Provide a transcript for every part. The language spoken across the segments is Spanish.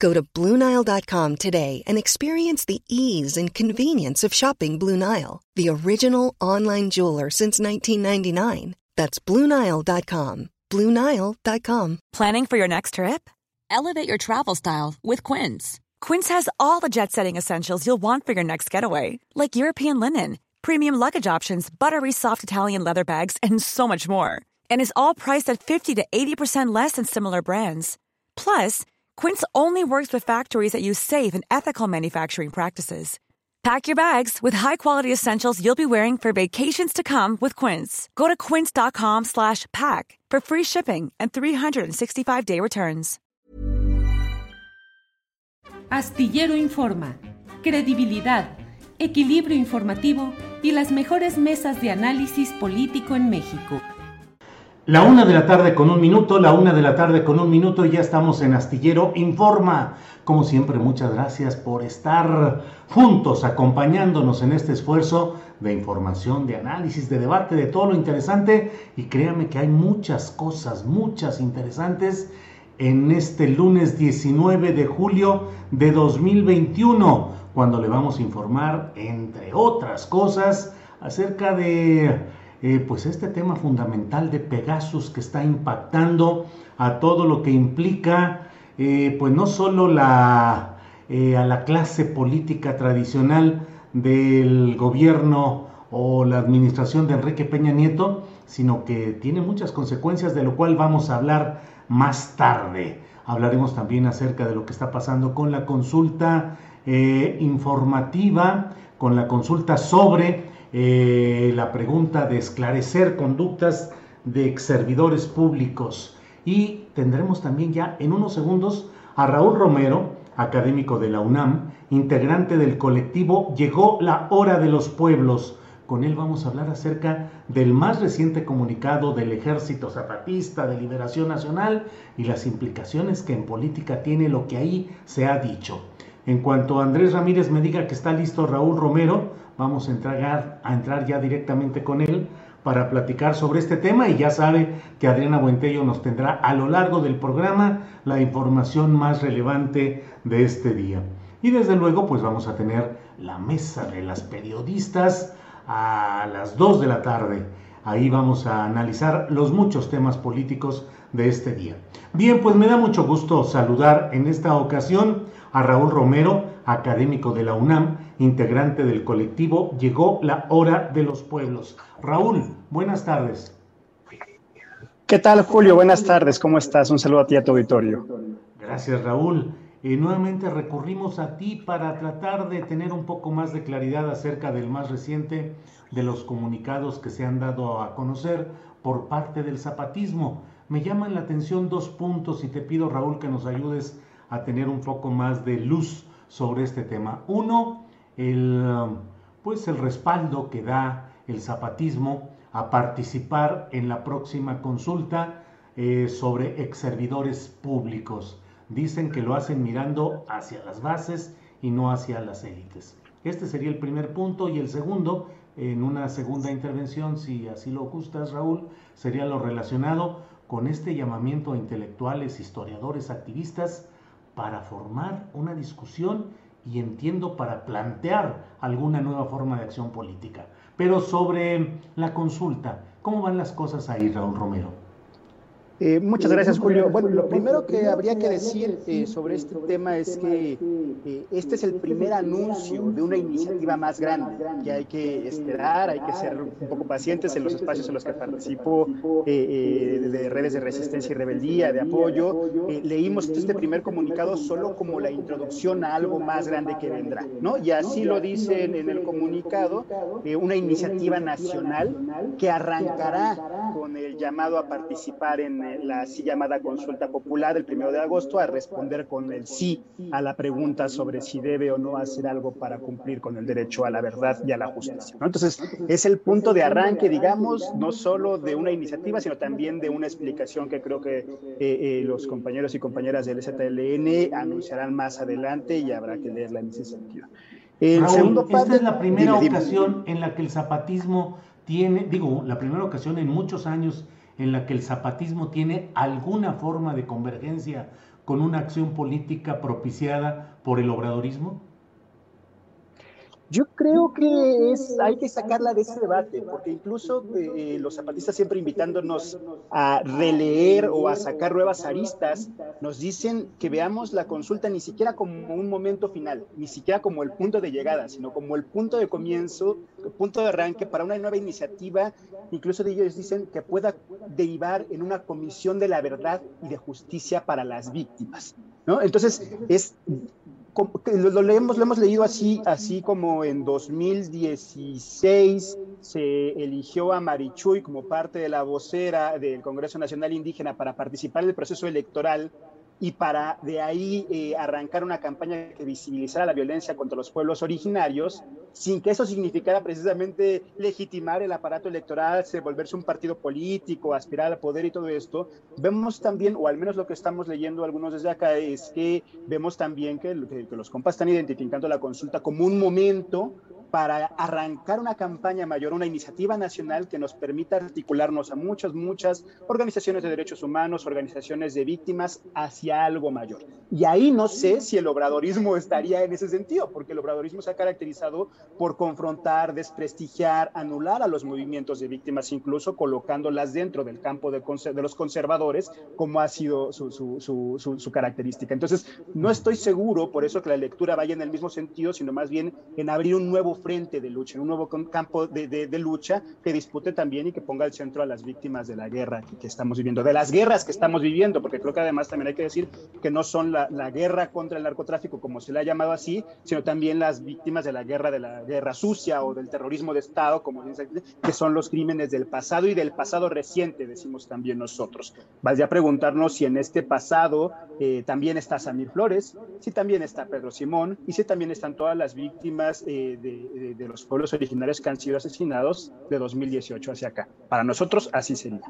Go to BlueNile.com today and experience the ease and convenience of shopping Blue Nile, the original online jeweler since 1999. That's BlueNile.com. BlueNile.com. Planning for your next trip? Elevate your travel style with Quince. Quince has all the jet setting essentials you'll want for your next getaway, like European linen, premium luggage options, buttery soft Italian leather bags, and so much more. And is all priced at 50 to 80% less than similar brands. Plus, Quince only works with factories that use safe and ethical manufacturing practices. Pack your bags with high-quality essentials you'll be wearing for vacations to come with Quince. Go to quince.com/pack for free shipping and 365-day returns. Astillero Informa, credibilidad, equilibrio informativo y las mejores mesas de análisis político en México. La una de la tarde con un minuto, la una de la tarde con un minuto ya estamos en Astillero Informa. Como siempre, muchas gracias por estar juntos, acompañándonos en este esfuerzo de información, de análisis, de debate, de todo lo interesante. Y créanme que hay muchas cosas, muchas interesantes en este lunes 19 de julio de 2021, cuando le vamos a informar, entre otras cosas, acerca de eh, pues este tema fundamental de Pegasus que está impactando a todo lo que implica, eh, pues no solo la, eh, a la clase política tradicional del gobierno o la administración de Enrique Peña Nieto, sino que tiene muchas consecuencias, de lo cual vamos a hablar más tarde. Hablaremos también acerca de lo que está pasando con la consulta informativa, con la consulta sobre eh, la pregunta de esclarecer conductas de ex servidores públicos. Y tendremos también ya en unos segundos a Raúl Romero, académico de la UNAM, integrante del colectivo Llegó la hora de los pueblos. Con él vamos a hablar acerca del más reciente comunicado del Ejército Zapatista de Liberación Nacional y las implicaciones que en política tiene lo que ahí se ha dicho. En cuanto Andrés Ramírez me diga que está listo Raúl Romero, vamos a entrar, a entrar ya directamente con él para platicar sobre este tema y ya sabe que Adriana Buentello nos tendrá a lo largo del programa la información más relevante de este día. Y desde luego pues vamos a tener la mesa de las periodistas a las 2 de la tarde. Ahí vamos a analizar los muchos temas políticos de este día. Bien, pues me da mucho gusto saludar en esta ocasión a Raúl Romero, académico de la UNAM, integrante del colectivo Llegó la Hora de los Pueblos. Raúl, buenas tardes. ¿Qué tal, Julio? Buenas tardes, ¿cómo estás? Un saludo a ti a tu auditorio. Gracias, Raúl. Y nuevamente recurrimos a ti para tratar de tener un poco más de claridad acerca del más reciente de los comunicados que se han dado a conocer por parte del zapatismo. Me llaman la atención dos puntos y te pido, Raúl, que nos ayudes a tener un poco más de luz sobre este tema. Uno, el, pues el respaldo que da el zapatismo a participar en la próxima consulta eh, sobre ex servidores públicos. Dicen que lo hacen mirando hacia las bases y no hacia las élites. Este sería el primer punto y el segundo, en una segunda intervención, si así lo gustas Raúl, sería lo relacionado con este llamamiento a intelectuales, historiadores, activistas para formar una discusión y entiendo para plantear alguna nueva forma de acción política. Pero sobre la consulta, ¿cómo van las cosas ahí, Raúl Romero? Eh, muchas gracias, Julio. Bueno, lo primero que habría que decir eh, sobre este tema es que eh, este es el primer anuncio de una iniciativa más grande, que hay que esperar, hay que ser un poco pacientes en los espacios en los que participo de redes de resistencia y rebeldía, de apoyo. leímos este primer comunicado solo como la introducción a algo más grande que vendrá, ¿no? Y así lo dicen en el comunicado, una iniciativa nacional que arrancará con el llamado a participar en en la así llamada consulta popular el primero de agosto a responder con el sí a la pregunta sobre si debe o no hacer algo para cumplir con el derecho a la verdad y a la justicia. Entonces, es el punto de arranque, digamos, no solo de una iniciativa, sino también de una explicación que creo que eh, eh, los compañeros y compañeras del ZLN anunciarán más adelante y habrá que leerla en ese sentido. El segundo esta es la primera ocasión en la que el zapatismo tiene, digo, la primera ocasión en muchos años en la que el zapatismo tiene alguna forma de convergencia con una acción política propiciada por el obradorismo? Yo creo que es, hay que sacarla de ese debate, porque incluso eh, los zapatistas siempre invitándonos a releer o a sacar nuevas aristas, nos dicen que veamos la consulta ni siquiera como un momento final, ni siquiera como el punto de llegada, sino como el punto de comienzo, el punto de arranque para una nueva iniciativa, incluso ellos dicen que pueda derivar en una comisión de la verdad y de justicia para las víctimas. ¿no? Entonces, es lo, leemos, lo hemos leído así, así. como en 2016 se eligió a Marichuy como parte de la vocera del Congreso Nacional Indígena para participar en el proceso electoral y para de ahí eh, arrancar una campaña que visibilizara la violencia contra los pueblos originarios, sin que eso significara precisamente legitimar el aparato electoral, volverse un partido político, aspirar al poder y todo esto, vemos también, o al menos lo que estamos leyendo algunos desde acá, es que vemos también que, que los compas están identificando la consulta como un momento para arrancar una campaña mayor, una iniciativa nacional que nos permita articularnos a muchas, muchas organizaciones de derechos humanos, organizaciones de víctimas hacia algo mayor. Y ahí no sé si el obradorismo estaría en ese sentido, porque el obradorismo se ha caracterizado por confrontar, desprestigiar, anular a los movimientos de víctimas, incluso colocándolas dentro del campo de, los conservadores, como ha sido su, su característica. Entonces, no estoy seguro, por eso que la lectura vaya en el mismo sentido, sino más bien en abrir un nuevo frente de lucha, un nuevo campo de, lucha que dispute también y que ponga al centro a las víctimas de la guerra que, estamos viviendo, de las guerras que estamos viviendo, porque creo que además también hay que decir que no son la, guerra contra el narcotráfico, como se le ha llamado así, sino también las víctimas de la guerra, de la guerra sucia o del terrorismo de Estado, como dice, que son los crímenes del pasado y del pasado reciente, decimos también nosotros. Vaya a preguntarnos si en este pasado eh, también está Samir Flores, si también está Pedro Simón y si también están todas las víctimas eh, de, de, los pueblos originarios que han sido asesinados de 2018 hacia acá. Para nosotros así sería.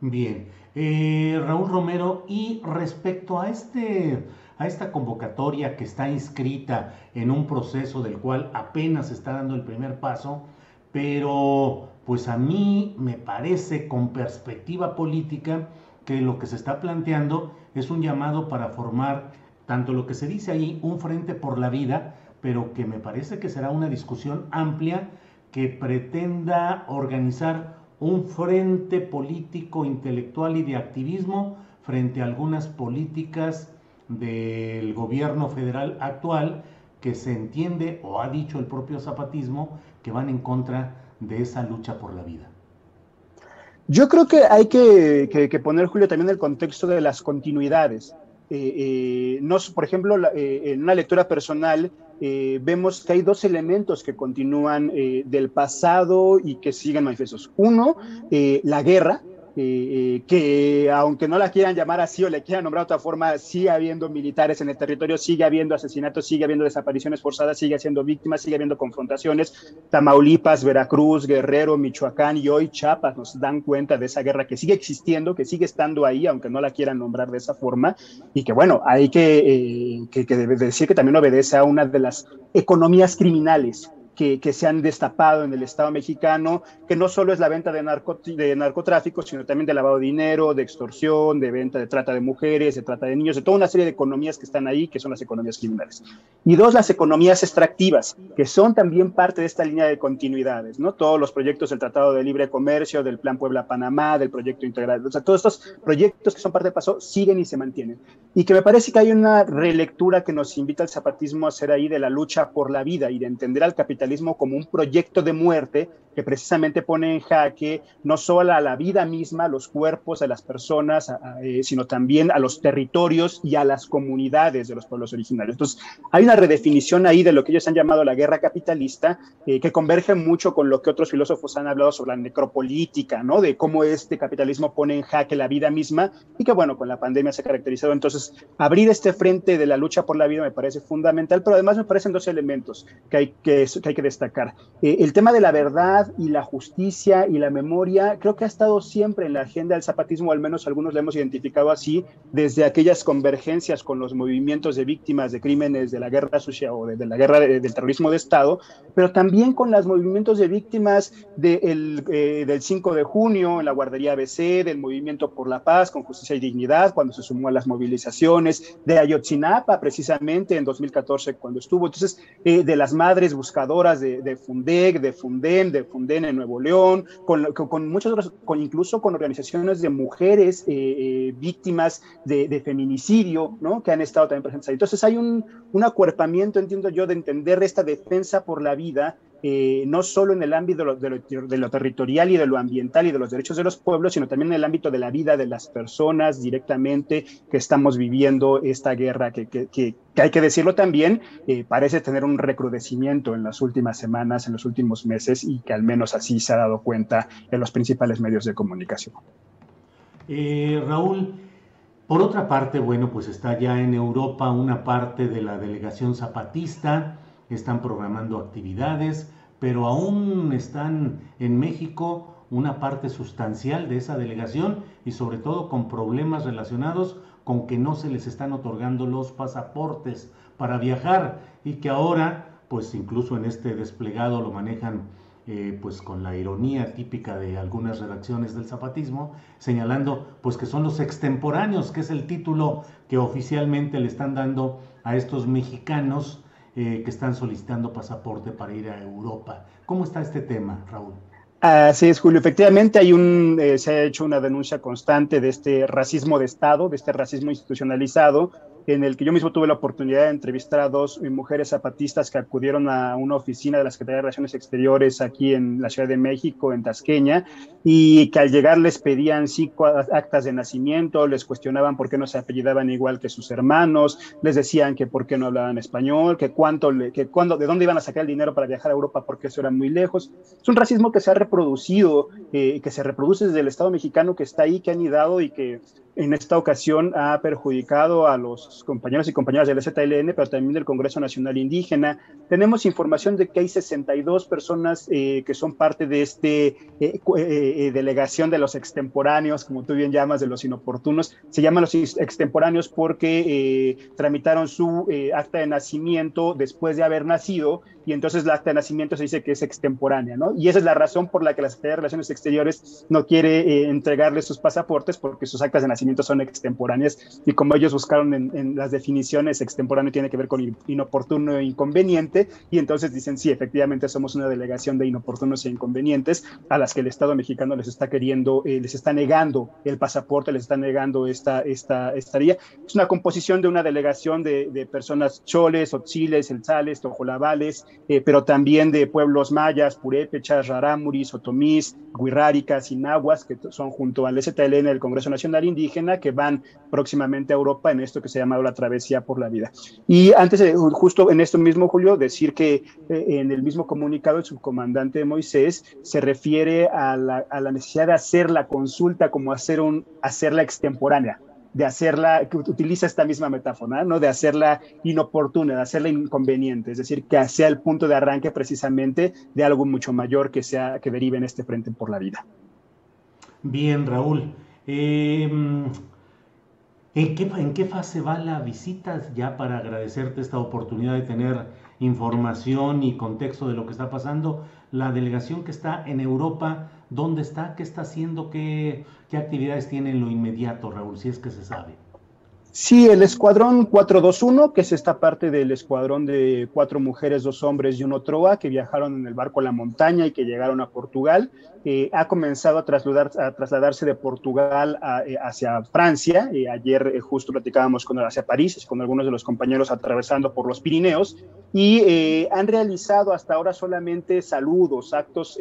Bien, eh, Raúl Romero, y respecto a, este, a esta convocatoria que está inscrita en un proceso del cual apenas está dando el primer paso, pero pues a mí me parece con perspectiva política que lo que se está planteando es un llamado para formar tanto lo que se dice ahí, un frente por la vida, pero que me parece que será una discusión amplia que pretenda organizar un frente político, intelectual y de activismo frente a algunas políticas del gobierno federal actual que se entiende, o ha dicho el propio zapatismo, que van en contra de esa lucha por la vida. Yo creo que hay que, poner, Julio, también el contexto de las continuidades. Eh, eh, no, por ejemplo, eh, en una lectura personal, vemos que hay dos elementos que continúan del pasado y que siguen manifestos. Uno, la guerra, eh, que aunque no la quieran llamar así o le quieran nombrar de otra forma, sigue habiendo militares en el territorio, sigue habiendo asesinatos, sigue habiendo desapariciones forzadas, sigue habiendo víctimas, sigue habiendo confrontaciones. Tamaulipas, Veracruz, Guerrero, Michoacán y hoy Chiapas nos dan cuenta de esa guerra que sigue existiendo, que sigue estando ahí, aunque no la quieran nombrar de esa forma, y que bueno, hay que, eh, decir que también obedece a una de las economías criminales que, se han destapado en el Estado mexicano, que no solo es la venta de, de narcotráfico, sino también de lavado de dinero, de extorsión, de venta de trata de mujeres, de trata de niños, de toda una serie de economías que están ahí, que son las economías criminales. Y dos, las economías extractivas, que son también parte de esta línea de continuidades, ¿no? Todos los proyectos del Tratado de Libre Comercio, del Plan Puebla-Panamá, del proyecto integral, o sea, todos estos proyectos que son parte del paso siguen y se mantienen. Y que me parece que hay una relectura que nos invita al zapatismo a hacer ahí de la lucha por la vida y de entender al como un proyecto de muerte que precisamente pone en jaque no solo a la vida misma, a los cuerpos, a las personas, eh, sino también a los territorios y a las comunidades de los pueblos originarios. Entonces, hay una redefinición ahí de lo que ellos han llamado la guerra capitalista, eh, que converge mucho con lo que otros filósofos han hablado sobre la necropolítica, ¿no? De cómo este capitalismo pone en jaque la vida misma y que, bueno, con la pandemia se ha caracterizado. Entonces, abrir este frente de la lucha por la vida me parece fundamental, pero además me parecen dos elementos que hay que, destacar. Eh, el tema de la verdad y la justicia y la memoria creo que ha estado siempre en la agenda del zapatismo, al menos algunos lo hemos identificado así, desde aquellas convergencias con los movimientos de víctimas de crímenes de la guerra sucia o de, la guerra del terrorismo de Estado, pero también con los movimientos de víctimas eh, del 5 de junio en la guardería ABC, del movimiento por la paz con justicia y dignidad, cuando se sumó a las movilizaciones, de Ayotzinapa precisamente en 2014 cuando estuvo, entonces eh, de las madres buscadoras de, de FUNDEC, de FUNDEM, de FUNDEN en Nuevo León, con, con, muchas otras, con, incluso con organizaciones de mujeres eh, eh, víctimas de, de, feminicidio, ¿no? Que han estado también presentes ahí. Entonces hay un, un acuerpamiento, entiendo yo, de entender esta defensa por la vida eh, no solo en el ámbito de lo, de, lo, territorial y de lo ambiental y de los derechos de los pueblos, sino también en el ámbito de la vida de las personas directamente que estamos viviendo esta guerra, que, que, que, hay que decirlo también, eh, parece tener un recrudecimiento en las últimas semanas, en los últimos meses, y que al menos así se ha dado cuenta en los principales medios de comunicación. Eh, Raúl, por otra parte, bueno, pues está ya en Europa una parte de la delegación zapatista, están programando actividades, pero aún están en México una parte sustancial de esa delegación y sobre todo con problemas relacionados con que no se les están otorgando los pasaportes para viajar y que ahora, pues incluso en este desplegado lo manejan eh, pues con la ironía típica de algunas redacciones del zapatismo, señalando pues que son los extemporáneos, que es el título que oficialmente le están dando a estos mexicanos eh, que están solicitando pasaporte para ir a Europa. ¿Cómo está este tema, Raúl? Así es, Julio. Efectivamente, hay un, eh, se ha hecho una denuncia constante de este racismo de Estado, de este racismo institucionalizado, en el que yo mismo tuve la oportunidad de entrevistar a dos mujeres zapatistas que acudieron a una oficina de la Secretaría de Relaciones Exteriores aquí en la Ciudad de México, en Tasqueña, y que al llegar les pedían cinco actas de nacimiento, les cuestionaban por qué no se apellidaban igual que sus hermanos, les decían que por qué no hablaban español, que cuánto, que cuándo, de dónde iban a sacar el dinero para viajar a Europa porque eso era muy lejos. Es un racismo que se ha reproducido, eh, que se reproduce desde el Estado mexicano, que está ahí, que han anidado y que en esta ocasión ha perjudicado a los compañeros y compañeras del ZLN, pero también del Congreso Nacional Indígena. Tenemos información de que hay 62 personas eh, que son parte de esta eh, eh, delegación de los extemporáneos, como tú bien llamas, de los inoportunos. Se llaman los extemporáneos porque tramitaron su acta de nacimiento después de haber nacido y entonces la acta de nacimiento se dice que es extemporánea, ¿no? Y esa es la razón por la que la Secretaría de Relaciones Exteriores no quiere entregarle sus pasaportes porque sus actas de nacimiento son extemporáneas y como ellos buscaron en, las definiciones, extemporáneo tiene que ver con inoportuno e inconveniente y entonces dicen, sí, efectivamente somos una delegación de inoportunos e inconvenientes a las que el Estado mexicano les está queriendo, eh, les está negando el pasaporte, les está negando esta, esta estaría. Es una composición de una delegación de, de personas choles, otziles, elzales, tojolabales, eh, pero también de pueblos mayas, purépechas, rarámuris, otomís, guirráricas y nahuas, que son junto al STLN del Congreso Nacional Indígena que van próximamente a Europa en esto que se ha llamado la travesía por la vida. Y antes, justo en esto mismo, Julio, decir que eh, en el mismo comunicado el subcomandante Moisés se refiere a la, a la, necesidad de hacer la consulta como hacer un, hacerla extemporánea de hacerla, que utiliza esta misma metáfora, ¿no? De hacerla inoportuna, de hacerla inconveniente, es decir, que sea el punto de arranque precisamente de algo mucho mayor que sea, que derive en este frente por la vida. Bien, Raúl. Em, ¿en, qué, ¿En qué fase va la visita? Ya para agradecerte esta oportunidad de tener información y contexto de lo que está pasando. La delegación que está en Europa, ¿dónde está? ¿Qué está haciendo? ¿Qué, qué actividades tiene en lo inmediato, Raúl? Si es que se sabe. Sí, el escuadrón 421, que es esta parte del escuadrón de cuatro mujeres, dos hombres y uno troa que viajaron en el barco a la montaña y que llegaron a Portugal, eh, ha comenzado a, trasladar, a, trasladarse de Portugal eh, hacia Francia. Eh, ayer justo platicábamos con hacia París, con algunos de los compañeros atravesando por los Pirineos. y eh, han realizado hasta ahora solamente saludos, actos,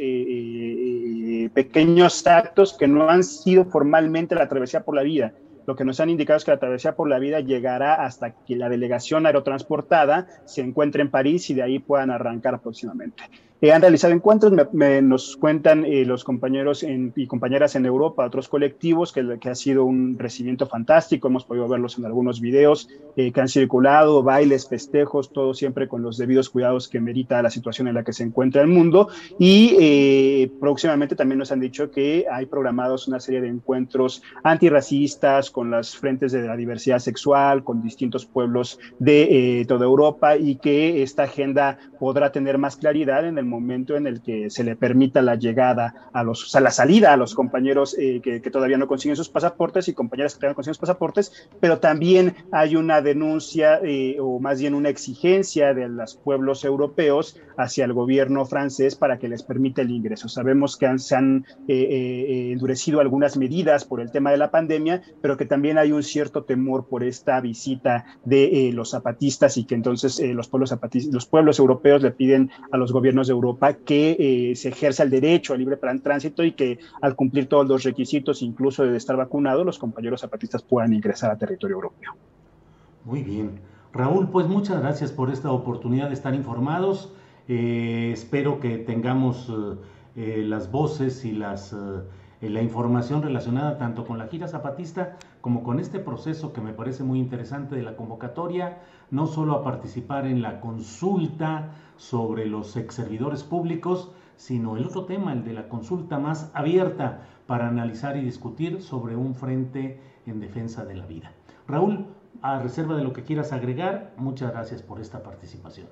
pequeños actos que no han sido formalmente la travesía por la vida. Lo que nos han indicado es que la travesía por la vida llegará hasta que la delegación aerotransportada se encuentre en París y de ahí puedan arrancar próximamente han realizado encuentros, me, nos cuentan eh, los compañeros y compañeras en Europa, otros colectivos, que, que, ha sido un recibimiento fantástico, hemos podido verlos en algunos videos eh, que han circulado, bailes, festejos, todo siempre con los debidos cuidados que merita la situación en la que se encuentra el mundo. Y eh, próximamente también nos han dicho que hay programados una serie de encuentros antirracistas con las frentes de la diversidad sexual, con distintos pueblos de toda Europa y que esta agenda podrá tener más claridad en el momento en el que se le permita la llegada a los, o sea, la salida a los compañeros eh, que, todavía no consiguen sus pasaportes y compañeras que todavía no consiguen sus pasaportes, pero también hay una denuncia eh, o más bien una exigencia de los pueblos europeos hacia el gobierno francés para que les permita el ingreso. Sabemos que se han eh, endurecido algunas medidas por el tema de la pandemia, pero que también hay un cierto temor por esta visita de los zapatistas y que entonces los pueblos zapatistas, los pueblos europeos le piden a los gobiernos de Europa que eh, se ejerza el derecho a libre tránsito y que al cumplir todos los requisitos, incluso de estar vacunado, los compañeros zapatistas puedan ingresar a territorio europeo. Muy bien. Raúl, pues muchas gracias por esta oportunidad de estar informados. Eh, espero que tengamos eh, las voces y las, la información relacionada tanto con la gira zapatista como con este proceso que me parece muy interesante de la convocatoria, no solo a participar en la consulta, sobre los ex servidores públicos, sino el otro tema, el de la consulta más abierta para analizar y discutir sobre un frente en defensa de la vida. Raúl, a reserva de lo que quieras agregar, muchas gracias por esta participación.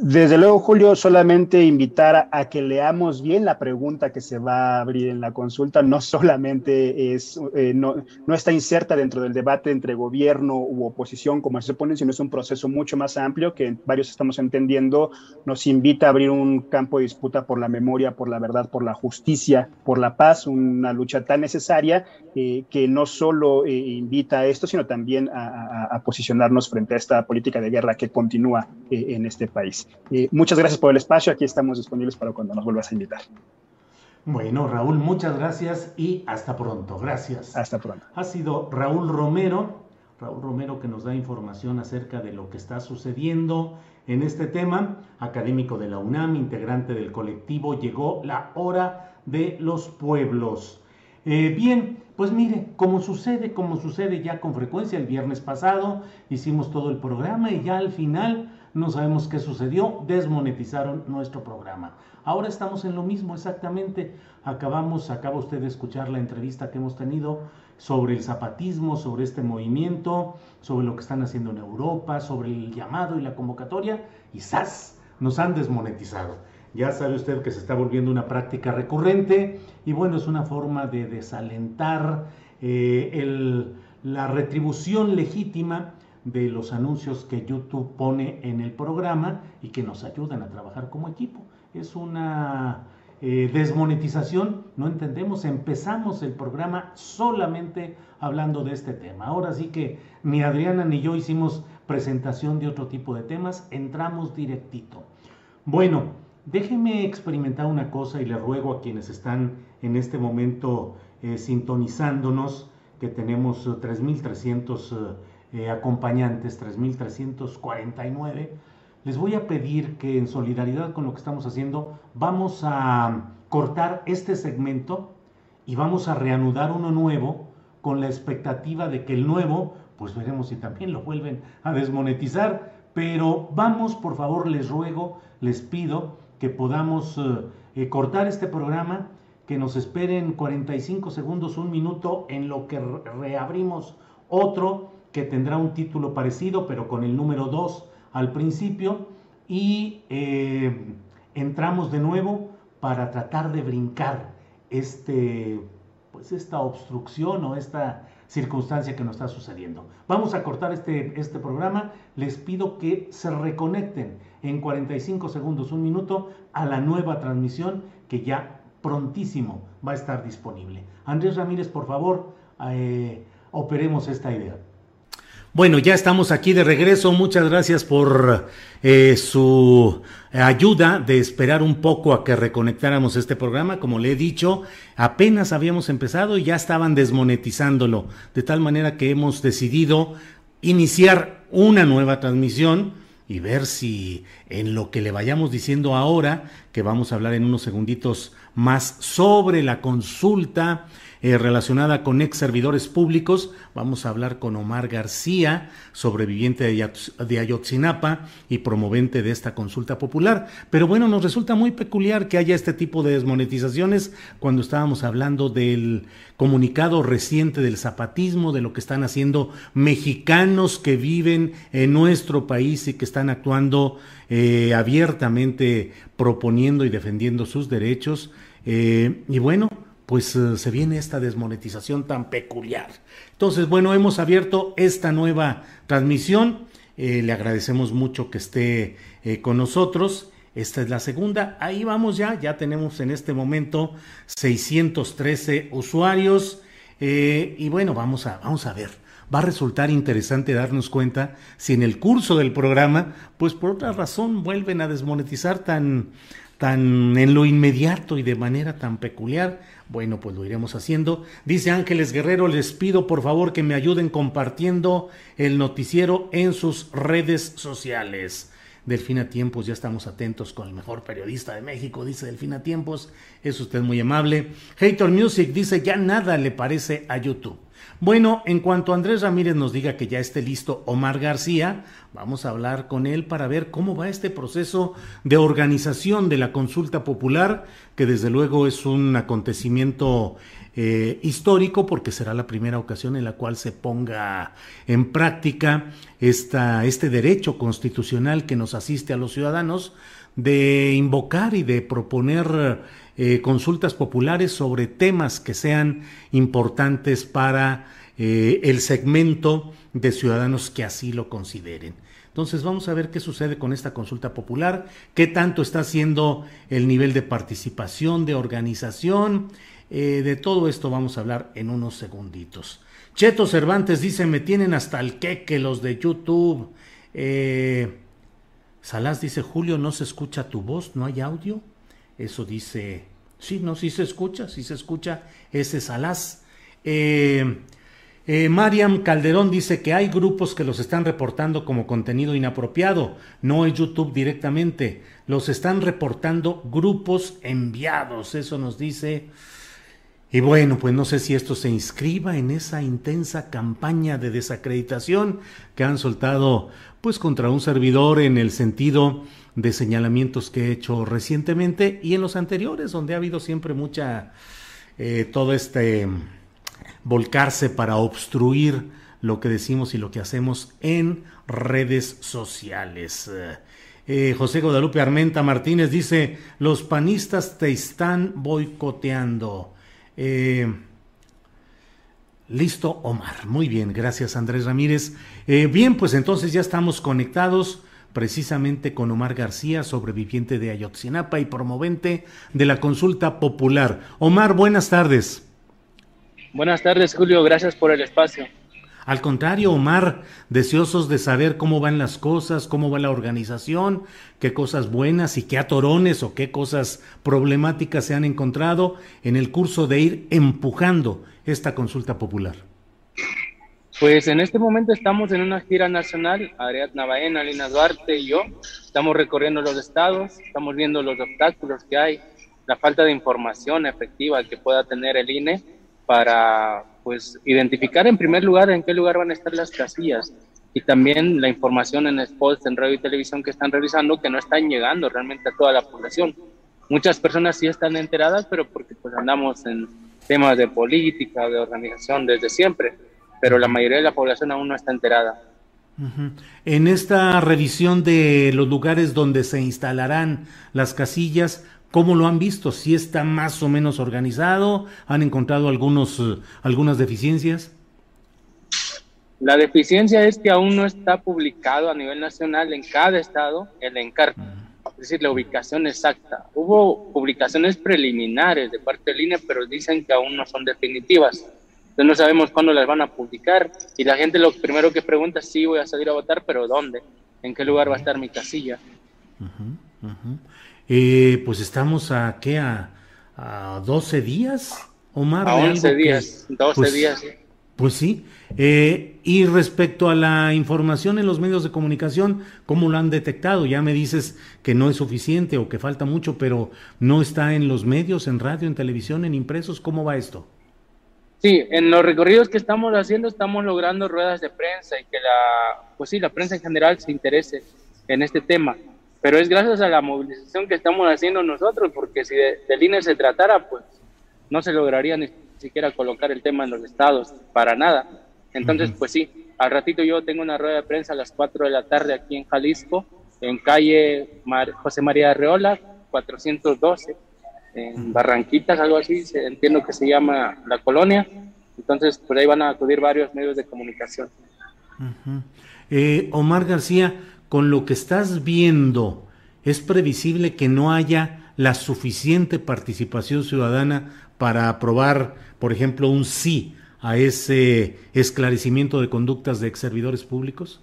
Desde luego, Julio, solamente invitar a, que leamos bien la pregunta que se va a abrir en la consulta. No solamente es, eh, no, está inserta dentro del debate entre gobierno u oposición, como se supone, sino es un proceso mucho más amplio que varios estamos entendiendo. Nos invita a abrir un campo de disputa por la memoria, por la verdad, por la justicia, por la paz, una lucha tan necesaria eh, que no solo eh, invita a esto, sino también a, posicionarnos frente a esta política de guerra que continúa en este país muchas gracias por el espacio. Aquí estamos disponibles para cuando nos vuelvas a invitar. Bueno, Raúl, muchas gracias y hasta pronto. Gracias. Hasta pronto. Ha sido Raúl Romero, Raúl Romero que nos da información acerca de lo que está sucediendo en este tema, académico de la UNAM, integrante del colectivo, llegó la hora de los pueblos. Eh, bien, pues mire, como sucede, como sucede ya con frecuencia, el viernes pasado hicimos todo el programa y ya al final no sabemos qué sucedió, desmonetizaron nuestro programa. Ahora estamos en lo mismo exactamente. Acabamos, acaba usted de escuchar la entrevista que hemos tenido sobre el zapatismo, sobre este movimiento, sobre lo que están haciendo en Europa, sobre el llamado y la convocatoria, y ¡zas! Nos han desmonetizado. Ya sabe usted que se está volviendo una práctica recurrente y bueno, es una forma de desalentar eh, la retribución legítima de los anuncios que YouTube pone en el programa y que nos ayudan a trabajar como equipo. Es una eh, desmonetización, no entendemos, empezamos el programa solamente hablando de este tema. Ahora sí que ni Adriana ni yo hicimos presentación de otro tipo de temas, entramos directito. Bueno, déjeme experimentar una cosa y le ruego a quienes están en este momento eh, sintonizándonos, que tenemos 3.300 eh, acompañantes, 3.349, les voy a pedir que en solidaridad con lo que estamos haciendo, vamos a cortar este segmento y vamos a reanudar uno nuevo con la expectativa de que el nuevo, pues veremos si también lo vuelven a desmonetizar, pero vamos, por favor, les ruego, les pido que podamos eh, eh, cortar este programa, que nos esperen 45 segundos, un minuto en lo que reabrimos otro que tendrá un título parecido, pero con el número 2 al principio, y eh, entramos de nuevo para tratar de brincar este, pues esta obstrucción o esta circunstancia que nos está sucediendo. Vamos a cortar este, este programa. Les pido que se reconecten en 45 segundos, un minuto, a la nueva transmisión que ya prontísimo va a estar disponible. Andrés Ramírez, por favor, eh, operemos esta idea. Bueno, ya estamos aquí de regreso. Muchas gracias por eh, su ayuda de esperar un poco a que reconectáramos este programa. Como le he dicho, apenas habíamos empezado y ya estaban desmonetizándolo. De tal manera que hemos decidido iniciar una nueva transmisión y ver si en lo que le vayamos diciendo ahora, que vamos a hablar en unos segunditos más sobre la consulta eh, relacionada con ex servidores públicos. Vamos a hablar con Omar García, sobreviviente de Ayotzinapa y promovente de esta consulta popular. Pero bueno, nos resulta muy peculiar que haya este tipo de desmonetizaciones cuando estábamos hablando del comunicado reciente del zapatismo, de lo que están haciendo mexicanos que viven en nuestro país y que están actuando eh, abiertamente proponiendo y defendiendo sus derechos. Eh, y bueno, pues eh, se viene esta desmonetización tan peculiar. Entonces, bueno, hemos abierto esta nueva transmisión. Eh, le agradecemos mucho que esté eh, con nosotros. Esta es la segunda. Ahí vamos ya. Ya tenemos en este momento 613 usuarios. y bueno, vamos a, vamos a ver. Va a resultar interesante darnos cuenta si en el curso del programa, pues por otra razón vuelven a desmonetizar tan, tan en lo inmediato y de manera tan peculiar bueno, pues lo iremos haciendo. Dice Ángeles Guerrero, les pido por favor que me ayuden compartiendo el noticiero en sus redes sociales. Delfina Tiempos, ya estamos atentos con el mejor periodista de México, dice Delfina Tiempos, es usted muy amable. Hater Music dice, ya nada le parece a YouTube. Bueno, en cuanto Andrés Ramírez nos diga que ya esté listo Omar García, vamos a hablar con él para ver cómo va este proceso de organización de la consulta popular, que desde luego es un acontecimiento eh, histórico porque será la primera ocasión en la cual se ponga en práctica esta, este derecho constitucional que nos asiste a los ciudadanos de invocar y de proponer eh, consultas populares sobre temas que sean importantes para eh, el segmento de ciudadanos que así lo consideren. Entonces vamos a ver qué sucede con esta consulta popular, qué tanto está haciendo el nivel de participación, de organización. Eh, de todo esto vamos a hablar en unos segunditos. Cheto Cervantes dice, me tienen hasta el queque los de YouTube. Eh, Salás dice, Julio, no se escucha tu voz, no hay audio. Eso dice, sí, no, sí se escucha, sí se escucha ese Salás. Eh, eh, Mariam Calderón dice que hay grupos que los están reportando como contenido inapropiado, no es YouTube directamente, los están reportando grupos enviados, eso nos dice. Y bueno, pues no sé si esto se inscriba en esa intensa campaña de desacreditación que han soltado pues contra un servidor en el sentido de señalamientos que he hecho recientemente y en los anteriores, donde ha habido siempre mucha, eh, todo este volcarse para obstruir lo que decimos y lo que hacemos en redes sociales. Eh, José Guadalupe Armenta Martínez dice, los panistas te están boicoteando. Eh, listo, Omar. Muy bien, gracias Andrés Ramírez. bien, pues entonces ya estamos conectados precisamente con Omar García, sobreviviente de Ayotzinapa y promovente de la consulta popular. Omar, buenas tardes. Buenas tardes, Julio. Gracias por el espacio. Al contrario, Omar, deseosos de saber cómo van las cosas, cómo va la organización, qué cosas buenas y qué atorones o qué cosas problemáticas se han encontrado en el curso de ir empujando esta consulta popular. Pues en este momento estamos en una gira nacional, Ariadna Baena, Lina Duarte y yo. Estamos recorriendo los estados, estamos viendo los obstáculos que hay, la falta de información efectiva que pueda tener el INE para pues identificar en primer lugar en qué lugar van a estar las casillas y también la información en spots en radio y televisión que están realizando que no están llegando realmente a toda la población. Muchas personas sí están enteradas, pero porque pues andamos en temas de política, de organización desde siempre pero la mayoría de la población aún no está enterada. En esta revisión de los lugares donde se instalarán las casillas, ¿cómo lo han visto? ¿Si está más o menos organizado? ¿Han encontrado algunos, eh, algunas deficiencias? La deficiencia es que aún no está publicado a nivel nacional en cada estado el encargo, es decir, la ubicación exacta. Hubo publicaciones preliminares de parte del INE, pero dicen que aún no son definitivas. Entonces no sabemos cuándo las van a publicar y la gente lo primero que pregunta es sí voy a salir a votar, pero ¿dónde? ¿En qué lugar va a estar mi casilla? Eh, pues estamos a qué, a, a 12 días, Omar. A 11 días, 12 pues, días. Pues sí. Eh, y respecto a la información en los medios de comunicación, ¿cómo lo han detectado? Ya me dices que no es suficiente o que falta mucho, pero no está en los medios, en radio, en televisión, en impresos. ¿Cómo va esto? Sí, en los recorridos que estamos haciendo estamos logrando ruedas de prensa y que la, pues sí, la prensa en general se interese en este tema. Pero es gracias a la movilización que estamos haciendo nosotros, porque si de, del INE se tratara, pues no se lograría ni siquiera colocar el tema en los estados, para nada. Entonces, pues sí, al ratito yo tengo una rueda de prensa a las 4 de la tarde aquí en Jalisco, en calle José María Arreola, 412, en Barranquitas, algo así, entiendo que se llama la colonia. Entonces, por ahí van a acudir varios medios de comunicación. Eh, Omar García, con lo que estás viendo, ¿es previsible que no haya la suficiente participación ciudadana para aprobar, por ejemplo, un sí a ese esclarecimiento de conductas de ex servidores públicos?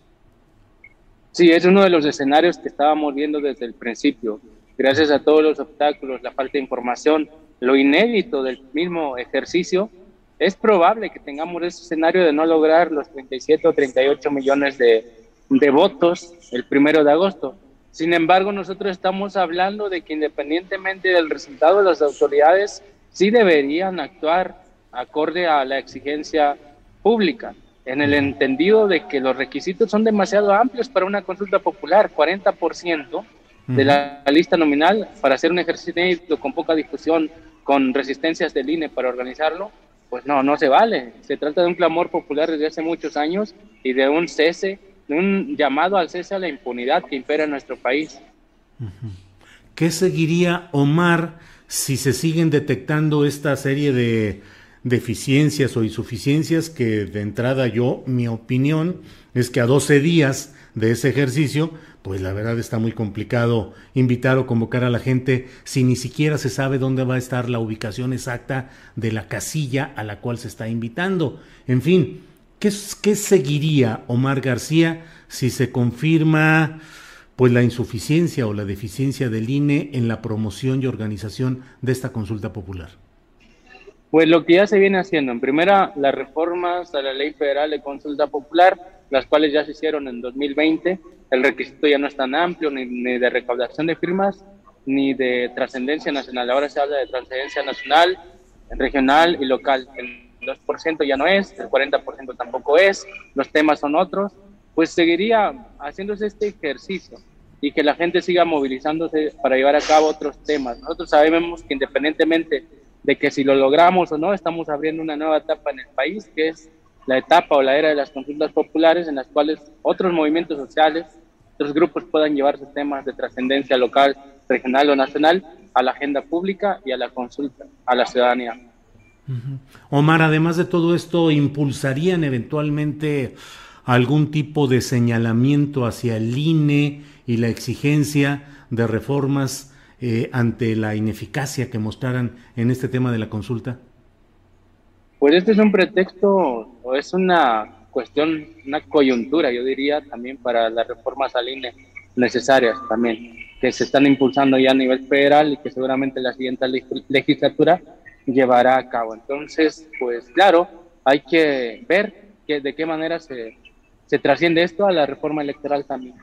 Sí, es uno de los escenarios que estábamos viendo desde el principio. Gracias a todos los obstáculos, la falta de información, lo inédito del mismo ejercicio, es probable que tengamos ese escenario de no lograr los 37 o 38 millones de, de votos el primero de agosto. Sin embargo, nosotros estamos hablando de que independientemente del resultado, las autoridades sí deberían actuar acorde a la exigencia pública, en el entendido de que los requisitos son demasiado amplios para una consulta popular, 40% de la lista nominal para hacer un ejercicio con poca difusión, con resistencias del INE para organizarlo, pues no, no se vale. Se trata de un clamor popular desde hace muchos años y de un cese, un llamado al cese a la impunidad que impera en nuestro país. ¿Qué seguiría Omar si se siguen detectando esta serie de deficiencias o insuficiencias que de entrada yo, mi opinión es que a 12 días de ese ejercicio, pues la verdad está muy complicado invitar o convocar a la gente si ni siquiera se sabe dónde va a estar la ubicación exacta de la casilla a la cual se está invitando. En fin, ¿qué, seguiría Omar García si se confirma pues la insuficiencia o la deficiencia del INE en la promoción y organización de esta consulta popular? Pues lo que ya se viene haciendo, en primera, las reformas a la Ley Federal de Consulta Popular, las cuales ya se hicieron en 2020, el requisito ya no es tan amplio, ni, de recaudación de firmas, ni de trascendencia nacional. Ahora se habla de trascendencia nacional, regional y local. 2% ya no es, el 40% tampoco es, los temas son otros. Pues seguiría haciéndose este ejercicio y que la gente siga movilizándose para llevar a cabo otros temas. Nosotros sabemos que independientemente de que si lo logramos o no, estamos abriendo una nueva etapa en el país, que es la etapa o la era de las consultas populares, en las cuales otros movimientos sociales, otros grupos puedan llevar sus temas de trascendencia local, regional o nacional a la agenda pública y a la consulta, a la ciudadanía. Omar, además de todo esto, ¿impulsarían eventualmente algún tipo de señalamiento hacia el INE y la exigencia de reformas eh, ante la ineficacia que mostraran en este tema de la consulta? Pues este es un pretexto o es una cuestión, una coyuntura, yo diría, también para las reformas al INE necesarias también, que se están impulsando ya a nivel federal y que seguramente la siguiente legislatura llevará a cabo. Entonces, pues claro, hay que ver que, de qué manera se, se trasciende esto a la reforma electoral también.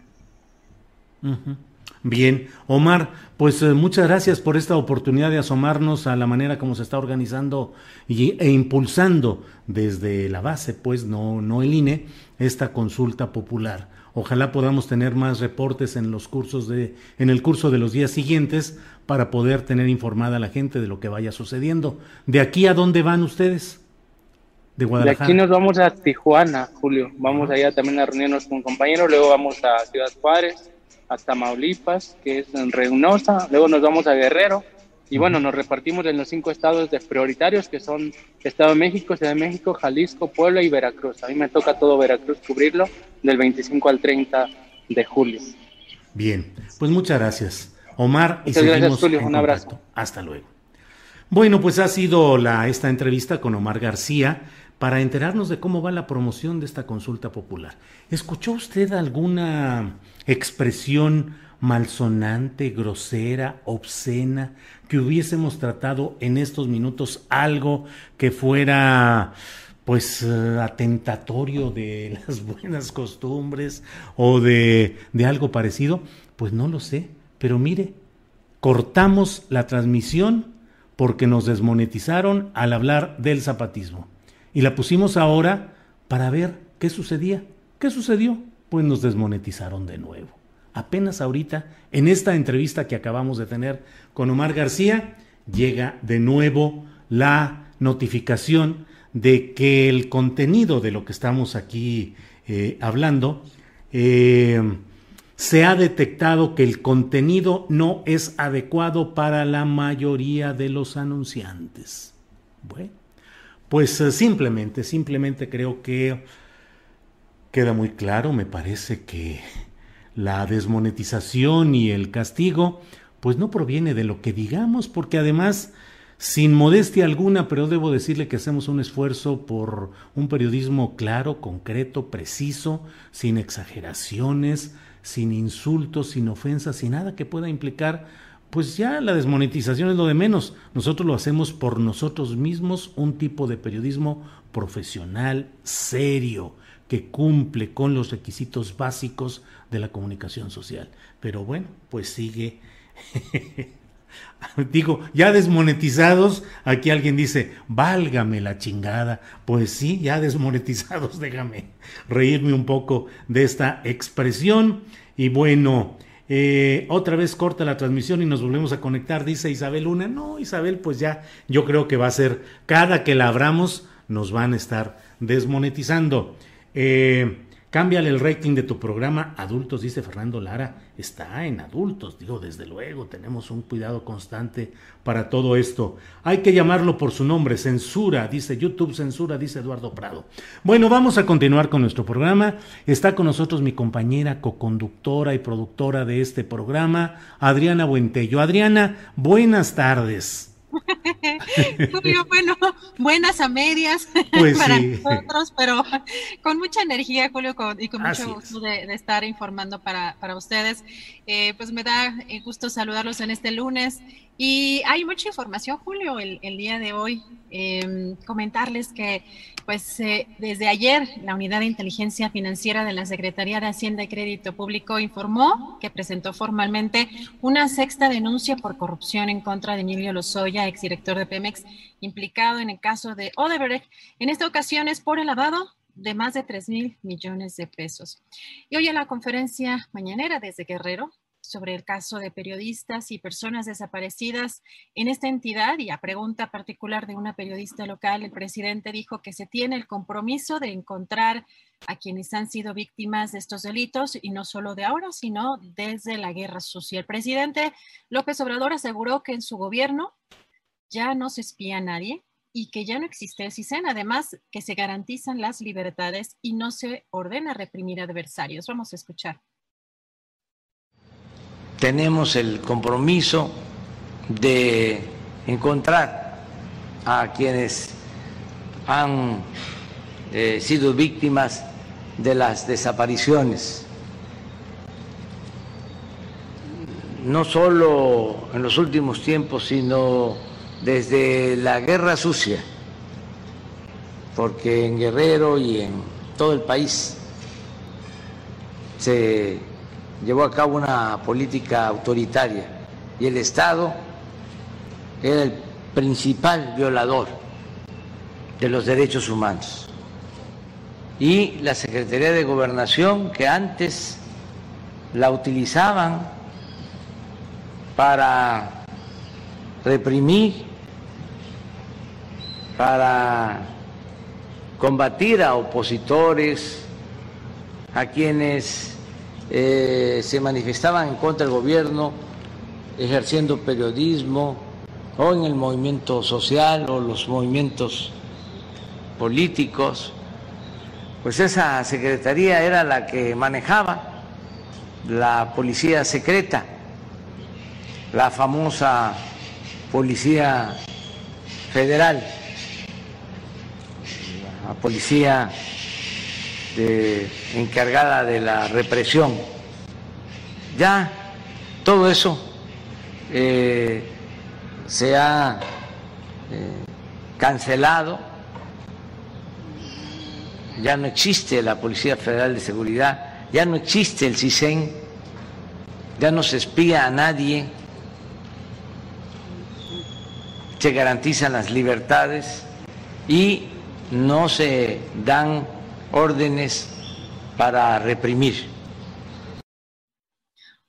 Bien, Omar, pues eh, muchas gracias por esta oportunidad de asomarnos a la manera como se está organizando y, e impulsando desde la base, pues no, no el INE, esta consulta popular. Ojalá podamos tener más reportes en los cursos de, en el curso de los días siguientes para poder tener informada a la gente de lo que vaya sucediendo. ¿De aquí a dónde van ustedes? De Guadalajara. De aquí nos vamos a Tijuana, Julio. Vamos allá también a reunirnos con compañeros, luego vamos a Ciudad Juárez hasta Tamaulipas, que es en Reynosa, luego nos vamos a Guerrero, y bueno, nos repartimos en los cinco estados de prioritarios, que son Estado de México, Ciudad de México, Jalisco, Puebla y Veracruz. A mí me toca todo Veracruz cubrirlo del 25 al 30 de julio. Bien, pues muchas gracias. Omar, y muchas gracias, Julio. Un abrazo. Hasta luego. Bueno, pues ha sido la, esta entrevista con Omar García para enterarnos de cómo va la promoción de esta consulta popular. ¿Escuchó usted alguna expresión malsonante, grosera, obscena, que hubiésemos tratado en estos minutos algo que fuera pues eh, atentatorio de las buenas costumbres o de, de algo parecido? Pues no lo sé, pero mire, cortamos la transmisión porque nos desmonetizaron al hablar del zapatismo y la pusimos ahora para ver qué sucedía. ¿Qué sucedió? Pues nos desmonetizaron de nuevo. Apenas ahorita, en esta entrevista que acabamos de tener con Omar García, llega de nuevo la notificación de que el contenido de lo que estamos aquí eh, hablando, eh, se ha detectado que el contenido no es adecuado para la mayoría de los anunciantes. Bueno pues eh, simplemente, simplemente creo que queda muy claro, me parece que la desmonetización y el castigo pues no proviene de lo que digamos, porque además, sin modestia alguna, pero debo decirle que hacemos un esfuerzo por un periodismo claro, concreto, preciso, sin exageraciones, sin insultos, sin ofensas, sin nada que pueda implicar pues ya la desmonetización es lo de menos. Nosotros lo hacemos por nosotros mismos, un tipo de periodismo profesional, serio, que cumple con los requisitos básicos de la comunicación social. Pero bueno, pues sigue. Digo, ya desmonetizados, aquí alguien dice, válgame la chingada. Pues sí, ya desmonetizados, déjame reírme un poco de esta expresión. Y bueno, eh, otra vez corta la transmisión y nos volvemos a conectar, dice Isabel Luna. No, Isabel, pues ya yo creo que va a ser, cada que la abramos, nos van a estar desmonetizando. Eh, Cámbiale el rating de tu programa adultos, dice Fernando Lara. Está en adultos, digo, desde luego, tenemos un cuidado constante para todo esto. Hay que llamarlo por su nombre, censura, dice YouTube, censura, dice Eduardo Prado. Bueno, vamos a continuar con nuestro programa. Está con nosotros mi compañera, coconductora y productora de este programa, Adriana Buentello. Adriana, buenas tardes. Julio, bueno, buenas a medias pues para nosotros, pero con mucha energía, Julio, y con mucho gusto de, estar informando para, para ustedes. Eh, pues me da eh, gusto saludarlos en este lunes y hay mucha información, Julio, el, día de hoy. Em, comentarles que, pues, eh, desde ayer, la Unidad de Inteligencia Financiera de la Secretaría de Hacienda y Crédito Público informó que presentó formalmente una sexta denuncia por corrupción en contra de Emilio Lozoya, exdirector de Pemex, implicado en el caso de Odebrecht. En esta ocasión es por el lavado de más de 3 mil millones de pesos. Y hoy en la conferencia mañanera desde Guerrero, sobre el caso de periodistas y personas desaparecidas en esta entidad y a pregunta particular de una periodista local, el presidente dijo que se tiene el compromiso de encontrar a quienes han sido víctimas de estos delitos y no solo de ahora, sino desde la guerra sucia. El presidente López Obrador aseguró que en su gobierno ya no se espía a nadie y que ya no existe el CISEN, además que se garantizan las libertades y no se ordena reprimir adversarios. Vamos a escuchar tenemos el compromiso de encontrar a quienes han eh, sido víctimas de las desapariciones, no solo en los últimos tiempos, sino desde la guerra sucia, porque en Guerrero y en todo el país se llevó a cabo una política autoritaria y el Estado era el principal violador de los derechos humanos. Y la Secretaría de Gobernación, que antes la utilizaban para reprimir, para combatir a opositores, a quienes eh, se manifestaban en contra del gobierno ejerciendo periodismo o en el movimiento social o los movimientos políticos, pues esa secretaría era la que manejaba la policía secreta, la famosa policía federal, la policía encargada de la represión. Ya todo eso eh, se ha eh, cancelado, ya no existe la Policía Federal de Seguridad, ya no existe el CISEN, ya no se espía a nadie, se garantizan las libertades y no se dan órdenes para reprimir.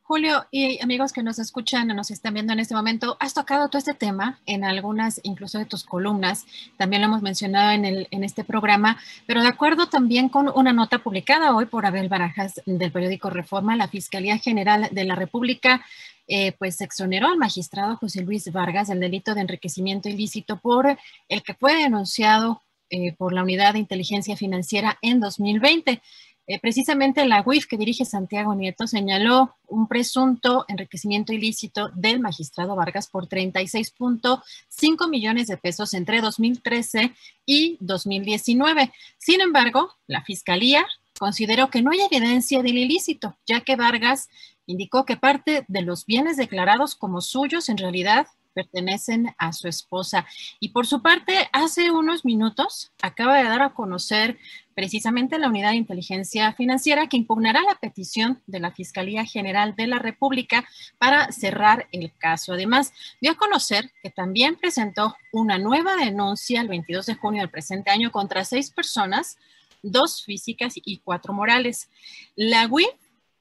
Julio y amigos que nos escuchan o nos están viendo en este momento, has tocado todo este tema en algunas, incluso de tus columnas, también lo hemos mencionado en, el, en este programa, pero de acuerdo también con una nota publicada hoy por Abel Barajas del periódico Reforma, la Fiscalía General de la República eh, pues exoneró al magistrado José Luis Vargas del delito de enriquecimiento ilícito por el que fue denunciado eh, por la Unidad de Inteligencia Financiera en 2020. Eh, precisamente la UIF que dirige Santiago Nieto señaló un presunto enriquecimiento ilícito del magistrado Vargas por 36.5 millones de pesos entre 2013 y 2019. Sin embargo, la Fiscalía consideró que no hay evidencia del ilícito, ya que Vargas indicó que parte de los bienes declarados como suyos en realidad pertenecen a su esposa. Y por su parte, hace unos minutos acaba de dar a conocer precisamente la Unidad de Inteligencia Financiera que impugnará la petición de la Fiscalía General de la República para cerrar el caso. Además, dio a conocer que también presentó una nueva denuncia el 22 de junio del presente año contra seis personas, dos físicas y cuatro morales. La UIF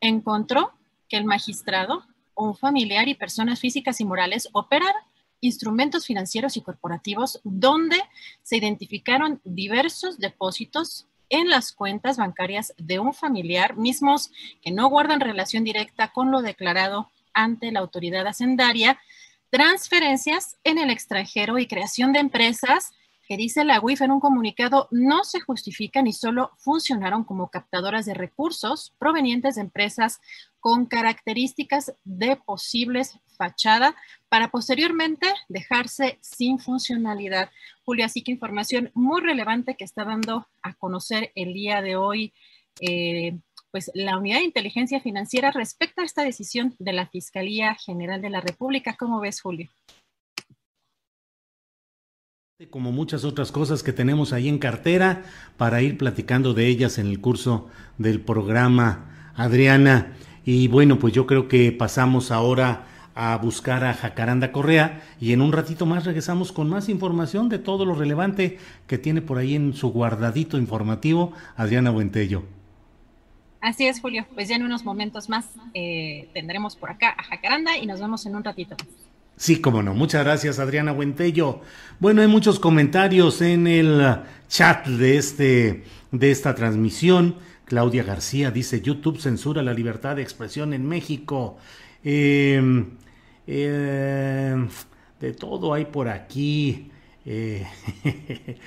encontró que el magistrado un familiar y personas físicas y morales operar instrumentos financieros y corporativos donde se identificaron diversos depósitos en las cuentas bancarias de un familiar, mismos que no guardan relación directa con lo declarado ante la autoridad hacendaria, transferencias en el extranjero y creación de empresas que dice la UIF en un comunicado no se justifican y solo funcionaron como captadoras de recursos provenientes de empresas con características de posibles fachada para posteriormente dejarse sin funcionalidad. Julia, así que información muy relevante que está dando a conocer el día de hoy. Eh, pues la unidad de inteligencia financiera respecto a esta decisión de la Fiscalía General de la República. ¿Cómo ves, Julio? Como muchas otras cosas que tenemos ahí en cartera para ir platicando de ellas en el curso del programa, Adriana. Y bueno, pues yo creo que pasamos ahora a buscar a Jacaranda Correa y en un ratito más regresamos con más información de todo lo relevante que tiene por ahí en su guardadito informativo Adriana Buentello. Así es, Julio. Pues ya en unos momentos más eh, tendremos por acá a Jacaranda y nos vemos en un ratito Sí, cómo no. Muchas gracias, Adriana Buentello. Bueno, hay muchos comentarios en el chat de, este, de esta transmisión. Claudia García dice, YouTube censura la libertad de expresión en México. Em, em, de todo hay por aquí. Eh,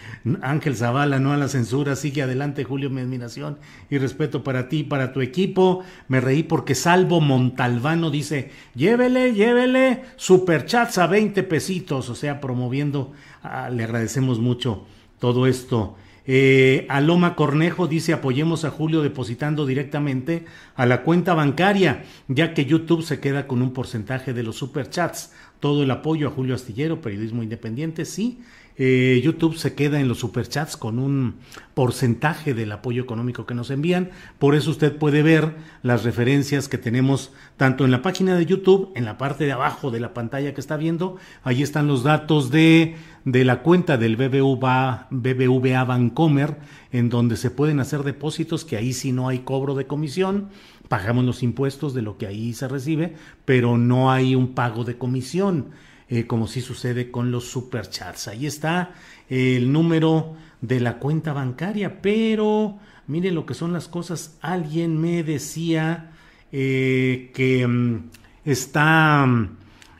Ángel Zavala, no a la censura, sigue adelante Julio, mi admiración y respeto para ti y para tu equipo. Me reí porque Salvo Montalbano dice, llévele, llévele, superchats a 20 pesitos, o sea, promoviendo, ah, le agradecemos mucho todo esto. Eh, Aloma Cornejo dice apoyemos a Julio depositando directamente a la cuenta bancaria, ya que YouTube se queda con un porcentaje de los superchats. Todo el apoyo a Julio Astillero, periodismo independiente, sí. Eh, YouTube se queda en los superchats con un porcentaje del apoyo económico que nos envían. Por eso usted puede ver las referencias que tenemos tanto en la página de YouTube, en la parte de abajo de la pantalla que está viendo. Ahí están los datos de, de la cuenta del BBVA, BBVA Bancomer, en donde se pueden hacer depósitos, que ahí sí no hay cobro de comisión pagamos los impuestos de lo que ahí se recibe, pero no hay un pago de comisión. Eh, como si sucede con los superchats. Ahí está el número de la cuenta bancaria, pero mire lo que son las cosas. Alguien me decía eh, que mm, está,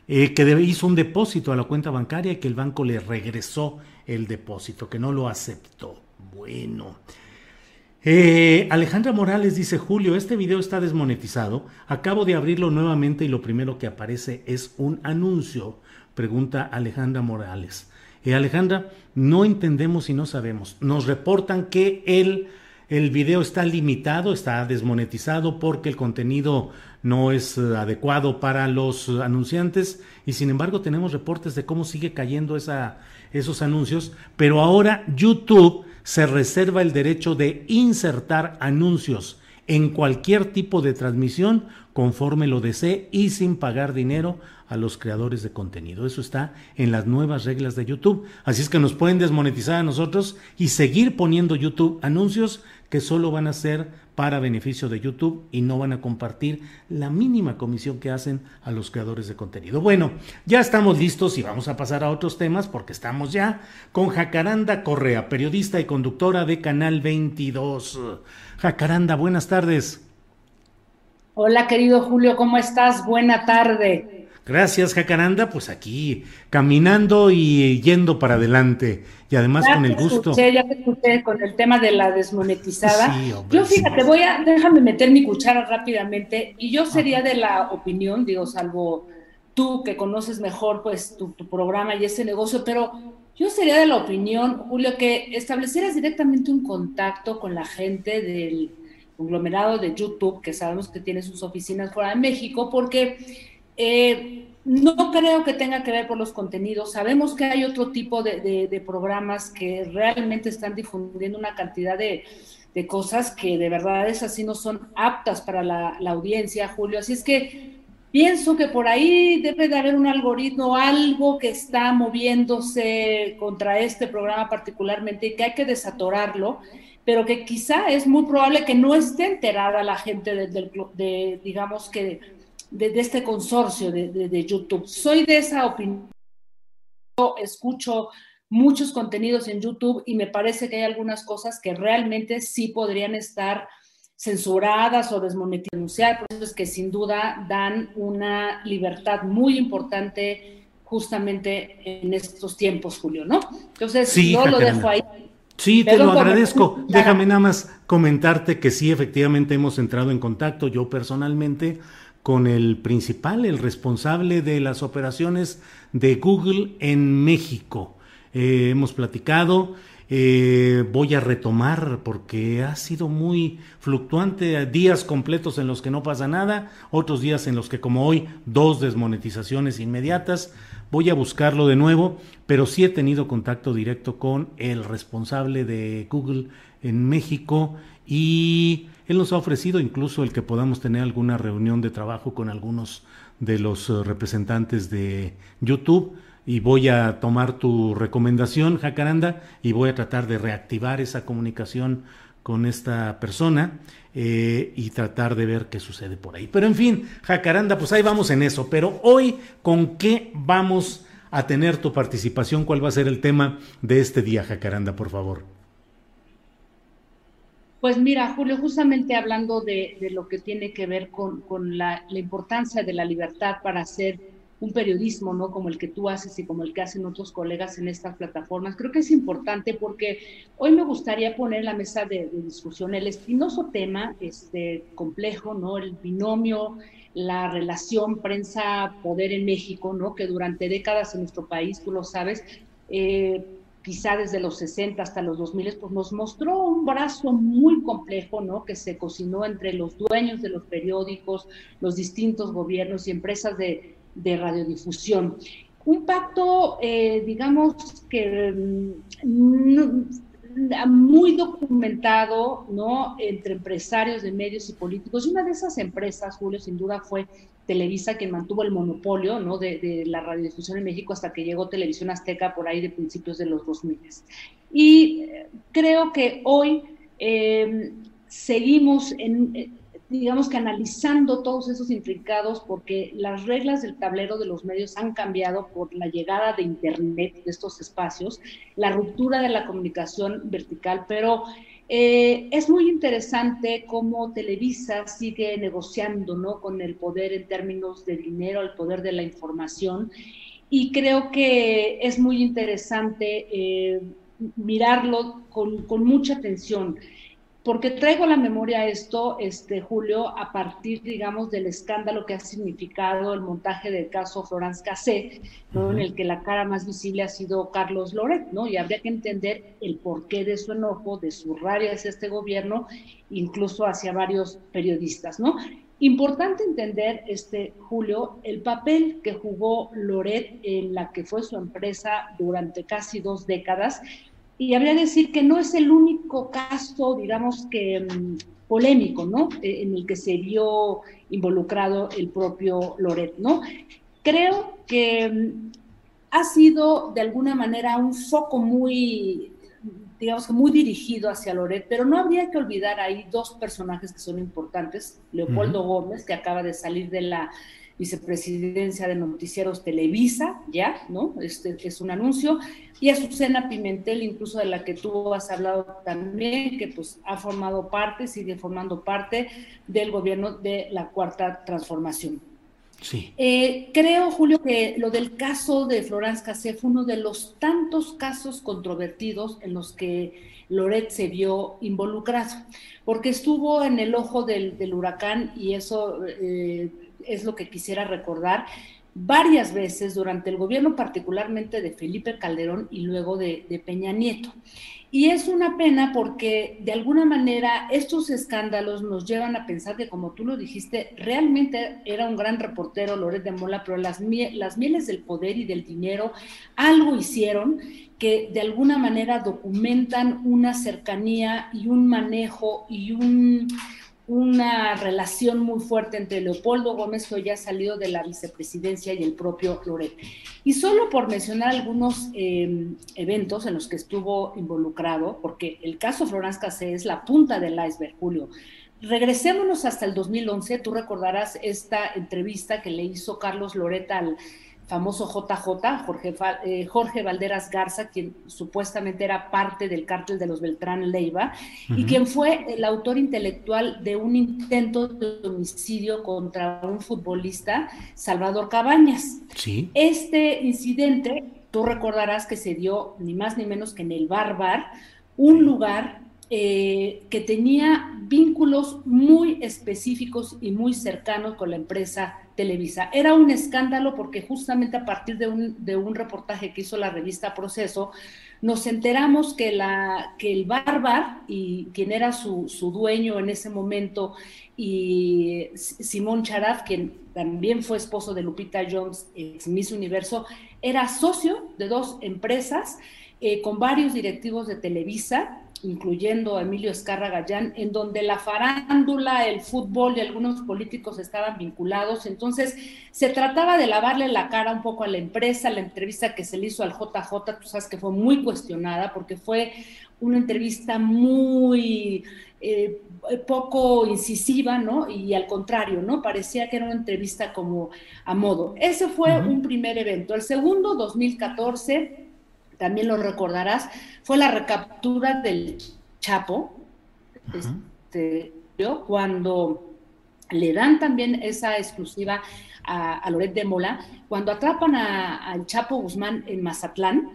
eh, que hizo un depósito a la cuenta bancaria y que el banco le regresó el depósito, que no lo aceptó. Bueno. Alejandra Morales dice, Julio, este video está desmonetizado. Acabo de abrirlo nuevamente y lo primero que aparece es un anuncio pregunta Alejandra Morales. Eh, Alejandra, no entendemos y no sabemos. Nos reportan que el, el video está limitado, está desmonetizado porque el contenido no es eh, adecuado para los anunciantes y sin embargo tenemos reportes de cómo sigue cayendo esa, esos anuncios, pero ahora YouTube se reserva el derecho de insertar anuncios en cualquier tipo de transmisión conforme lo desee y sin pagar dinero a los creadores de contenido. Eso está en las nuevas reglas de YouTube. Así es que nos pueden desmonetizar a nosotros y seguir poniendo YouTube anuncios que solo van a ser para beneficio de YouTube y no van a compartir la mínima comisión que hacen a los creadores de contenido. Bueno, ya estamos listos y vamos a pasar a otros temas porque estamos ya con Jacaranda Correa, periodista y conductora de Canal 22. Jacaranda, buenas tardes. Hola querido Julio, ¿cómo estás? Buena tarde. Gracias, Jacaranda. Pues aquí caminando y yendo para adelante. Y además con el gusto. Escuché, ya te escuché con el tema de la desmonetizada. yo fíjate, voy a, déjame meter mi cuchara rápidamente. Y yo sería de la opinión, digo, salvo tú que conoces mejor pues tu, tu programa y ese negocio, pero yo sería de la opinión, Julio, que establecieras directamente un contacto con la gente del conglomerado de YouTube, que sabemos que tiene sus oficinas fuera de México, porque eh, no creo que tenga que ver por los contenidos. Sabemos que hay otro tipo de, programas que realmente están difundiendo una cantidad de, cosas que de verdad es así no son aptas para la, audiencia, Julio. Así es que pienso que por ahí debe de haber un algoritmo, algo que está moviéndose contra este programa particularmente y que hay que desatorarlo pero que quizá es muy probable que no esté enterada la gente de digamos que de, este consorcio de, YouTube. Soy de esa opinión. escucho muchos contenidos en YouTube y me parece que hay algunas cosas que realmente sí podrían estar censuradas o desmonetizadas, por eso es que sin duda dan una libertad muy importante justamente en estos tiempos, Julio, ¿no? Entonces, yo lo dejo ahí. Sí, te lo agradezco. Déjame nada más comentarte que sí, efectivamente hemos entrado en contacto, yo personalmente, con el principal, el responsable de las operaciones de Google en México. Eh, hemos platicado, eh, voy a retomar porque ha sido muy fluctuante, días completos en los que no pasa nada, otros días en los que como hoy, dos desmonetizaciones inmediatas. Voy a buscarlo de nuevo, pero sí he tenido contacto directo con el responsable de Google en México y él nos ha ofrecido incluso el que podamos tener alguna reunión de trabajo con algunos de los eh, representantes de YouTube y voy a tomar tu recomendación, Jacaranda, y voy a tratar de reactivar esa comunicación con esta persona eh, y tratar de ver qué sucede por ahí. Pero en fin, Jacaranda, pues ahí vamos en eso. Pero hoy, ¿con qué vamos a tener tu participación? ¿Cuál va a ser el tema de este día, Jacaranda, por favor? Pues mira, Julio, justamente hablando de, lo que tiene que ver con, la, importancia de la libertad para hacer un periodismo, ¿no? Como el que tú haces y como el que hacen otros colegas en estas plataformas, creo que es importante porque hoy me gustaría poner en la mesa de, discusión el espinoso tema, este complejo, ¿no? El binomio, la relación prensa-poder en México, ¿no? Que durante décadas en nuestro país, tú lo sabes, eh, quizá desde los 60 hasta los 2000, pues nos mostró un brazo muy complejo, ¿no? Que se cocinó entre los dueños de los periódicos, los distintos gobiernos y empresas de, radiodifusión. Un pacto, eh, digamos, que mm, muy documentado, ¿no? Entre empresarios de medios y políticos. Y una de esas empresas, Julio, sin duda fue Televisa quien mantuvo el monopolio ¿no? de, la radiodifusión en México hasta que llegó Televisión Azteca por ahí de principios de los 2000. Y eh, creo que hoy em, seguimos en, eh, digamos que analizando todos esos intrincados porque las reglas del tablero de los medios han cambiado por la llegada de Internet, de estos espacios, la ruptura de la comunicación vertical, pero eh, es muy interesante cómo Televisa sigue negociando ¿no? con el poder en términos de dinero, el poder de la información, y creo que es muy interesante eh, mirarlo con, mucha atención. Porque traigo a la memoria esto, este, Julio, a partir, digamos, del escándalo que ha significado el montaje del caso Florence Cassé, ¿no? en el que la cara más visible ha sido Carlos Loret, ¿no? Y habría que entender el porqué de su enojo, de su rabia hacia este gobierno, incluso hacia varios periodistas, ¿no? Importante entender, este, Julio, el papel que jugó Loret en la que fue su empresa durante casi dos décadas y habría que decir que no es el único caso, digamos que mm, polémico, ¿no? E, en el que se vio involucrado el propio Loret, ¿no? Creo que mm, ha sido de alguna manera un foco muy, digamos que muy dirigido hacia Loret, pero no habría que olvidar ahí dos personajes que son importantes. Leopoldo Gómez, que acaba de salir de la vicepresidencia de Noticieros Televisa, ya, ¿no? Este es un anuncio, y Azucena Pimentel, incluso de la que tú has hablado también, que pues ha formado parte, sigue formando parte del gobierno de la Cuarta Transformación. Sí. Eh, creo, Julio, que lo del caso de Florence Cassé fue uno de los tantos casos controvertidos en los que Loret se vio involucrado, porque estuvo en el ojo del, huracán y eso eh, es lo que quisiera recordar varias veces durante el gobierno particularmente de Felipe Calderón y luego de, Peña Nieto. Y es una pena porque de alguna manera estos escándalos nos llevan a pensar que, como tú lo dijiste, realmente era un gran reportero Loret de Mola, pero las, las mieles del poder y del dinero algo hicieron que de alguna manera documentan una cercanía y un manejo y un, una relación muy fuerte entre Leopoldo Gómez, que hoy ha salido de la vicepresidencia, y el propio Loret. Y solo por mencionar algunos em, eventos en los que estuvo involucrado, porque el caso Florence Cassé es la punta del iceberg, Julio. Regresémonos hasta el 2011, tú recordarás esta entrevista que le hizo Carlos Loret al famoso JJ, Jorge, eh, Jorge Valderas Garza, quien supuestamente era parte del cártel de los Beltrán Leiva, y quien fue el autor intelectual de un intento de homicidio contra un futbolista, Salvador Cabañas. Sí. Este incidente, tú recordarás que se dio ni más ni menos que en el Barbar, un lugar eh, que tenía vínculos muy específicos y muy cercanos con la empresa Televisa. Era un escándalo porque justamente a partir de un, reportaje que hizo la revista Proceso, nos enteramos que, la, que el Barbar y quien era su, su dueño en ese momento, y Simón Charaf, quien también fue esposo de Lupita Jones, ex Miss Universo, era socio de dos empresas eh, con varios directivos de Televisa incluyendo a Emilio Escarra Gallán, en donde la farándula, el fútbol y algunos políticos estaban vinculados. Entonces, se trataba de lavarle la cara un poco a la empresa. La entrevista que se le hizo al JJ, tú sabes que fue muy cuestionada porque fue una entrevista muy eh, poco incisiva, ¿no? Y al contrario, ¿no? Parecía que era una entrevista como a modo. Ese fue un primer evento. El segundo, 2014 también lo recordarás, fue la recaptura del Chapo, este, cuando le dan también esa exclusiva a, Loret de Mola, cuando atrapan al Chapo Guzmán en Mazatlán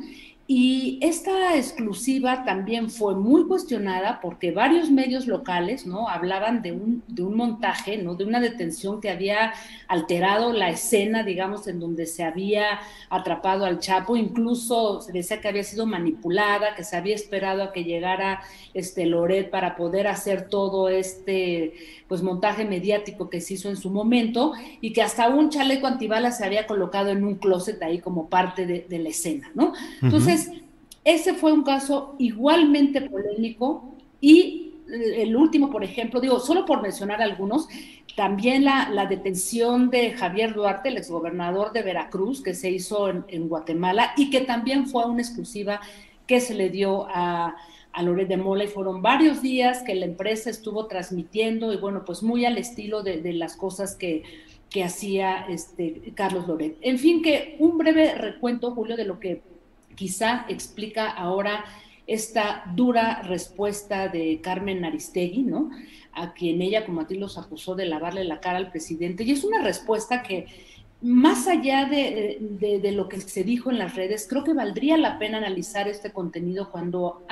y esta exclusiva también fue muy cuestionada porque varios medios locales ¿no? hablaban de un, de un montaje, ¿no? de una detención que había alterado la escena, digamos, en donde se había atrapado al Chapo. Incluso se decía que había sido manipulada, que se había esperado a que llegara este Loret para poder hacer todo este pues montaje mediático que se hizo en su momento y que hasta un chaleco antibalas se había colocado en un closet ahí como parte de, la escena, ¿no? Entonces, ese fue un caso igualmente polémico y el último, por ejemplo, digo, solo por mencionar algunos, también la, detención de Javier Duarte, el exgobernador de Veracruz, que se hizo en Guatemala y que también fue una exclusiva que se le dio a, a Loret de Mola y fueron varios días que la empresa estuvo transmitiendo y bueno, pues muy al estilo de, las cosas que, que hacía este Carlos Loret. En fin, que un breve recuento, Julio, de lo que quizá explica ahora esta dura respuesta de Carmen Aristegui, ¿no? A quien ella, como a ti, los acusó de lavarle la cara al presidente. Y es una respuesta que más allá de, lo que se dijo en las redes, creo que valdría la pena analizar este contenido cuando,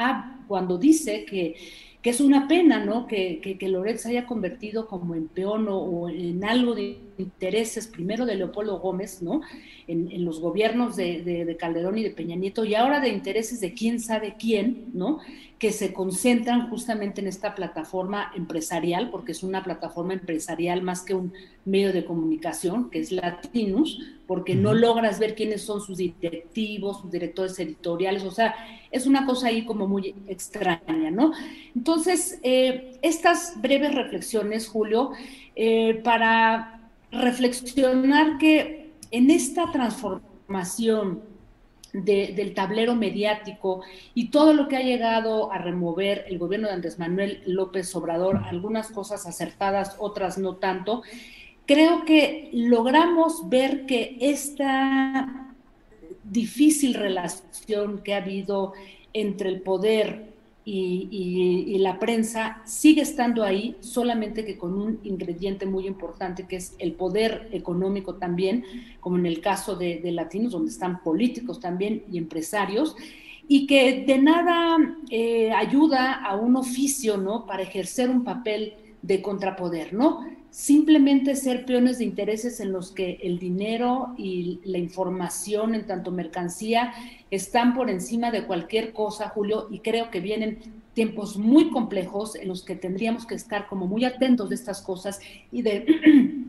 cuando dice que que es una pena, ¿no? Que, que, Loret se haya convertido como en peón o, en algo de intereses, primero de Leopoldo Gómez, ¿no? En, los gobiernos de, de, Calderón y de Peña Nieto, y ahora de intereses de quién sabe quién, ¿no? Que se concentran justamente en esta plataforma empresarial, porque es una plataforma empresarial más que un medio de comunicación, que es Latinus, porque no logras ver quiénes son sus directivos, sus directores editoriales, o sea, es una cosa ahí como muy extraña, ¿no? Entonces, eh, estas breves reflexiones, Julio, eh, para reflexionar que en esta transformación del tablero mediático y todo lo que ha llegado a remover el gobierno de Andrés Manuel López Obrador, algunas cosas acertadas, otras no tanto, creo que logramos ver que esta difícil relación que ha habido entre el poder y, la prensa sigue estando ahí, solamente que con un ingrediente muy importante que es el poder económico también, como en el caso de, Latinos, donde están políticos también y empresarios, y que de nada eh, ayuda a un oficio, ¿no? Para ejercer un papel de contrapoder, ¿no? Simplemente ser peones de intereses en los que el dinero y la información en tanto mercancía están por encima de cualquier cosa, Julio, y creo que vienen tiempos muy complejos en los que tendríamos que estar como muy atentos de estas cosas y de,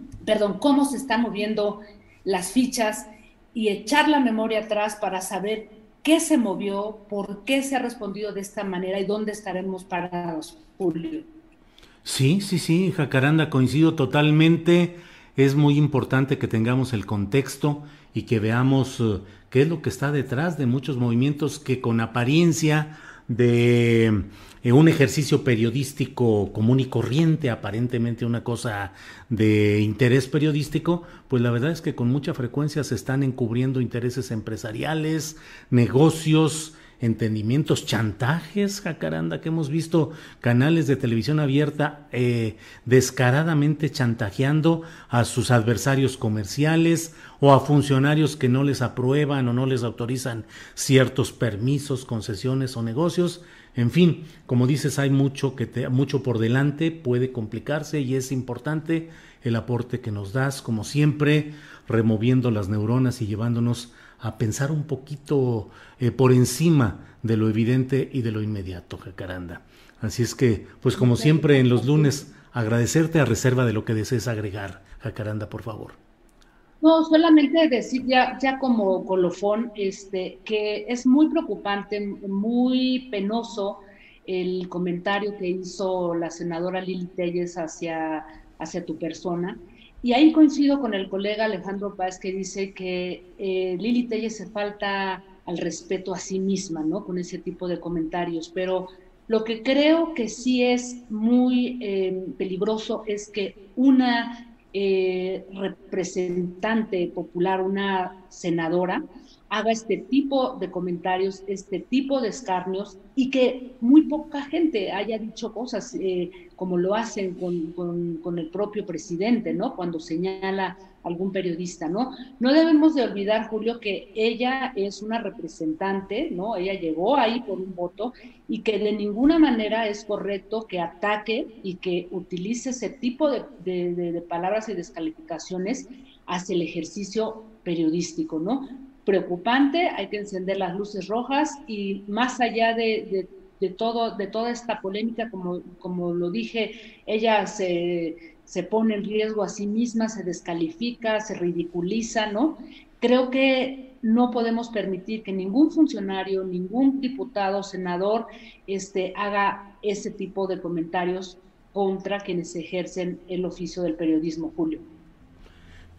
perdón, cómo se están moviendo las fichas y echar la memoria atrás para saber qué se movió, por qué se ha respondido de esta manera y dónde estaremos parados, Julio. Sí, sí, sí, Jacaranda, coincido totalmente. Es muy importante que tengamos el contexto y que veamos eh, qué es lo que está detrás de muchos movimientos que con apariencia de eh, un ejercicio periodístico común y corriente, aparentemente una cosa de interés periodístico, pues la verdad es que con mucha frecuencia se están encubriendo intereses empresariales, negocios, entendimientos, chantajes, jacaranda, que hemos visto canales de televisión abierta eh, descaradamente chantajeando a sus adversarios comerciales o a funcionarios que no les aprueban o no les autorizan ciertos permisos, concesiones o negocios. En fin, como dices, hay mucho que te, mucho por delante, puede complicarse y es importante el aporte que nos das, como siempre, removiendo las neuronas y llevándonos a pensar un poquito eh, por encima de lo evidente y de lo inmediato, Jacaranda. Así es que, pues como siempre en los lunes, agradecerte a reserva de lo que desees agregar, Jacaranda, por favor. No, solamente decir ya, ya como colofón, este, que es muy preocupante, muy penoso el comentario que hizo la senadora Lili Telles hacia, hacia tu persona. Y ahí coincido con el colega Alejandro Paz que dice que eh, Lili Telles se falta al respeto a sí misma, ¿no? Con ese tipo de comentarios. Pero lo que creo que sí es muy eh, peligroso es que una eh, representante popular, una senadora, haga este tipo de comentarios, este tipo de escarnios y que muy poca gente haya dicho cosas eh, como lo hacen con, con, el propio presidente, ¿no? Cuando señala algún periodista, ¿no? No debemos de olvidar, Julio, que ella es una representante, ¿no? Ella llegó ahí por un voto y que de ninguna manera es correcto que ataque y que utilice ese tipo de, de palabras y descalificaciones hacia el ejercicio periodístico, ¿no? Preocupante, hay que encender las luces rojas y más allá de, de todo, de toda esta polémica, como, como lo dije, ella se se pone en riesgo a sí misma, se descalifica, se ridiculiza, ¿no? Creo que no podemos permitir que ningún funcionario, ningún diputado, senador, este, haga ese tipo de comentarios contra quienes ejercen el oficio del periodismo, Julio.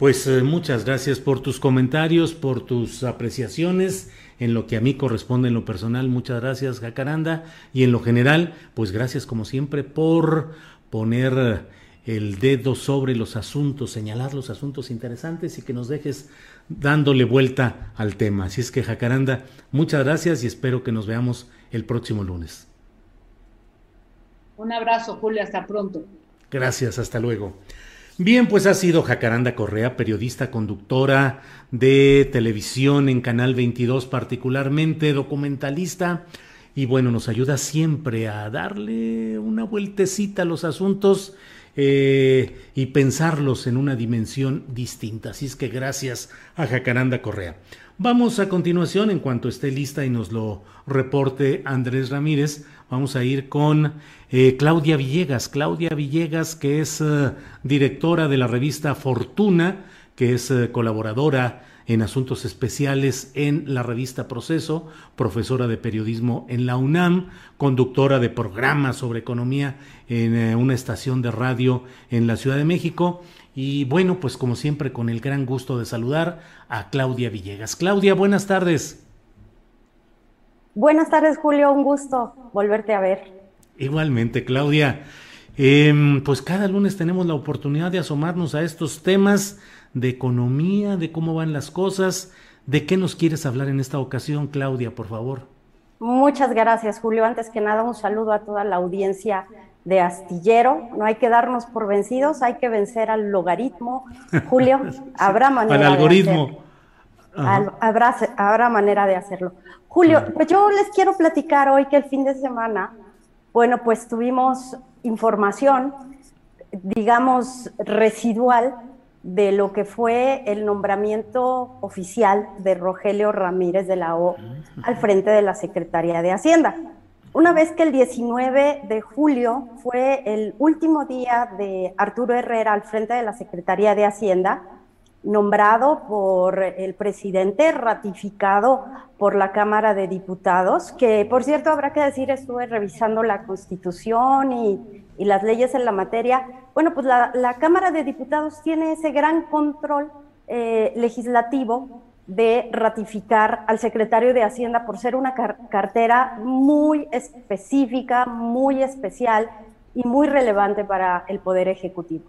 Pues eh, muchas gracias por tus comentarios, por tus apreciaciones en lo que a mí corresponde en lo personal. Muchas gracias, Jacaranda. Y en lo general, pues gracias como siempre por poner el dedo sobre los asuntos, señalar los asuntos interesantes y que nos dejes dándole vuelta al tema. Así es que Jacaranda, muchas gracias y espero que nos veamos el próximo lunes. Un abrazo, Julio, hasta pronto. Gracias, hasta luego. Bien, pues ha sido Jacaranda Correa, periodista, conductora de televisión en Canal 22, particularmente documentalista y bueno, nos ayuda siempre a darle una vueltecita a los asuntos eh, y pensarlos en una dimensión distinta. Así es que gracias a Jacaranda Correa. Vamos a continuación, en cuanto esté lista y nos lo reporte Andrés Ramírez, vamos a ir con eh, Claudia Villegas. Claudia Villegas, que es eh, directora de la revista Fortuna, que es colaboradora en asuntos especiales en la revista Proceso, profesora de periodismo en la UNAM, conductora de programas sobre economía en eh, una estación de radio en la Ciudad de México. Y bueno, pues como siempre, con el gran gusto de saludar a Claudia Villegas. Claudia, buenas tardes. Buenas tardes, Julio, un gusto volverte a ver. Igualmente, Claudia. Em, pues cada lunes tenemos la oportunidad de asomarnos a estos temas de economía, de cómo van las cosas. ¿De qué nos quieres hablar en esta ocasión, Claudia, por favor? Muchas gracias, Julio. Antes que nada, un saludo a toda la audiencia de Astillero. No hay que darnos por vencidos, hay que vencer al logaritmo. Julio, habrá manera al algoritmo. Habrá, habrá manera de hacerlo. Julio, pues yo les quiero platicar hoy que el fin de semana, bueno, pues tuvimos información, digamos, residual de lo que fue el nombramiento oficial de Rogelio Ramírez de la O al frente de la Secretaría de Hacienda. Una vez que el 19 de julio fue el último día de Arturo Herrera al frente de la Secretaría de Hacienda, nombrado por el presidente, ratificado por la Cámara de Diputados, que por cierto habrá que decir, estuve revisando la Constitución y las leyes en la materia, bueno, pues la, Cámara de Diputados tiene ese gran control eh, legislativo de ratificar al secretario de Hacienda por ser una cartera muy específica, muy especial y muy relevante para el Poder Ejecutivo.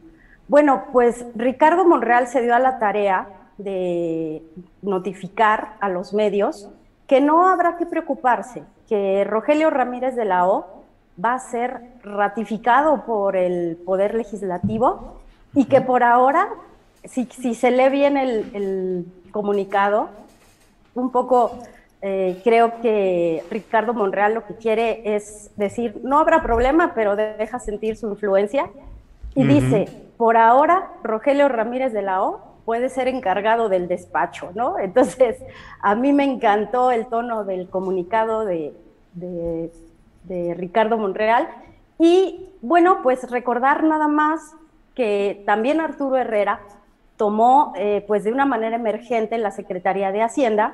Bueno, pues Ricardo Monreal se dio a la tarea de notificar a los medios que no habrá que preocuparse, que Rogelio Ramírez de la O va a ser ratificado por el Poder Legislativo y que por ahora, si, se lee bien el, comunicado, un poco eh, creo que Ricardo Monreal lo que quiere es decir, no habrá problema, pero deja sentir su influencia. Y dice, por ahora, Rogelio Ramírez de la O puede ser encargado del despacho, ¿no? Entonces, a mí me encantó el tono del comunicado de Ricardo Monreal. Y bueno, pues recordar nada más que también Arturo Herrera tomó eh, pues de una manera emergente la Secretaría de Hacienda,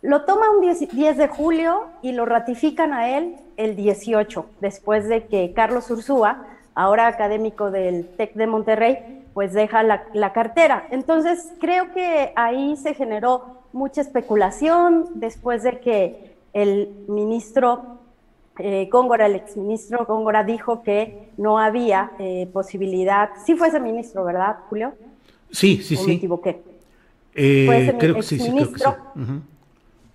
lo toma un 10, de julio y lo ratifican a él el 18, después de que Carlos Ursúa, ahora académico del TEC de Monterrey, pues deja la, la cartera. Entonces creo que ahí se generó mucha especulación después de que el ministro eh, Góngora, el exministro Góngora, dijo que no había eh, posibilidad, sí fue ese ministro, ¿verdad, Julio? Sí, sí, sí. me equivoqué. Eh, creo, que sí, sí,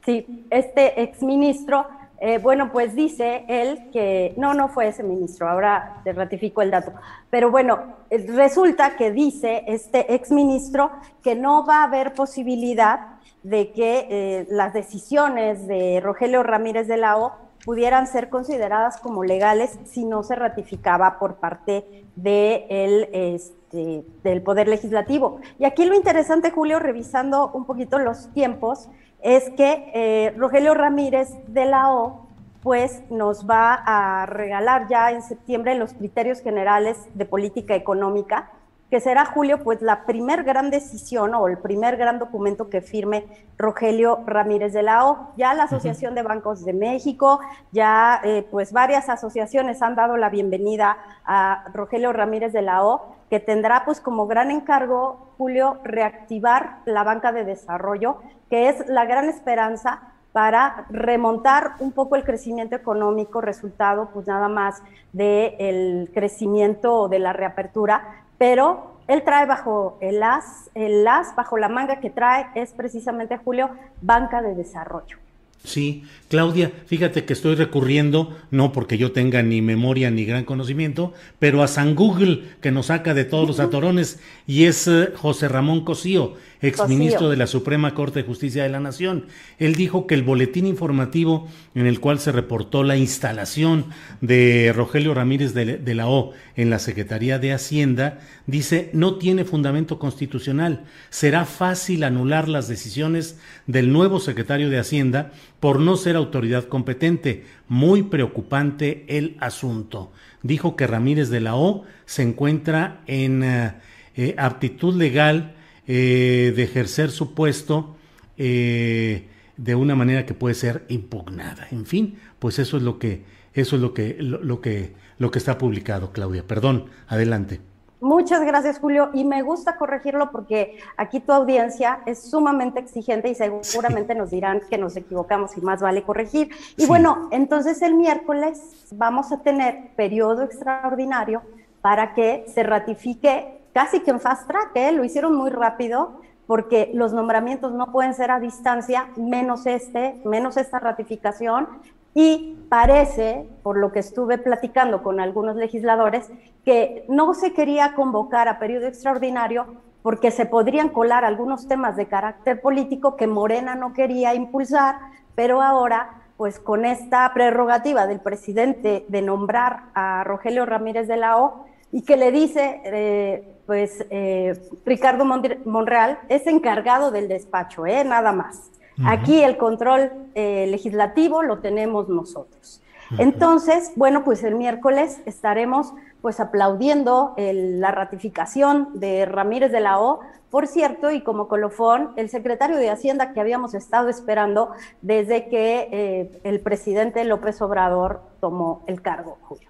sí, este exministro, eh, bueno, pues dice él que no, no fue ese ministro, ahora te ratifico el dato, pero bueno, resulta que dice este exministro que no va a haber posibilidad de que las decisiones de Rogelio Ramírez de la O pudieran ser consideradas como legales si no se ratificaba por parte este, del Poder Legislativo. Y aquí lo interesante, Julio, revisando un poquito los tiempos, es que eh, Rogelio Ramírez de la O pues nos va a regalar ya en septiembre los criterios generales de política económica que será, Julio, pues la primer gran decisión o el primer gran documento que firme Rogelio Ramírez de la O. Ya la Asociación de Bancos de México, ya eh, pues varias asociaciones han dado la bienvenida a Rogelio Ramírez de la O, que tendrá pues como gran encargo, Julio, reactivar la banca de desarrollo, que es la gran esperanza para remontar un poco el crecimiento económico, resultado pues nada más del crecimiento de la reapertura pero él trae bajo el as, el as, bajo la manga que trae es precisamente, Julio, banca de desarrollo. Sí, Claudia, fíjate que estoy recurriendo, no porque yo tenga ni memoria ni gran conocimiento, pero a San Google, que nos saca de todos los atorones, y es eh, José Ramón Cosío, exministro de la Suprema Corte de Justicia de la Nación. Él dijo que el boletín informativo en el cual se reportó la instalación de Rogelio Ramírez de, de la O en la Secretaría de Hacienda, dice, no tiene fundamento constitucional. Será fácil anular las decisiones del nuevo secretario de Hacienda por no ser autoridad competente. Muy preocupante el asunto. Dijo que Ramírez de la O se encuentra en eh, eh, aptitud legal eh, de ejercer su puesto de una manera que puede ser impugnada. En fin, pues eso es lo que eso es lo que lo que lo que está publicado, Claudia. Perdón, adelante. Muchas gracias, Julio. Y me gusta corregirlo porque aquí tu audiencia es sumamente exigente y seguramente nos dirán que nos equivocamos y más vale corregir. Y bueno, entonces el miércoles vamos a tener periodo extraordinario para que se ratifique casi que en fast track, ¿eh? lo hicieron muy rápido porque los nombramientos no pueden ser a distancia, menos este, menos esta ratificación, y parece, por lo que estuve platicando con algunos legisladores, que no se quería convocar a periodo extraordinario porque se podrían colar algunos temas de carácter político que Morena no quería impulsar, pero ahora, pues con esta prerrogativa del presidente de nombrar a Rogelio Ramírez de la O y que le dice, eh, pues eh, Ricardo Monreal es encargado del despacho, ¿eh? nada más. Aquí el control eh, legislativo lo tenemos nosotros. Entonces, bueno, pues el miércoles estaremos pues aplaudiendo la ratificación de Ramírez de la O, por cierto, y como colofón, el secretario de Hacienda que habíamos estado esperando desde que eh, el presidente López Obrador tomó el cargo, Julio.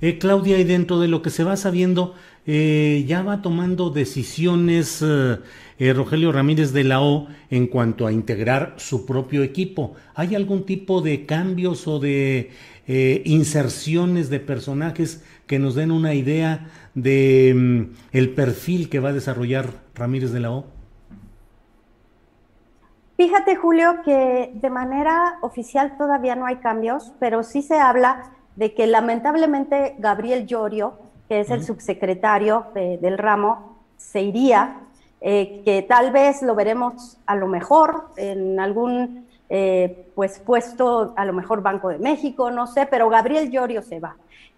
Eh, Claudia, y dentro de lo que se va sabiendo, ya va tomando decisiones eh, Rogelio Ramírez de la O en cuanto a integrar su propio equipo. ¿Hay algún tipo de cambios o de eh, inserciones de personajes que nos den una idea de mm, el perfil que va a desarrollar Ramírez de la O? Fíjate, Julio, que de manera oficial todavía no hay cambios, pero sí se habla de que lamentablemente Gabriel Llorio, que es el subsecretario del ramo, se iría eh, que tal vez lo veremos a lo mejor en algún eh, pues puesto, a lo mejor Banco de México, no sé, pero Gabriel Llorio se va.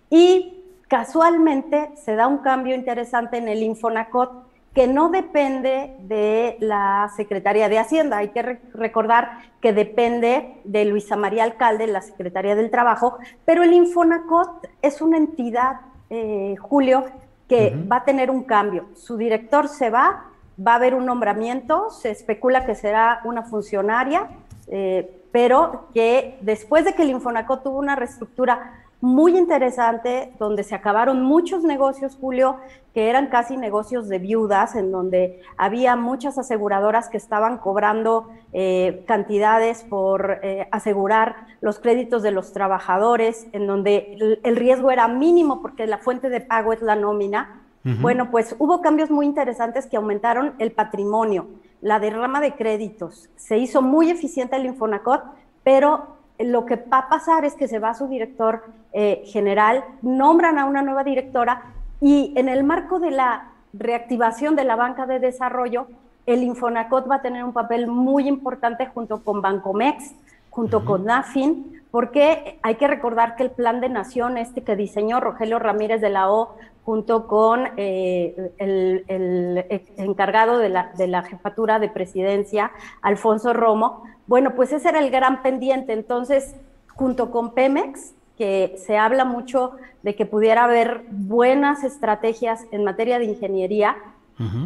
Y casualmente se da un cambio interesante en el Infonacot que no depende de la Secretaría de Hacienda. Hay que recordar que depende de Luisa María Alcalde, la Secretaría del Trabajo, pero el Infonacot es una entidad, eh, Julio, que va a tener un cambio. Su director se va, va a haber un nombramiento, se especula que será una funcionaria, eh, pero que después de que el Infonacot tuvo una reestructura muy interesante, donde se acabaron muchos negocios, Julio, que eran casi negocios de viudas, en donde había muchas aseguradoras que estaban cobrando eh, cantidades por eh, asegurar los créditos de los trabajadores, en donde el riesgo era mínimo porque la fuente de pago es la nómina bueno, pues hubo cambios muy interesantes que aumentaron el patrimonio, la derrama de créditos. Se hizo muy eficiente el Infonacot, pero lo que va a pasar es que se va su director eh, general, nombran a una nueva directora y en el marco de la reactivación de la banca de desarrollo, el Infonacot va a tener un papel muy importante junto con Bancomex, junto con NAFIN, porque hay que recordar que el plan de nación este que diseñó Rogelio Ramírez de la O junto con eh, el, encargado de la, de la jefatura de presidencia, Alfonso Romo, bueno, pues ese era el gran pendiente. Entonces, junto con Pemex, que se habla mucho de que pudiera haber buenas estrategias en materia de ingeniería,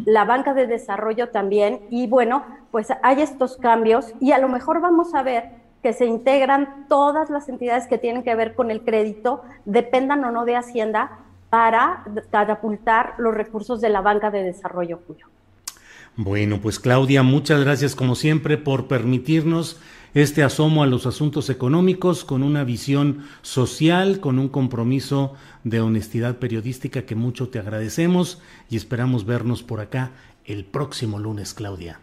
la banca de desarrollo también, y bueno, pues hay estos cambios y a lo mejor vamos a ver que se integran todas las entidades que tienen que ver con el crédito, dependan o no de Hacienda, para catapultar los recursos de la banca de desarrollo, Julio. Bueno, pues Claudia, muchas gracias como siempre por permitirnos este asomo a los asuntos económicos con una visión social, con un compromiso de honestidad periodística que mucho te agradecemos y esperamos vernos por acá el próximo lunes, Claudia.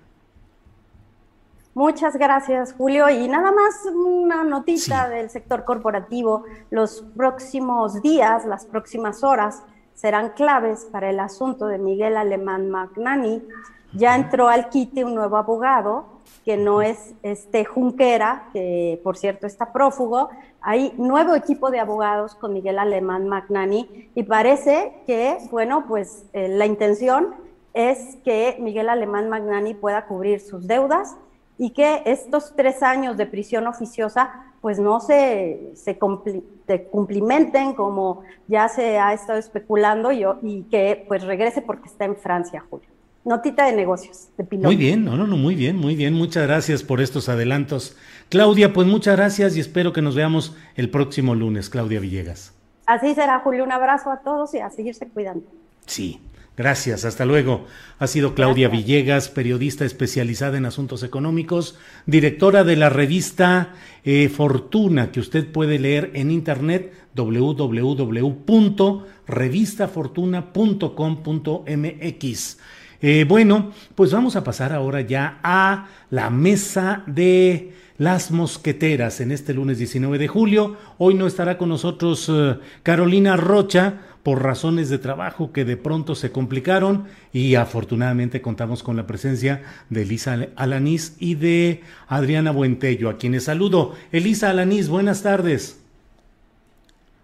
Muchas gracias, Julio. Y nada más una notita del sector corporativo. Los próximos días, las próximas horas, serán claves para el asunto de Miguel Alemán Magnani. Ya entró al quite un nuevo abogado, que no es este Junquera, que por cierto está prófugo. Hay nuevo equipo de abogados con Miguel Alemán Magnani y parece que, bueno, pues eh, la intención es que Miguel Alemán Magnani pueda cubrir sus deudas y que estos tres años de prisión oficiosa pues no se, se, cumplimenten como ya se ha estado especulando y, y, que pues regrese porque está en Francia, Julio. Notita de negocios, de piloto. Muy bien, no, no, no, muy bien, muy bien. Muchas gracias por estos adelantos. Claudia, pues muchas gracias y espero que nos veamos el próximo lunes, Claudia Villegas. Así será, Julio. Un abrazo a todos y a seguirse cuidando. Sí. Gracias, hasta luego. Ha sido Claudia Villegas, periodista especializada en asuntos económicos, directora de la revista eh, Fortuna, que usted puede leer en internet www.revistafortuna.com.mx. Eh, bueno, pues vamos a pasar ahora ya a la mesa de las mosqueteras en este lunes 19 de julio. Hoy no estará con nosotros eh, Carolina Rocha por razones de trabajo que de pronto se complicaron y afortunadamente contamos con la presencia de Elisa Alanís y de Adriana Buentello, a quienes saludo. Elisa Alanís, buenas tardes.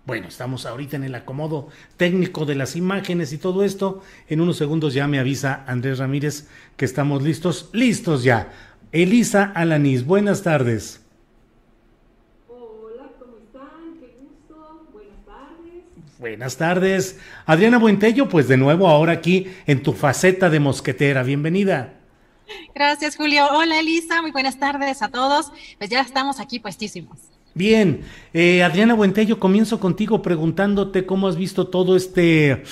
Bueno, estamos ahorita en el acomodo técnico de las imágenes y todo esto. En unos segundos ya me avisa Andrés Ramírez que estamos listos. Listos ya. Elisa Alanís, buenas tardes. Buenas tardes. Adriana Buentello, pues de nuevo ahora aquí en tu faceta de mosquetera. Bienvenida. Gracias, Julio. Hola, Elisa. Muy buenas tardes a todos. Pues ya estamos aquí puestísimos. Bien, eh, Adriana Buentello, comienzo contigo preguntándote cómo has visto todo este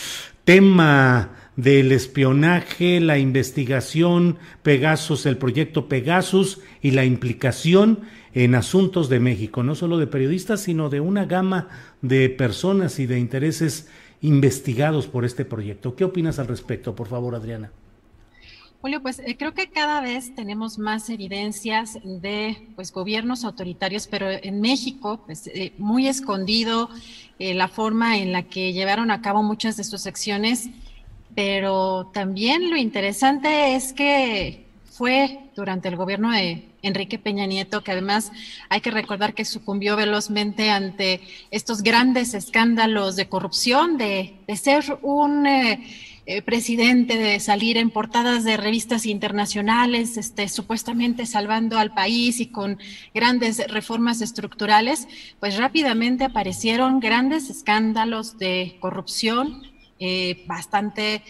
tema del espionaje, la investigación Pegasus, el proyecto Pegasus y la implicación en asuntos de México, no solo de periodistas, sino de una gama de personas y de intereses investigados por este proyecto. ¿Qué opinas al respecto, por favor, Adriana? Julio, pues eh, creo que cada vez tenemos más evidencias de pues gobiernos autoritarios, pero en México, pues eh, muy escondido eh, la forma en la que llevaron a cabo muchas de sus acciones, pero también lo interesante es que fue durante el gobierno de Enrique Peña Nieto, que además hay que recordar que sucumbió velozmente ante estos grandes escándalos de corrupción, de, ser un eh, eh, presidente, de salir en portadas de revistas internacionales, este, supuestamente salvando al país y con grandes reformas estructurales, pues rápidamente aparecieron grandes escándalos de corrupción, eh, bastante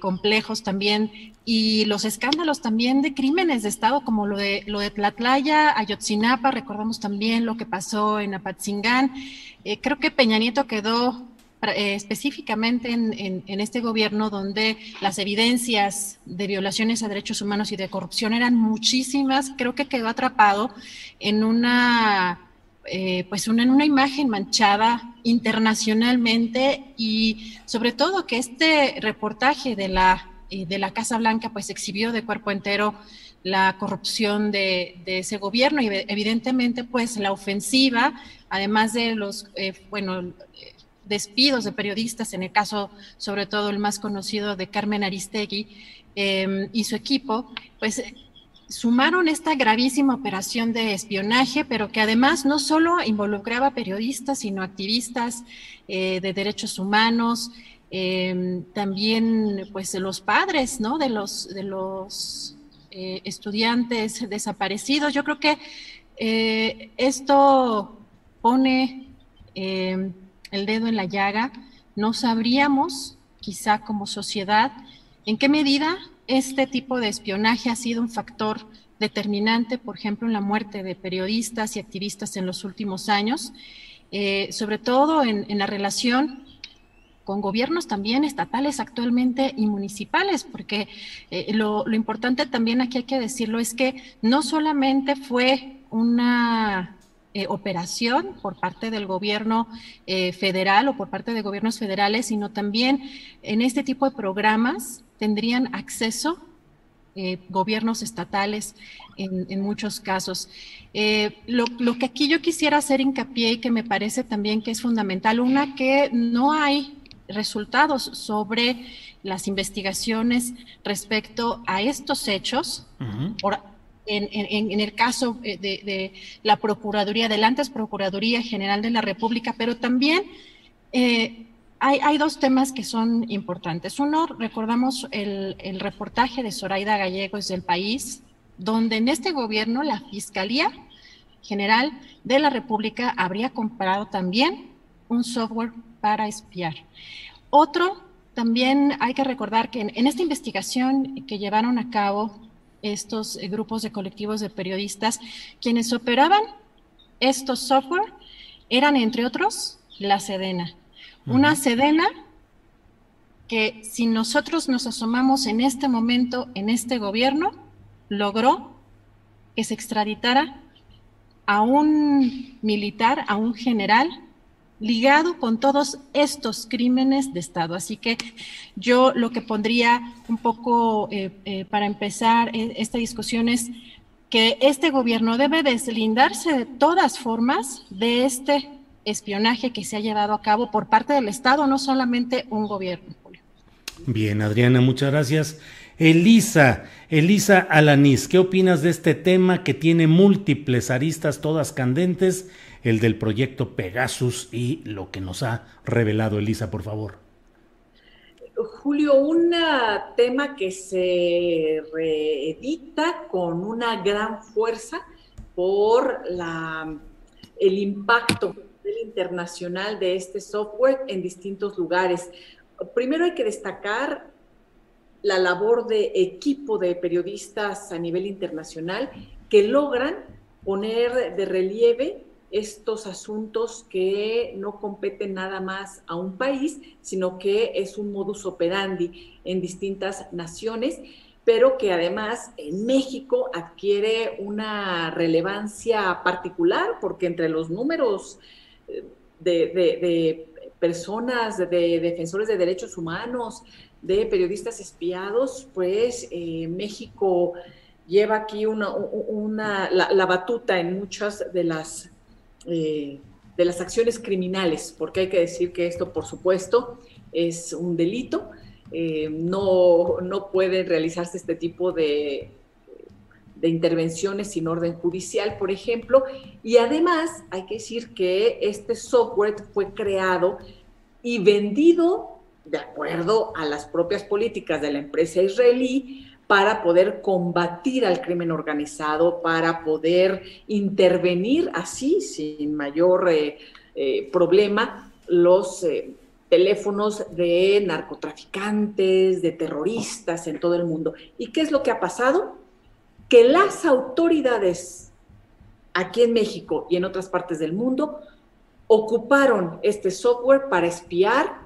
complejos también y los escándalos también de crímenes de Estado, como lo de, lo de Tlatlaya, Ayotzinapa, recordamos también lo que pasó en Apatzingán. Eh, creo que Peña Nieto quedó eh, específicamente en, en, este gobierno donde las evidencias de violaciones a derechos humanos y de corrupción eran muchísimas, creo que quedó atrapado en una eh, pues una, una imagen manchada internacionalmente y sobre todo que este reportaje de la de la Casa Blanca pues exhibió de cuerpo entero la corrupción de, ese gobierno y evidentemente pues la ofensiva, además de los, eh, bueno, despidos de periodistas, en el caso sobre todo el más conocido de Carmen Aristegui em, y su equipo, pues sumaron esta gravísima operación de espionaje, pero que además no solo involucraba periodistas, sino activistas eh, de derechos humanos, Em, también pues los padres ¿no? de los, de los eh, estudiantes desaparecidos. Yo creo que eh, esto pone em, el dedo en la llaga. No sabríamos, quizá como sociedad, en qué medida este tipo de espionaje ha sido un factor determinante, por ejemplo, en la muerte de periodistas y activistas en los últimos años, eh, sobre todo en, la relación con gobiernos también estatales actualmente y municipales, porque eh, lo, importante también aquí hay que decirlo es que no solamente fue una eh, operación por parte del gobierno federal o por parte de gobiernos federales, sino también en este tipo de programas tendrían acceso eh, gobiernos estatales en, muchos casos. Eh, lo, lo, que aquí yo quisiera hacer hincapié y que me parece también que es fundamental, una que no hay resultados sobre las investigaciones respecto a estos hechos. en, el caso eh, de, la Procuraduría, del antes Procuraduría General de la República, pero también eh, hay, dos temas que son importantes. Uno, recordamos el, reportaje de Zoraida Gallegos del país, donde en este gobierno la Fiscalía General de la República habría comprado también un software para espiar. Otro, también hay que recordar que en, esta investigación que llevaron a cabo estos grupos de colectivos de periodistas, quienes operaban estos software eran, entre otros, la Sedena. Una Sedena que si nosotros nos asomamos en este momento, en este gobierno, logró que se extraditara a un militar, a un general ligado con todos estos crímenes de Estado. Así que yo lo que pondría un poco eh, eh, para empezar eh, esta discusión es que este gobierno debe deslindarse de todas formas de este espionaje que se ha llevado a cabo por parte del Estado, no solamente un gobierno. Bien, Adriana, muchas gracias. Elisa, Elisa Alanís, ¿qué opinas de este tema que tiene múltiples aristas, todas candentes? el del proyecto Pegasus y lo que nos ha revelado Elisa, por favor. Julio, un tema que se reedita con una gran fuerza por la, el impacto internacional de este software en distintos lugares. Primero hay que destacar la labor de equipo de periodistas a nivel internacional que logran poner de relieve estos asuntos que no competen nada más a un país, sino que es un modus operandi en distintas naciones, pero que además en México adquiere una relevancia particular, porque entre los números de, personas, de defensores de derechos humanos, de periodistas espiados, pues eh, México lleva aquí una, la, batuta en muchas de las eh, de las acciones criminales, porque hay que decir que esto, por supuesto, es un delito. Eh, no, no puede realizarse este tipo de, de intervenciones sin orden judicial, por ejemplo. Y además hay que decir que este software fue creado y vendido de acuerdo a las propias políticas de la empresa israelí para poder combatir al crimen organizado, para poder intervenir así, sin mayor eh, eh, problema, los eh, teléfonos de narcotraficantes, de terroristas en todo el mundo. ¿Y qué es lo que ha pasado? Que las autoridades aquí en México y en otras partes del mundo ocuparon este software para espiar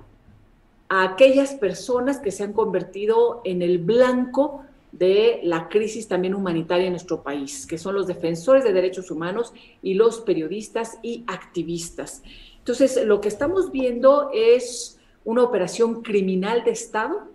a aquellas personas que se han convertido en el blanco de la crisis también humanitaria en nuestro país, que son los defensores de derechos humanos y los periodistas y activistas. Entonces, lo que estamos viendo es una operación criminal de Estado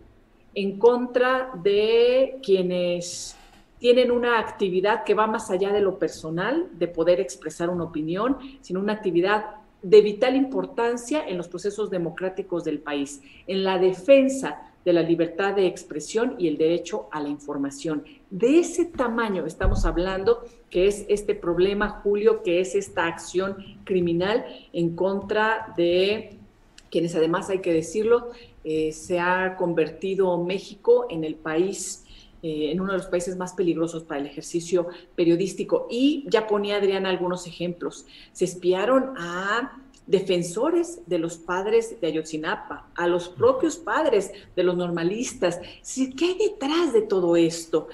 en contra de quienes tienen una actividad que va más allá de lo personal, de poder expresar una opinión, sino una actividad de vital importancia en los procesos democráticos del país, en la defensa de la libertad de expresión y el derecho a la información. De ese tamaño estamos hablando que es este problema, Julio, que es esta acción criminal en contra de quienes además hay que decirlo, eh, se ha convertido México en el país eh, en uno de los países más peligrosos para el ejercicio periodístico. Y ya ponía Adriana algunos ejemplos. Se espiaron a defensores de los padres de Ayotzinapa, a los propios padres de los normalistas. ¿Qué hay detrás de todo esto?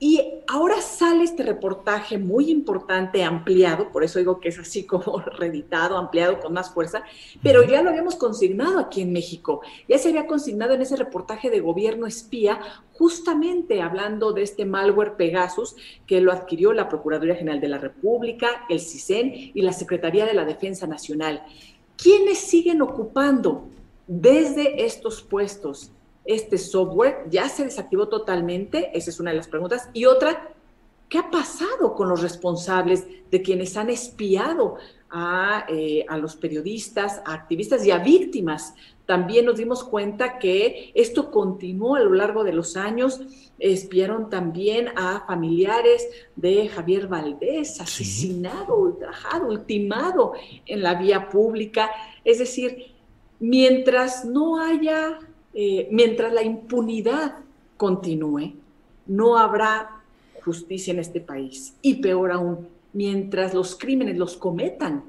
Y ahora sale este reportaje muy importante, ampliado, por eso digo que es así como reeditado, ampliado con más fuerza, pero ya lo habíamos consignado aquí en México. Ya se había consignado en ese reportaje de gobierno espía, justamente hablando de este malware Pegasus, que lo adquirió la Procuraduría General de la República, el CISEN y la Secretaría de la Defensa Nacional. ¿Quiénes siguen ocupando desde estos puestos este software? ¿Ya se desactivó totalmente? Esa es una de las preguntas. Y otra, ¿qué ha pasado con los responsables de quienes han espiado a, eh, a, los periodistas, a activistas y a víctimas. También nos dimos cuenta que esto continuó a lo largo de los años. Espiaron también a familiares de Javier Valdés, asesinado, ultrajado, ultimado en la vía pública. Es decir, mientras no haya, eh, mientras la impunidad continúe, no habrá justicia en este país. Y peor aún, mientras los crímenes los cometan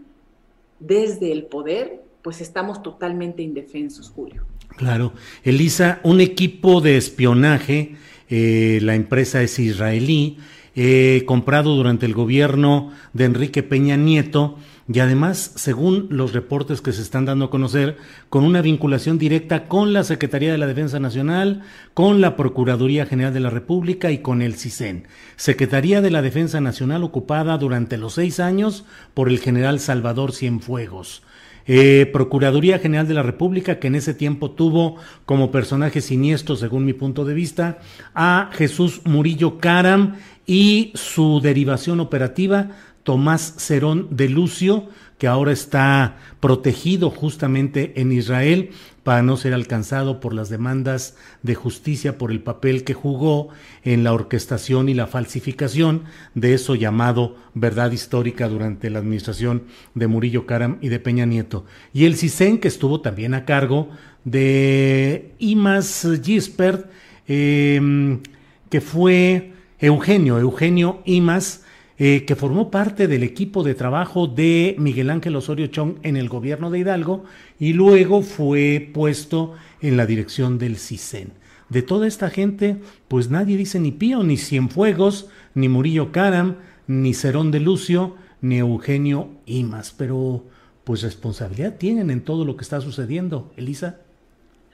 desde el poder, pues estamos totalmente indefensos, Julio. Claro. Elisa, un equipo de espionaje, eh, la empresa es israelí, eh, comprado durante el gobierno de Enrique Peña Nieto, y además, según los reportes que se están dando a conocer, con una vinculación directa con la Secretaría de la Defensa Nacional, con la Procuraduría General de la República y con el CISEN. Secretaría de la Defensa Nacional ocupada durante los seis años por el general Salvador Cienfuegos. Eh, Procuraduría General de la República, que en ese tiempo tuvo como personaje siniestro, según mi punto de vista, a Jesús Murillo Caram y su derivación operativa Tomás Cerón de Lucio, que ahora está protegido justamente en Israel para no ser alcanzado por las demandas de justicia por el papel que jugó en la orquestación y la falsificación de eso llamado verdad histórica durante la administración de Murillo Karam y de Peña Nieto. Y el CISEN, que estuvo también a cargo de Imas Gispert, em, que fue Eugenio, Eugenio Imas, eh, que formó parte del equipo de trabajo de Miguel Ángel Osorio Chong en el gobierno de Hidalgo y luego fue puesto en la dirección del CISEN. De toda esta gente, pues nadie dice ni Pío, ni Cienfuegos, ni Murillo Caram, ni Cerón de Lucio, ni Eugenio Imas, pero pues responsabilidad tienen en todo lo que está sucediendo, Elisa.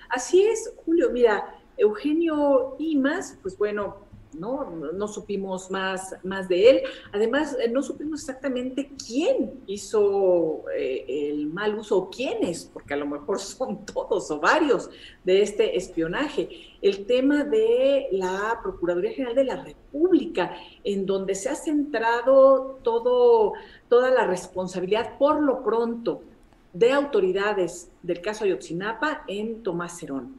Así es, Julio, mira, Eugenio Imas, pues bueno, ¿no? Supimos más, más de él. Además, eh, no supimos exactamente quién hizo eh, el mal uso o quiénes, porque a lo mejor son todos o varios de este espionaje. El tema de la Procuraduría General de la República, en donde se ha centrado todo, toda la responsabilidad por lo pronto de autoridades del caso Ayotzinapa en Tomás Cerón,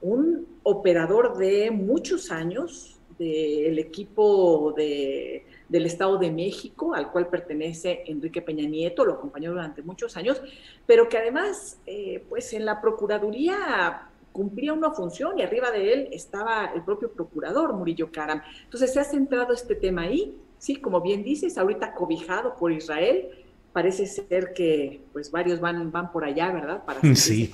un operador de muchos años, del equipo de, del Estado de México, al cual pertenece Enrique Peña Nieto, lo acompañó durante muchos años, pero que además, eh, pues en la Procuraduría cumplía una función y arriba de él estaba el propio procurador Murillo Karam. Entonces se ha centrado este tema ahí, sí, como bien dices, ahorita cobijado por Israel, parece ser que pues varios van, van por allá, ¿verdad? Para ser sí.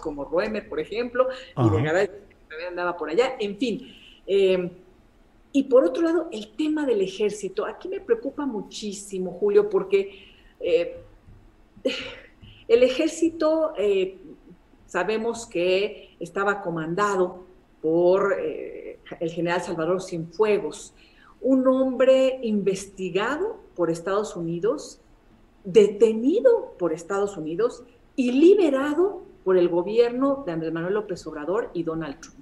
como Roemer, por ejemplo, y de Garay también andaba por allá, en fin. Eh, y por otro lado, el tema del ejército. Aquí me preocupa muchísimo, Julio, porque eh, el ejército eh, sabemos que estaba comandado por el general Salvador Cienfuegos, un hombre investigado por Estados Unidos, detenido por Estados Unidos y liberado por el gobierno de Andrés Manuel López Obrador y Donald Trump,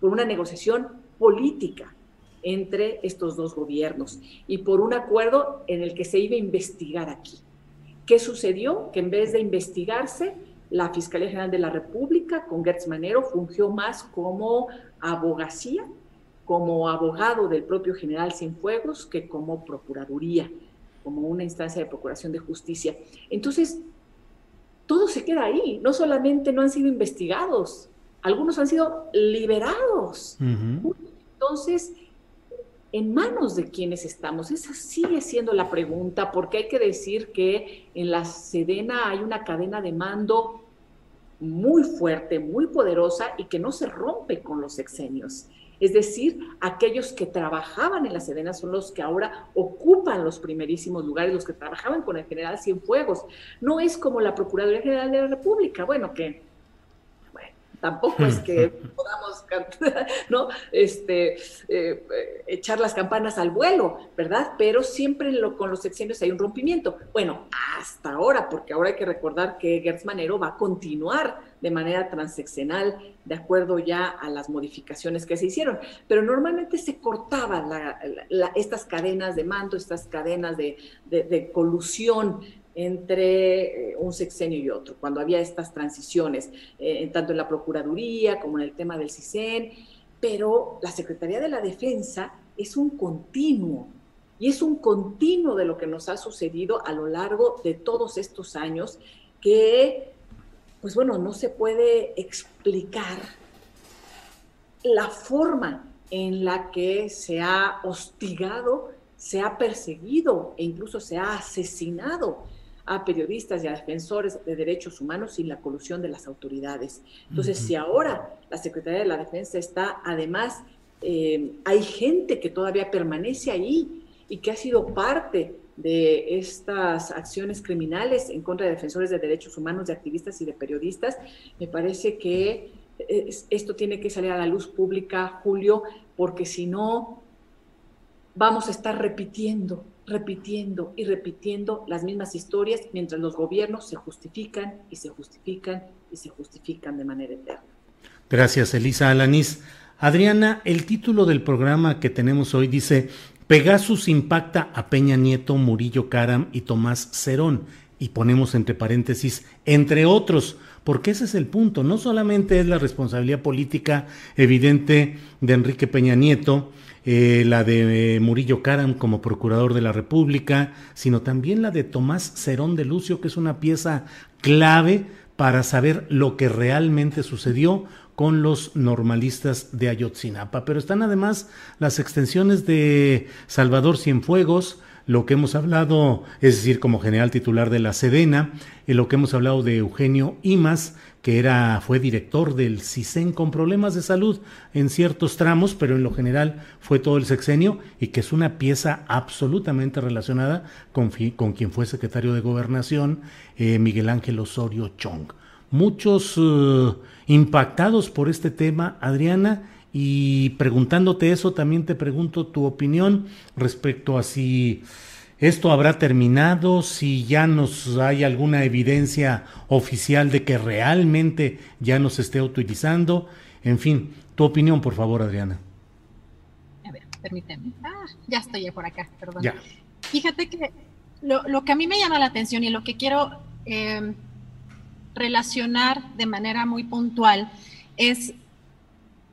por una negociación política entre estos dos gobiernos y por un acuerdo en el que se iba a investigar aquí. ¿Qué sucedió? Que en vez de investigarse, la Fiscalía General de la República con Gertz Manero fungió más como abogacía, como abogado del propio general Cienfuegos, que como procuraduría, como una instancia de procuración de justicia. Entonces, todo se queda ahí. No solamente no han sido investigados, algunos han sido liberados. Entonces, ¿en manos de quiénes estamos? Esa sigue siendo la pregunta, porque hay que decir que en la Sedena hay una cadena de mando muy fuerte, muy poderosa y que no se rompe con los sexenios. Es decir, aquellos que trabajaban en la Sedena son los que ahora ocupan los primerísimos lugares, los que trabajaban con el general Cienfuegos. No es como la Procuraduría General de la República, bueno, que tampoco es que podamos ¿no? este, eh, echar las campanas al vuelo, ¿verdad? Pero siempre lo, con los sexenios hay un rompimiento. Bueno, hasta ahora, porque ahora hay que recordar que Gertz Manero va a continuar de manera transeccional, de acuerdo ya a las modificaciones que se hicieron. Pero normalmente se cortaban estas cadenas de mando, estas cadenas de, de colusión entre eh, un sexenio y otro, cuando había estas transiciones, eh, tanto en la Procuraduría como en el tema del CISEN, pero la Secretaría de la Defensa es un continuo, y es un continuo de lo que nos ha sucedido a lo largo de todos estos años, que, pues bueno, no se puede explicar la forma en la que se ha hostigado, se ha perseguido e incluso se ha asesinado a periodistas y a defensores de derechos humanos sin la colusión de las autoridades. Entonces, si ahora la Secretaría de la Defensa está, además, eh, hay gente que todavía permanece ahí y que ha sido parte de estas acciones criminales en contra de defensores de derechos humanos, de activistas y de periodistas, me parece que esto tiene que salir a la luz pública, Julio, porque si no, vamos a estar repitiendo repitiendo y repitiendo las mismas historias mientras los gobiernos se justifican y se justifican y se justifican de manera eterna. Gracias, Elisa Alanis. Adriana, el título del programa que tenemos hoy dice Pegasus impacta a Peña Nieto, Murillo Caram y Tomás Cerón. Y ponemos entre paréntesis, entre otros, porque ese es el punto. No solamente es la responsabilidad política evidente de Enrique Peña Nieto, eh, la de eh, Murillo Caram como procurador de la República, sino también la de Tomás Cerón de Lucio, que es una pieza clave para saber lo que realmente sucedió con los normalistas de Ayotzinapa. Pero están además las extensiones de Salvador Cienfuegos, lo que hemos hablado, es decir, como general titular de la Sedena, en lo que hemos hablado de Eugenio Imas, que era, fue director del CISEN con problemas de salud en ciertos tramos, pero en lo general fue todo el sexenio y que es una pieza absolutamente relacionada con, con quien fue secretario de Gobernación, eh, Miguel Ángel Osorio Chong. Muchos eh, impactados por este tema, Adriana, y preguntándote eso, también te pregunto tu opinión respecto a si esto habrá terminado, si ya nos hay alguna evidencia oficial de que realmente ya nos esté utilizando. En fin, tu opinión, por favor, Adriana. A ver, permíteme. Ah, ya estoy por acá, perdón. Fíjate que lo, que a mí me llama la atención y lo que quiero eh, relacionar de manera muy puntual es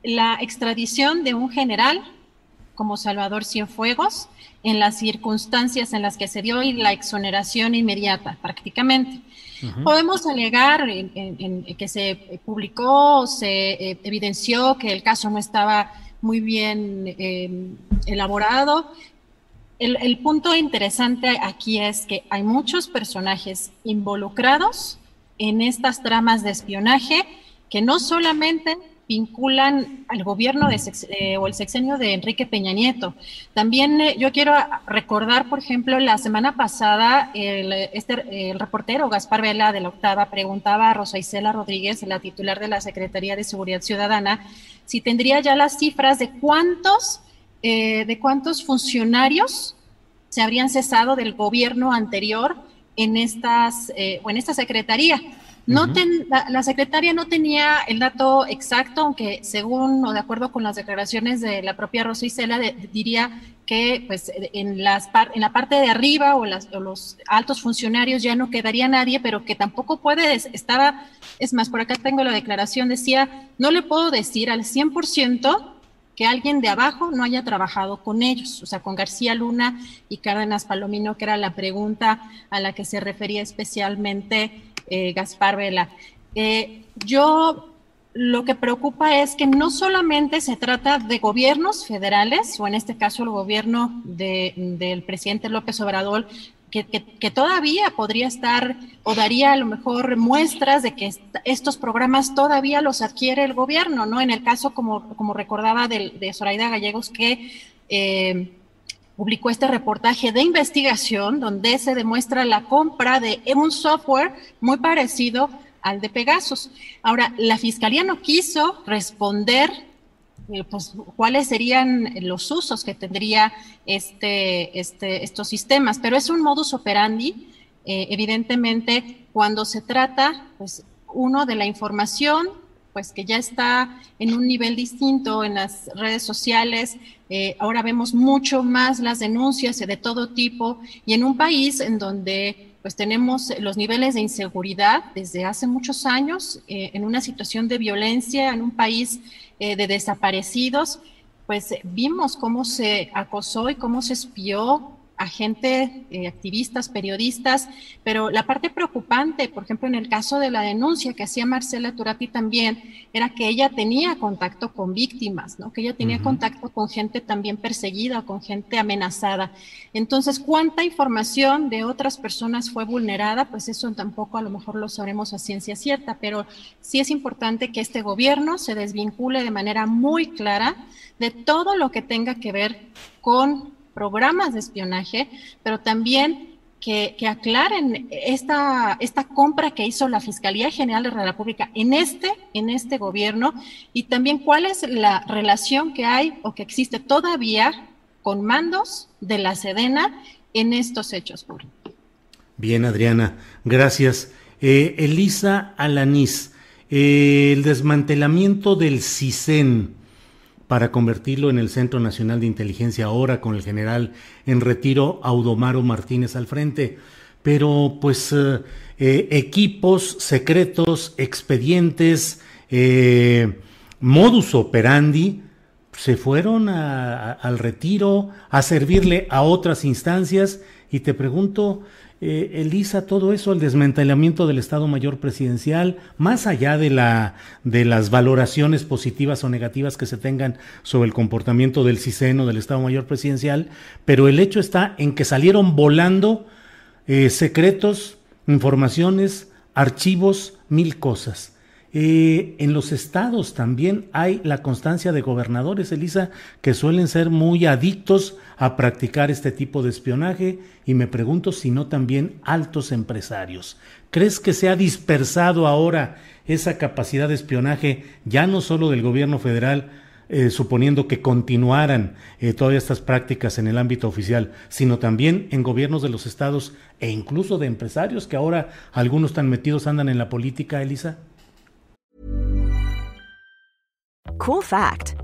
la extradición de un general como Salvador Cienfuegos en las circunstancias en las que se dio y la exoneración inmediata prácticamente. Podemos alegar en, que se publicó, se eh, evidenció que el caso no estaba muy bien eh, elaborado. El, el punto interesante aquí es que hay muchos personajes involucrados en estas tramas de espionaje que no solamente vinculan al gobierno de eh, o el sexenio de Enrique Peña Nieto. También eh, yo quiero recordar, por ejemplo, la semana pasada el, este, el reportero Gaspar Vela de la Octava preguntaba a Rosa Isela Rodríguez, la titular de la Secretaría de Seguridad Ciudadana, si tendría ya las cifras de cuántos, eh, de cuántos funcionarios se habrían cesado del gobierno anterior en estas o en esta secretaría. No la, secretaria no tenía el dato exacto, aunque según o de acuerdo con las declaraciones de la propia Rosa Isela, diría que pues en, las en la parte de arriba o, las, los altos funcionarios ya no quedaría nadie, pero que tampoco puede, estaba, es más, por acá tengo la declaración, decía, no le puedo decir al 100% que alguien de abajo no haya trabajado con ellos, o sea, con García Luna y Cárdenas Palomino, que era la pregunta a la que se refería especialmente eh, Gaspar Vela. Eh, yo lo que preocupa es que no solamente se trata de gobiernos federales, o en este caso el gobierno del presidente López Obrador, que, todavía podría estar o daría a lo mejor muestras de que estos programas todavía los adquiere el gobierno, ¿no? En el caso, como, como recordaba de, de Zoraida Gallegos, que eh, publicó este reportaje de investigación donde se demuestra la compra de un software muy parecido al de Pegasus. Ahora, la Fiscalía no quiso responder eh, pues, cuáles serían los usos que tendría este, este, estos sistemas, pero es un modus operandi, eh, evidentemente, cuando se trata, pues, uno de la información, pues que ya está en un nivel distinto en las redes sociales. Eh, ahora vemos mucho más las denuncias de todo tipo y en un país en donde pues tenemos los niveles de inseguridad desde hace muchos años, en una situación de violencia, en un país eh, de desaparecidos, pues vimos cómo se acosó y cómo se espió a gente, eh, activistas, periodistas, pero la parte preocupante, por ejemplo, en el caso de la denuncia que hacía Marcela Turati también, era que ella tenía contacto con víctimas, ¿no? que ella tenía contacto con gente también perseguida, con gente amenazada. Entonces, ¿cuánta información de otras personas fue vulnerada? Pues eso tampoco a lo mejor lo sabremos a ciencia cierta, pero sí es importante que este gobierno se desvincule de manera muy clara de todo lo que tenga que ver con programas de espionaje, pero también que, aclaren esta, esta compra que hizo la Fiscalía General de la República en este, en este gobierno y también cuál es la relación que hay o que existe todavía con mandos de la Sedena en estos hechos. Bien, Adriana, gracias. Eh, Elisa Alanís, eh, el desmantelamiento del CISEN para convertirlo en el Centro Nacional de Inteligencia ahora con el general en retiro Audomaro Martínez al frente. Pero pues eh, eh, equipos secretos, expedientes, eh, modus operandi, se fueron al retiro a servirle a otras instancias y te pregunto, eh, Elisa, todo eso, el desmantelamiento del Estado Mayor Presidencial, más allá de, la, de las valoraciones positivas o negativas que se tengan sobre el comportamiento del CISEN del Estado Mayor Presidencial, pero el hecho está en que salieron volando eh, secretos, informaciones, archivos, mil cosas. Eh, en los estados también hay la constancia de gobernadores, Elisa, que suelen ser muy adictos a practicar este tipo de espionaje y me pregunto si no también altos empresarios. ¿Crees que se ha dispersado ahora esa capacidad de espionaje ya no solo del gobierno federal, eh, suponiendo que continuaran eh, todas estas prácticas en el ámbito oficial, sino también en gobiernos de los estados e incluso de empresarios que ahora algunos tan metidos andan en la política, Elisa? Cool fact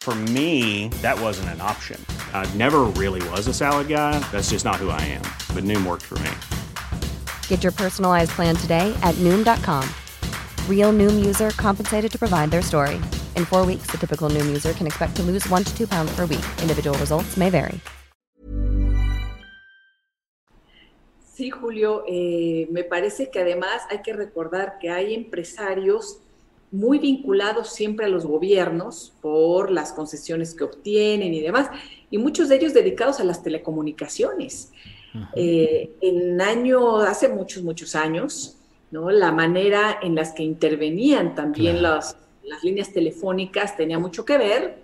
For me, that wasn't an option. I never really was a salad guy. That's just not who I am. But Noom worked for me. Get your personalized plan today at Noom.com. Real Noom user compensated to provide their story. In four weeks, the typical Noom user can expect to lose one to two pounds per week. Individual results may vary. Sí, Julio, eh, me parece que además hay que recordar que hay empresarios muy vinculados siempre a los gobiernos por las concesiones que obtienen y demás, y muchos de ellos dedicados a las telecomunicaciones. Eh, en año, hace muchos, muchos años, ¿no? la manera en las que intervenían también las, las, líneas telefónicas tenía mucho que ver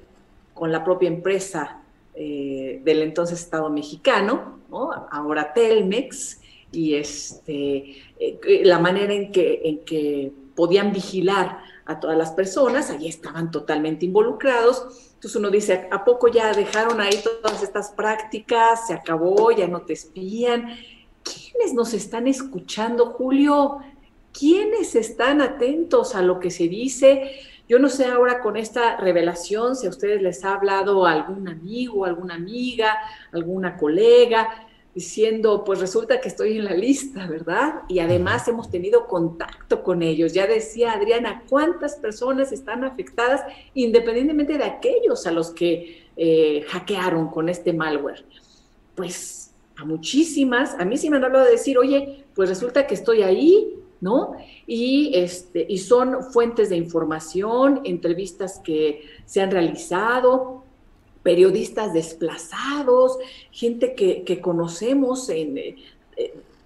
con la propia empresa eh, del entonces Estado mexicano, ¿no? ahora Telmex, y este, eh, la manera en que, en que podían vigilar a todas las personas, allí estaban totalmente involucrados. Entonces uno dice, ¿a poco ya dejaron ahí todas estas prácticas? ¿Se acabó? ¿Ya no te espían? ¿Quiénes nos están escuchando, Julio? ¿Quiénes están atentos a lo que se dice? Yo no sé ahora con esta revelación si a ustedes les ha hablado algún amigo, alguna amiga, alguna colega, diciendo, pues resulta que estoy en la lista, ¿verdad? Y además hemos tenido contacto con ellos. Ya decía Adriana, ¿cuántas personas están afectadas independientemente de aquellos a los que eh, hackearon con este malware? Pues a muchísimas, a mí sí me han hablado de decir, oye, pues resulta que estoy ahí, ¿no? Y, este, y son fuentes de información, entrevistas que se han realizado, periodistas desplazados, gente que, conocemos en, eh,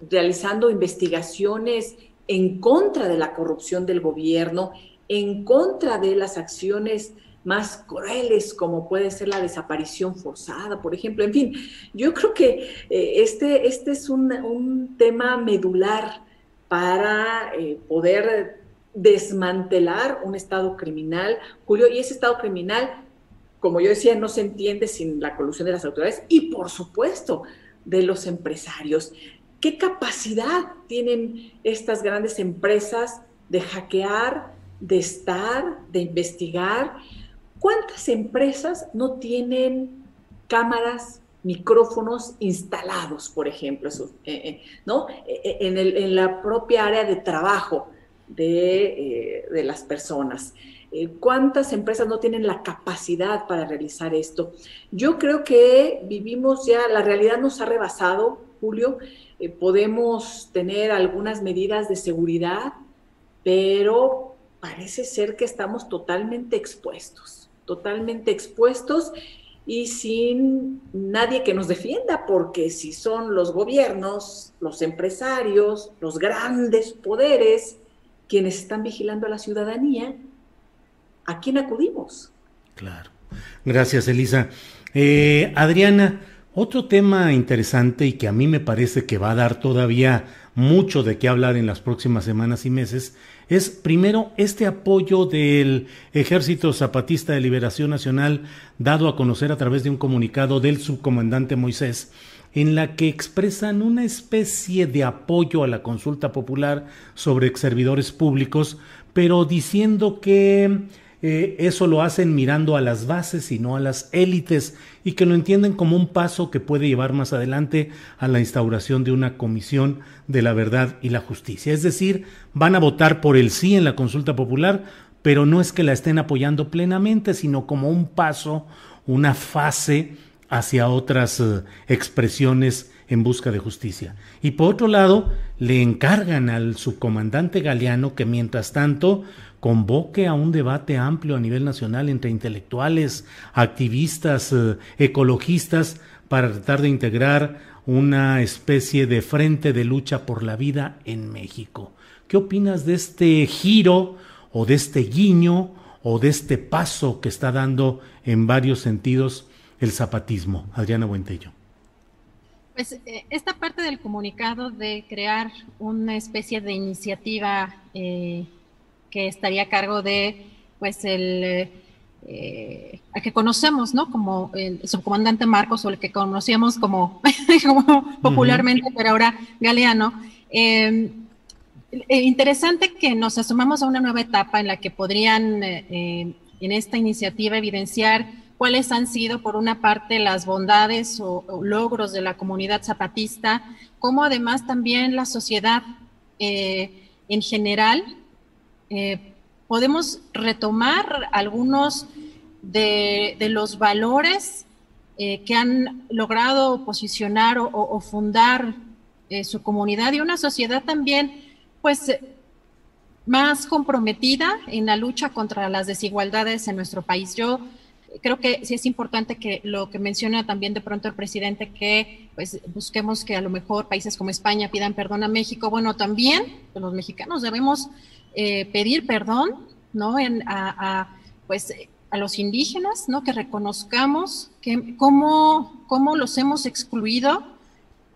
realizando investigaciones en contra de la corrupción del gobierno, en contra de las acciones más crueles como puede ser la desaparición forzada, por ejemplo. En fin, yo creo que eh, este, este es un, tema medular para eh, poder desmantelar un Estado criminal, Julio, y ese Estado criminal, como yo decía, no se entiende sin la colusión de las autoridades y, por supuesto, de los empresarios. ¿Qué capacidad tienen estas grandes empresas de hackear, de estar, de investigar? ¿Cuántas empresas no tienen cámaras, micrófonos instalados, por ejemplo, eh, eh, ¿no? Eh, en, la propia área de trabajo de, de las personas? ¿Cuántas empresas no tienen la capacidad para realizar esto? Yo creo que vivimos ya, la realidad nos ha rebasado, Julio, podemos tener algunas medidas de seguridad, pero parece ser que estamos totalmente expuestos totalmente expuestos y sin nadie que nos defienda, porque si son los gobiernos, los empresarios, los grandes poderes quienes están vigilando a la ciudadanía, ¿a quién acudimos? Claro. Gracias, Elisa. Eh, Adriana, otro tema interesante y que a mí me parece que va a dar todavía mucho de qué hablar en las próximas semanas y meses es primero este apoyo del Ejército Zapatista de Liberación Nacional dado a conocer a través de un comunicado del subcomandante Moisés en la que expresan una especie de apoyo a la consulta popular sobre servidores públicos, pero diciendo que eh, eso lo hacen mirando a las bases y no a las élites y que lo entienden como un paso que puede llevar más adelante a la instauración de una comisión de la verdad y la justicia. Es decir, van a votar por el sí en la consulta popular, pero no es que la estén apoyando plenamente, sino como un paso, una fase hacia otras eh, expresiones en busca de justicia. Y por otro lado, le encargan al subcomandante Galeano que mientras tanto convoque a un debate amplio a nivel nacional entre intelectuales, activistas, eh, ecologistas, para tratar de integrar una especie de frente de lucha por la vida en México. ¿Qué opinas de este giro o de este guiño o de este paso que está dando en varios sentidos el zapatismo? Adriana Buentello. Pues eh, esta parte del comunicado de crear una especie de iniciativa eh, que estaría a cargo de, pues, el eh, a que conocemos, ¿no? Como el subcomandante Marcos o el que conocíamos como, popularmente, pero ahora Galeano. Em, eh, interesante que nos asumamos a una nueva etapa en la que podrían eh, en esta iniciativa evidenciar cuáles han sido, por una parte, las bondades o, logros de la comunidad zapatista, como además también la sociedad en general eh, podemos retomar algunos de, los valores eh, que han logrado posicionar o, fundar eh, su comunidad y una sociedad también, pues, más comprometida en la lucha contra las desigualdades en nuestro país. Yo creo que sí es importante que lo que menciona también de pronto el presidente, que pues busquemos que a lo mejor países como España pidan perdón a México. Bueno, también los mexicanos debemos eh, pedir perdón, ¿no? En, a, pues, a los indígenas, ¿no? Que reconozcamos que cómo, cómo los hemos excluido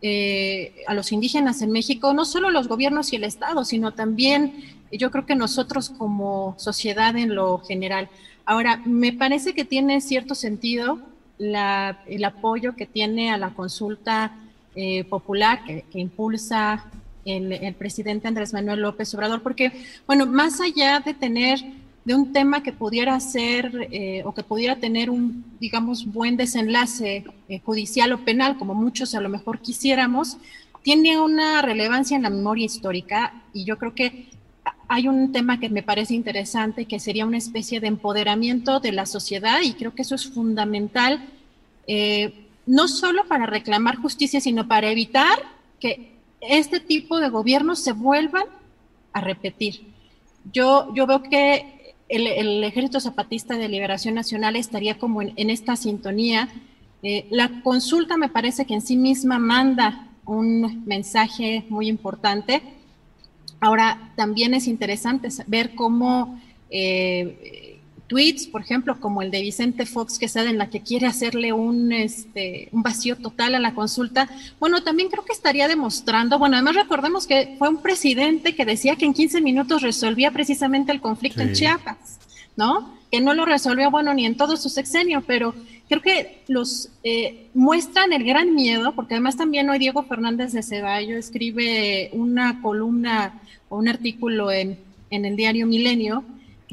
eh, a los indígenas en México, no solo los gobiernos y el Estado, sino también yo creo que nosotros como sociedad en lo general. Ahora, me parece que tiene cierto sentido la, el apoyo que tiene a la consulta eh, popular que impulsa el, presidente Andrés Manuel López Obrador, porque, bueno, más allá de tener de un tema que pudiera ser eh, o que pudiera tener un, digamos, buen desenlace eh, judicial o penal, como muchos a lo mejor quisiéramos, tiene una relevancia en la memoria histórica y yo creo que hay un tema que me parece interesante, que sería una especie de empoderamiento de la sociedad y creo que eso es fundamental, eh, no solo para reclamar justicia, sino para evitar que este tipo de gobiernos se vuelvan repetir. Yo, yo veo que el, Ejército Zapatista de Liberación Nacional estaría como en, esta sintonía. Eh, la consulta me parece que en sí misma manda un mensaje muy importante. Ahora, también es interesante ver cómo eh, tweets, por ejemplo, como el de Vicente Fox que sale en la que quiere hacerle un, este, un vacío total a la consulta, bueno, también creo que estaría demostrando, bueno, además recordemos que fue un presidente que decía que en 15 minutos resolvía precisamente el conflicto en Chiapas, ¿no? Que no lo resolvió, bueno, ni en todo su sexenio, pero creo que los eh, muestran el gran miedo, porque además también hoy Diego Fernández de Ceballo escribe una columna o un artículo en, en el diario Milenio,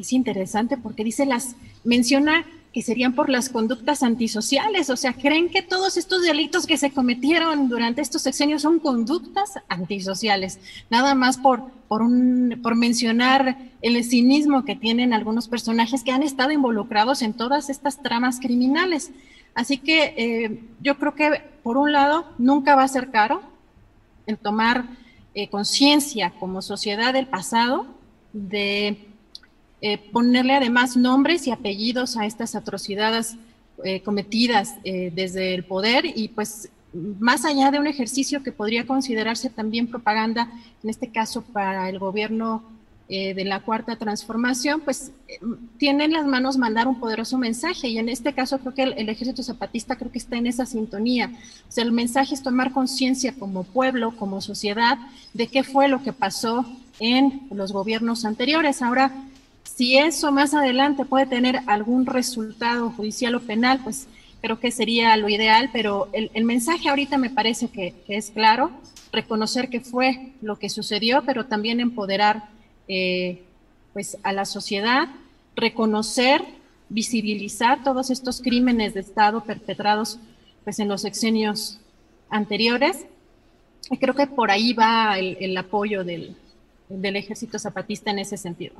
es interesante porque dice las, menciona que serían por las conductas antisociales, o sea, creen que todos estos delitos que se cometieron durante estos sexenios son conductas antisociales, nada más por, por, un, por mencionar el cinismo que tienen algunos personajes que han estado involucrados en todas estas tramas criminales. Así que eh, yo creo que, por un lado, nunca va a ser caro el tomar eh, conciencia como sociedad del pasado, de eh, ponerle además nombres y apellidos a estas atrocidades eh, cometidas eh, desde el poder y pues más allá de un ejercicio que podría considerarse también propaganda, en este caso para el gobierno de la cuarta transformación, pues tiene en las manos mandar un poderoso mensaje y en este caso creo que el, ejército zapatista creo que está en esa sintonía. O sea, el mensaje es tomar conciencia como pueblo, como sociedad, de qué fue lo que pasó en los gobiernos anteriores. Ahora, si eso más adelante puede tener algún resultado judicial o penal, pues creo que sería lo ideal, pero el, mensaje ahorita me parece que, es claro, reconocer que fue lo que sucedió, pero también empoderar eh, pues a la sociedad, reconocer, visibilizar todos estos crímenes de Estado perpetrados pues en los sexenios anteriores. Y creo que por ahí va el, apoyo del, del ejército zapatista en ese sentido.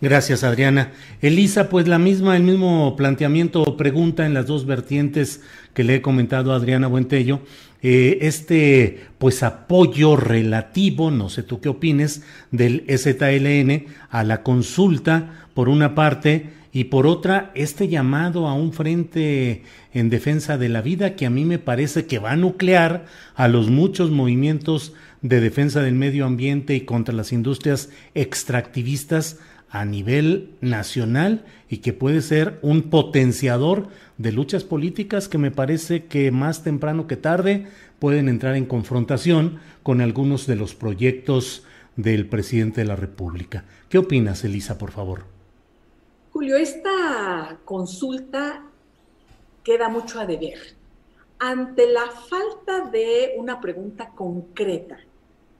Gracias, Adriana. Elisa, pues la misma, el mismo planteamiento o pregunta en las dos vertientes que le he comentado a Adriana Buentello. Eh, este, pues apoyo relativo, no sé tú qué opines, del STLN a la consulta, por una parte, y por otra, este llamado a un frente en defensa de la vida que a mí me parece que va a nuclear a los muchos movimientos de defensa del medio ambiente y contra las industrias extractivistas a nivel nacional y que puede ser un potenciador de luchas políticas que me parece que más temprano que tarde pueden entrar en confrontación con algunos de los proyectos del presidente de la República. ¿Qué opinas, Elisa, por favor? Julio, esta consulta queda mucho a deber. Ante la falta de una pregunta concreta,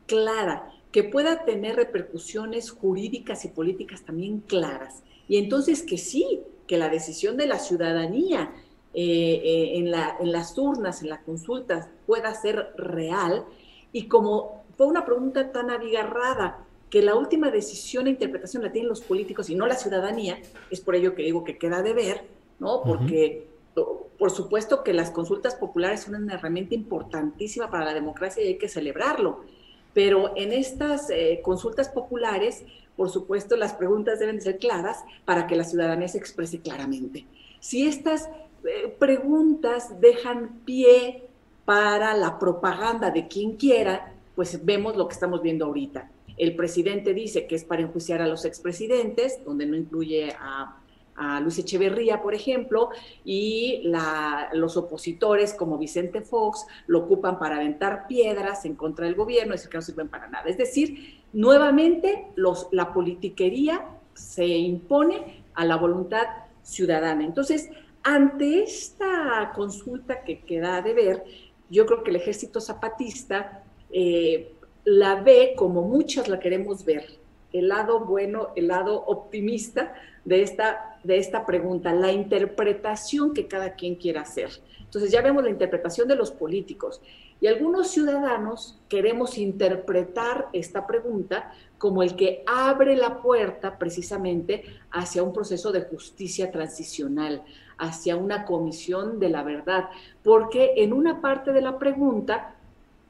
clara, que pueda tener repercusiones jurídicas y políticas también claras. Y entonces que sí, que la decisión de la ciudadanía eh, eh, en, la, en las urnas, en las consultas, pueda ser real. Y como fue una pregunta tan abigarrada, que la última decisión e interpretación la tienen los políticos y no la ciudadanía, es por ello que digo que queda de ver, ¿no? Porque por supuesto que las consultas populares son una herramienta importantísima para la democracia y hay que celebrarlo. Pero en estas eh, consultas populares, por supuesto, las preguntas deben ser claras para que la ciudadanía se exprese claramente. Si estas eh, preguntas dejan pie para la propaganda de quien quiera, pues vemos lo que estamos viendo ahorita. El presidente dice que es para enjuiciar a los expresidentes, donde no incluye a a Luis Echeverría, por ejemplo, y los opositores como Vicente Fox lo ocupan para aventar piedras en contra del gobierno, decir que no sirven para nada. Es decir, nuevamente la politiquería se impone a la voluntad ciudadana. Entonces, ante esta consulta que queda de ver, yo creo que el ejército zapatista eh, la ve como muchos la queremos ver, el lado bueno, el lado optimista de esta, de esta pregunta, la interpretación que cada quien quiera hacer. Entonces ya vemos la interpretación de los políticos y algunos ciudadanos queremos interpretar esta pregunta como el que abre la puerta precisamente hacia un proceso de justicia transicional, hacia una comisión de la verdad, porque en una parte de la pregunta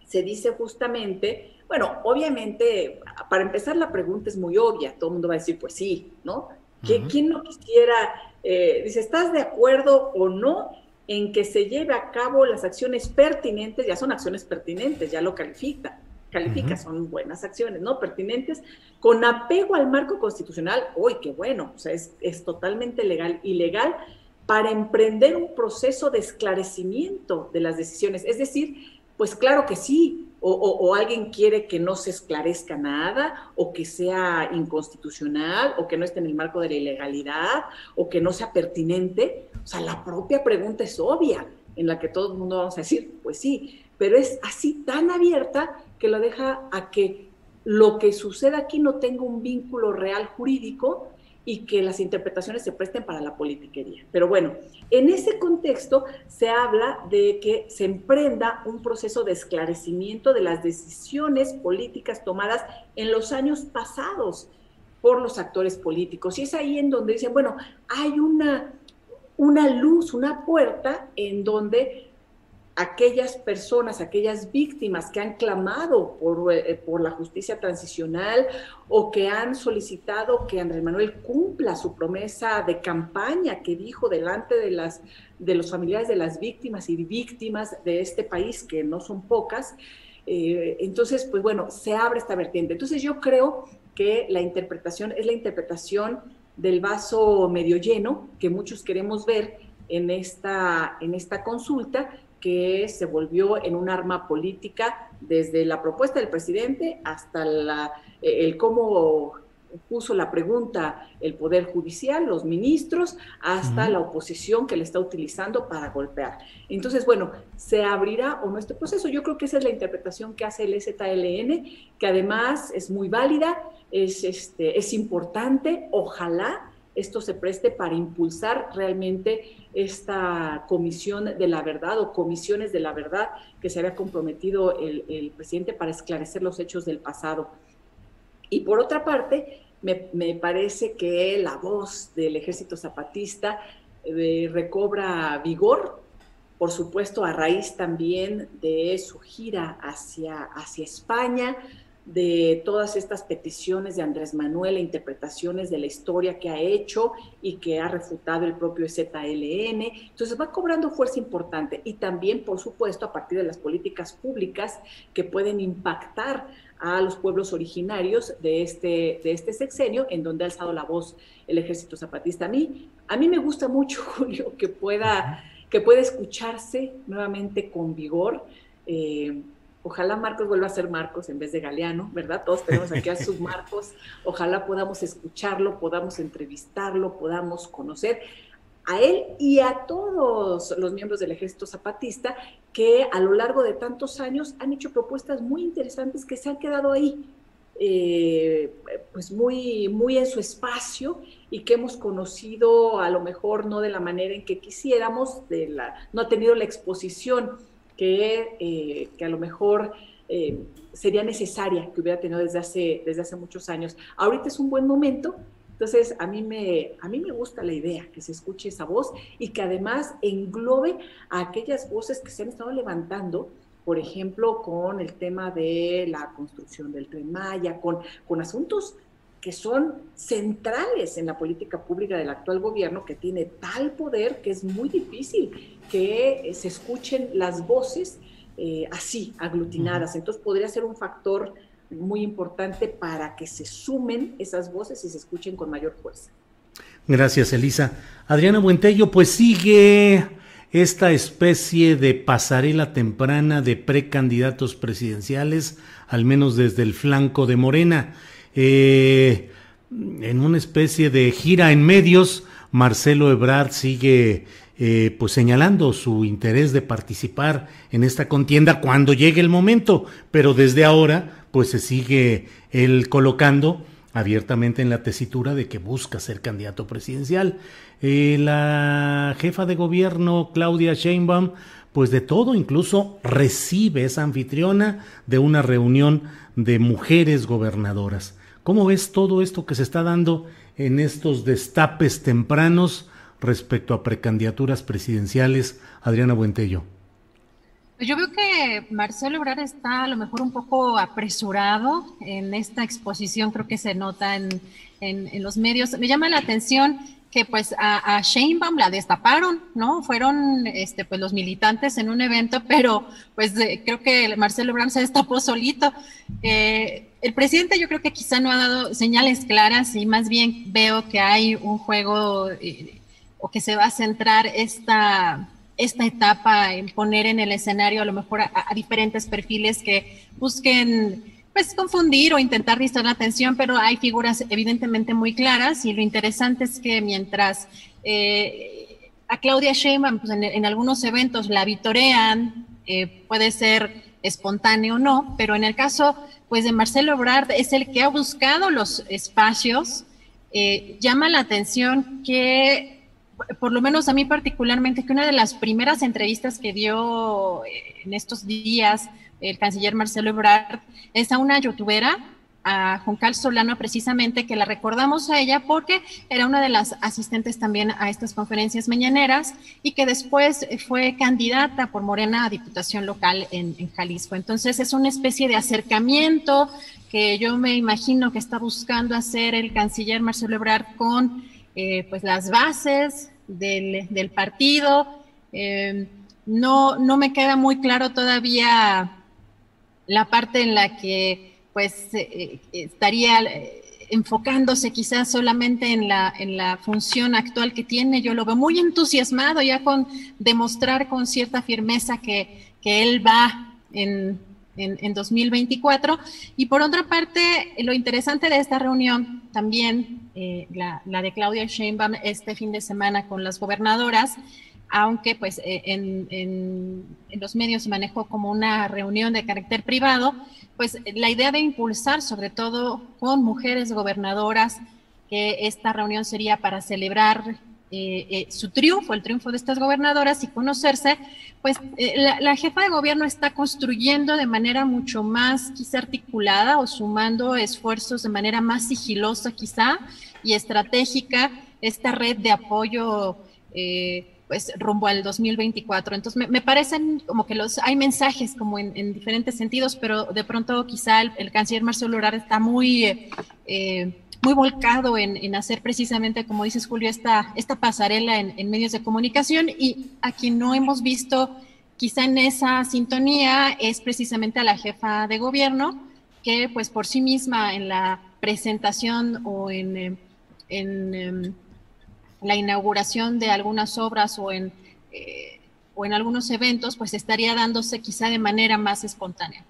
se dice justamente bueno, obviamente para empezar la pregunta es muy obvia, todo el mundo va a decir, pues sí, ¿no? ¿Quién no quisiera, eh, dice, ¿estás de acuerdo o no en que se lleve a cabo las acciones pertinentes? Ya son acciones pertinentes, ya lo califica, califica, son buenas acciones, ¿no? Pertinentes, con apego al marco constitucional, uy, qué bueno, o sea, es, es totalmente legal y legal para emprender un proceso de esclarecimiento de las decisiones. Es decir, pues claro que sí, o, alguien quiere que no se esclarezca nada, o que sea inconstitucional, o que no esté en el marco de la ilegalidad, o que no sea pertinente. O sea, la propia pregunta es obvia, en la que todo el mundo vamos a decir, pues sí, pero es así tan abierta que lo deja a que lo que suceda aquí no tenga un vínculo real jurídico y que las interpretaciones se presten para la politiquería. Pero bueno, en ese contexto se habla de que se emprenda un proceso de esclarecimiento de las decisiones políticas tomadas en los años pasados por los actores políticos. Y es ahí en donde dicen, bueno, hay una, una luz, una puerta en donde aquellas personas, aquellas víctimas que han clamado por, eh, por, la justicia transicional o que han solicitado que Andrés Manuel cumpla su promesa de campaña que dijo delante de, las, de los familiares de las víctimas y víctimas de este país, que no son pocas. Eh, entonces, pues bueno, se abre esta vertiente. Entonces yo creo que la interpretación es la interpretación del vaso medio lleno que muchos queremos ver en esta, en esta consulta que se volvió en un arma política desde la propuesta del presidente hasta la, el cómo puso la pregunta el Poder Judicial, los ministros, hasta la oposición que le está utilizando para golpear. Entonces, bueno, ¿se abrirá o no este proceso? Yo creo que esa es la interpretación que hace el ZLN, que además es muy válida, es, este, es importante, ojalá esto se preste para impulsar realmente esta comisión de la verdad o comisiones de la verdad que se había comprometido el, presidente para esclarecer los hechos del pasado. Y por otra parte, me, parece que la voz del ejército zapatista eh, recobra vigor, por supuesto a raíz también de su gira hacia, hacia España, de todas estas peticiones de Andrés Manuel e interpretaciones de la historia que ha hecho y que ha refutado el propio ZLN. Entonces va cobrando fuerza importante y también, por supuesto, a partir de las políticas públicas que pueden impactar a los pueblos originarios de este, de este sexenio, en donde ha alzado la voz el ejército zapatista. A mí, a mí me gusta mucho, Julio, que pueda, que pueda escucharse nuevamente con vigor. Eh, Ojalá Marcos vuelva a ser Marcos en vez de Galeano, ¿verdad? Todos tenemos aquí a sus Marcos. Ojalá podamos escucharlo, podamos entrevistarlo, podamos conocer a él y a todos los miembros del ejército zapatista que a lo largo de tantos años han hecho propuestas muy interesantes que se han quedado ahí, eh, pues muy, muy en su espacio y que hemos conocido a lo mejor no de la manera en que quisiéramos, de la, no ha tenido la exposición que, eh, que a lo mejor eh, sería necesaria que hubiera tenido desde hace, desde hace muchos años. Ahorita es un buen momento, entonces a mí, me, a mí me gusta la idea que se escuche esa voz y que además englobe a aquellas voces que se han estado levantando, por ejemplo, con el tema de la construcción del tren Maya, con, con asuntos que son centrales en la política pública del actual gobierno, que tiene tal poder que es muy difícil que eh, se escuchen las voces eh, así, aglutinadas. Entonces podría ser un factor muy importante para que se sumen esas voces y se escuchen con mayor fuerza. Gracias, Elisa. Adriana Buentello, pues sigue esta especie de pasarela temprana de precandidatos presidenciales, al menos desde el flanco de Morena. Eh, en una especie de gira en medios, Marcelo Ebrard sigue eh, pues señalando su interés de participar en esta contienda cuando llegue el momento, pero desde ahora pues se sigue él colocando abiertamente en la tesitura de que busca ser candidato presidencial. Eh, la jefa de gobierno, Claudia Sheinbaum, pues de todo, incluso recibe esa anfitriona de una reunión de mujeres gobernadoras. ¿Cómo ves todo esto que se está dando en estos destapes tempranos respecto a precandidaturas presidenciales, Adriana Buentello? Yo veo que Marcelo Ebrard está a lo mejor un poco apresurado en esta exposición, creo que se nota en, en, los medios. Me llama la atención que pues a, a, Sheinbaum la destaparon, ¿no? Fueron este, pues los militantes en un evento, pero pues creo que Marcelo Ebrard se destapó solito. Eh, el presidente yo creo que quizá no ha dado señales claras y más bien veo que hay un juego eh, o que se va a centrar esta esta etapa en poner en el escenario a lo mejor a, diferentes perfiles que busquen pues confundir o intentar distraer la atención, pero hay figuras evidentemente muy claras y lo interesante es que mientras eh, a Claudia Sheinbaum pues en, algunos eventos la vitorean, eh, puede ser espontáneo o no, pero en el caso pues de Marcelo Ebrard es el que ha buscado los espacios, eh, llama la atención que por lo menos a mí particularmente, que una de las primeras entrevistas que dio eh, en estos días el canciller Marcelo Ebrard es a una youtubera, a Juncal Solano precisamente, que la recordamos a ella porque era una de las asistentes también a estas conferencias mañaneras y que después fue candidata por Morena a Diputación Local en, Jalisco. Entonces es una especie de acercamiento que yo me imagino que está buscando hacer el canciller Marcelo Ebrard con eh, pues las bases del, partido. Eh, no, no me queda muy claro todavía la parte en la que pues eh, estaría enfocándose quizás solamente en la, en la función actual que tiene. Yo lo veo muy entusiasmado ya con demostrar con cierta firmeza que, que él va en, en, 2024. Y por otra parte, lo interesante de esta reunión también, eh, la, de Claudia Sheinbaum este fin de semana con las gobernadoras, aunque pues eh, en, los medios se manejó como una reunión de carácter privado, pues la idea de impulsar sobre todo con mujeres gobernadoras, que esta reunión sería para celebrar eh, eh, su triunfo, el triunfo de estas gobernadoras y conocerse, pues la, jefa de gobierno está construyendo de manera mucho más quizá articulada o sumando esfuerzos de manera más sigilosa quizá y estratégica esta red de apoyo. Pues rumbo al 2024. Entonces, me, parecen como que los hay mensajes como en, diferentes sentidos, pero de pronto quizá el, canciller Marcelo Ebrard está muy muy volcado en, hacer precisamente, como dices Julio, esta, esta pasarela en, medios de comunicación y a quien no hemos visto quizá en esa sintonía es precisamente a la jefa de gobierno, que pues por sí misma en la presentación o en, eh, en, em, la inauguración de algunas obras o en, eh, o en algunos eventos, pues estaría dándose quizá de manera más espontánea.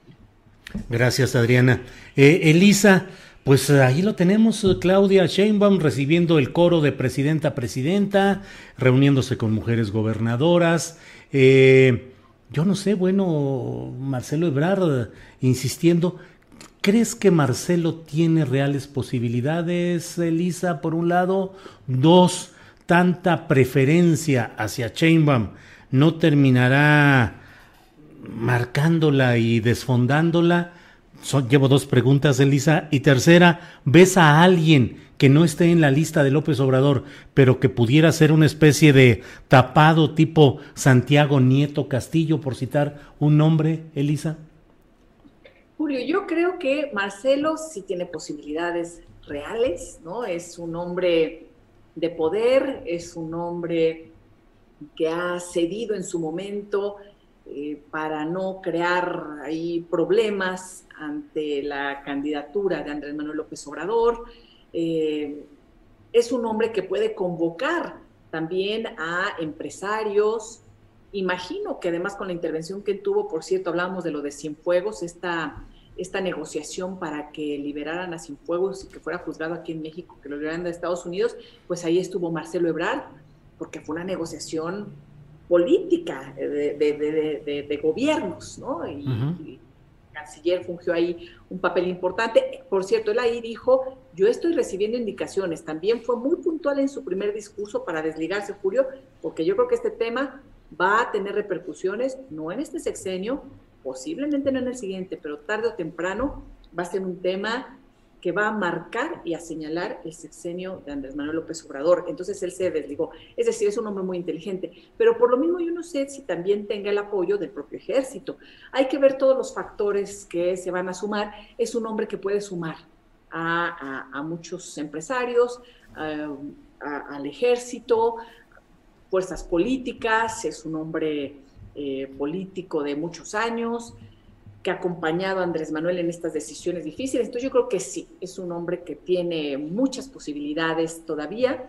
Gracias, Adriana. Eh, Elisa, pues ahí lo tenemos, Claudia Sheinbaum recibiendo el coro de presidenta a presidenta, reuniéndose con mujeres gobernadoras. Eh, yo no sé, bueno, Marcelo Ebrard insistiendo. ¿Crees que Marcelo tiene reales posibilidades, Elisa, por un lado? Dos, tanta preferencia hacia Sheinbaum no terminará marcándola y desfondándola llevo dos preguntas, Elisa. Y tercera, ¿ves a alguien que no esté en la lista de López Obrador, pero que pudiera ser una especie de tapado tipo Santiago Nieto Castillo, por citar un nombre, Elisa? Julio, yo creo que Marcelo sí tiene posibilidades reales, ¿no? Es un hombre de poder, es un hombre que ha cedido en su momento eh, para no crear ahí problemas ante la candidatura de Andrés Manuel López Obrador. Eh, es un hombre que puede convocar también a empresarios. Imagino que además con la intervención que tuvo, por cierto, hablábamos de lo de Cienfuegos, esta, esta negociación para que liberaran a Cienfuegos y que fuera juzgado aquí en México, que lo liberaran de Estados Unidos, pues ahí estuvo Marcelo Ebrard, porque fue una negociación política de, gobiernos, ¿no? Y, el canciller fungió ahí un papel importante. Por cierto, él ahí dijo, yo estoy recibiendo indicaciones. También fue muy puntual en su primer discurso para desligarse, Julio, porque yo creo que este tema va a tener repercusiones, no en este sexenio, posiblemente no en el siguiente, pero tarde o temprano va a ser un tema que va a marcar y a señalar el sexenio de Andrés Manuel López Obrador. Entonces él se desligó. Es decir, es un hombre muy inteligente. Pero por lo mismo yo no sé si también tenga el apoyo del propio ejército. Hay que ver todos los factores que se van a sumar. Es un hombre que puede sumar a, muchos empresarios, al ejército, fuerzas políticas. Es un hombre eh, político de muchos años que ha acompañado a Andrés Manuel en estas decisiones difíciles. Entonces yo creo que sí, es un hombre que tiene muchas posibilidades todavía,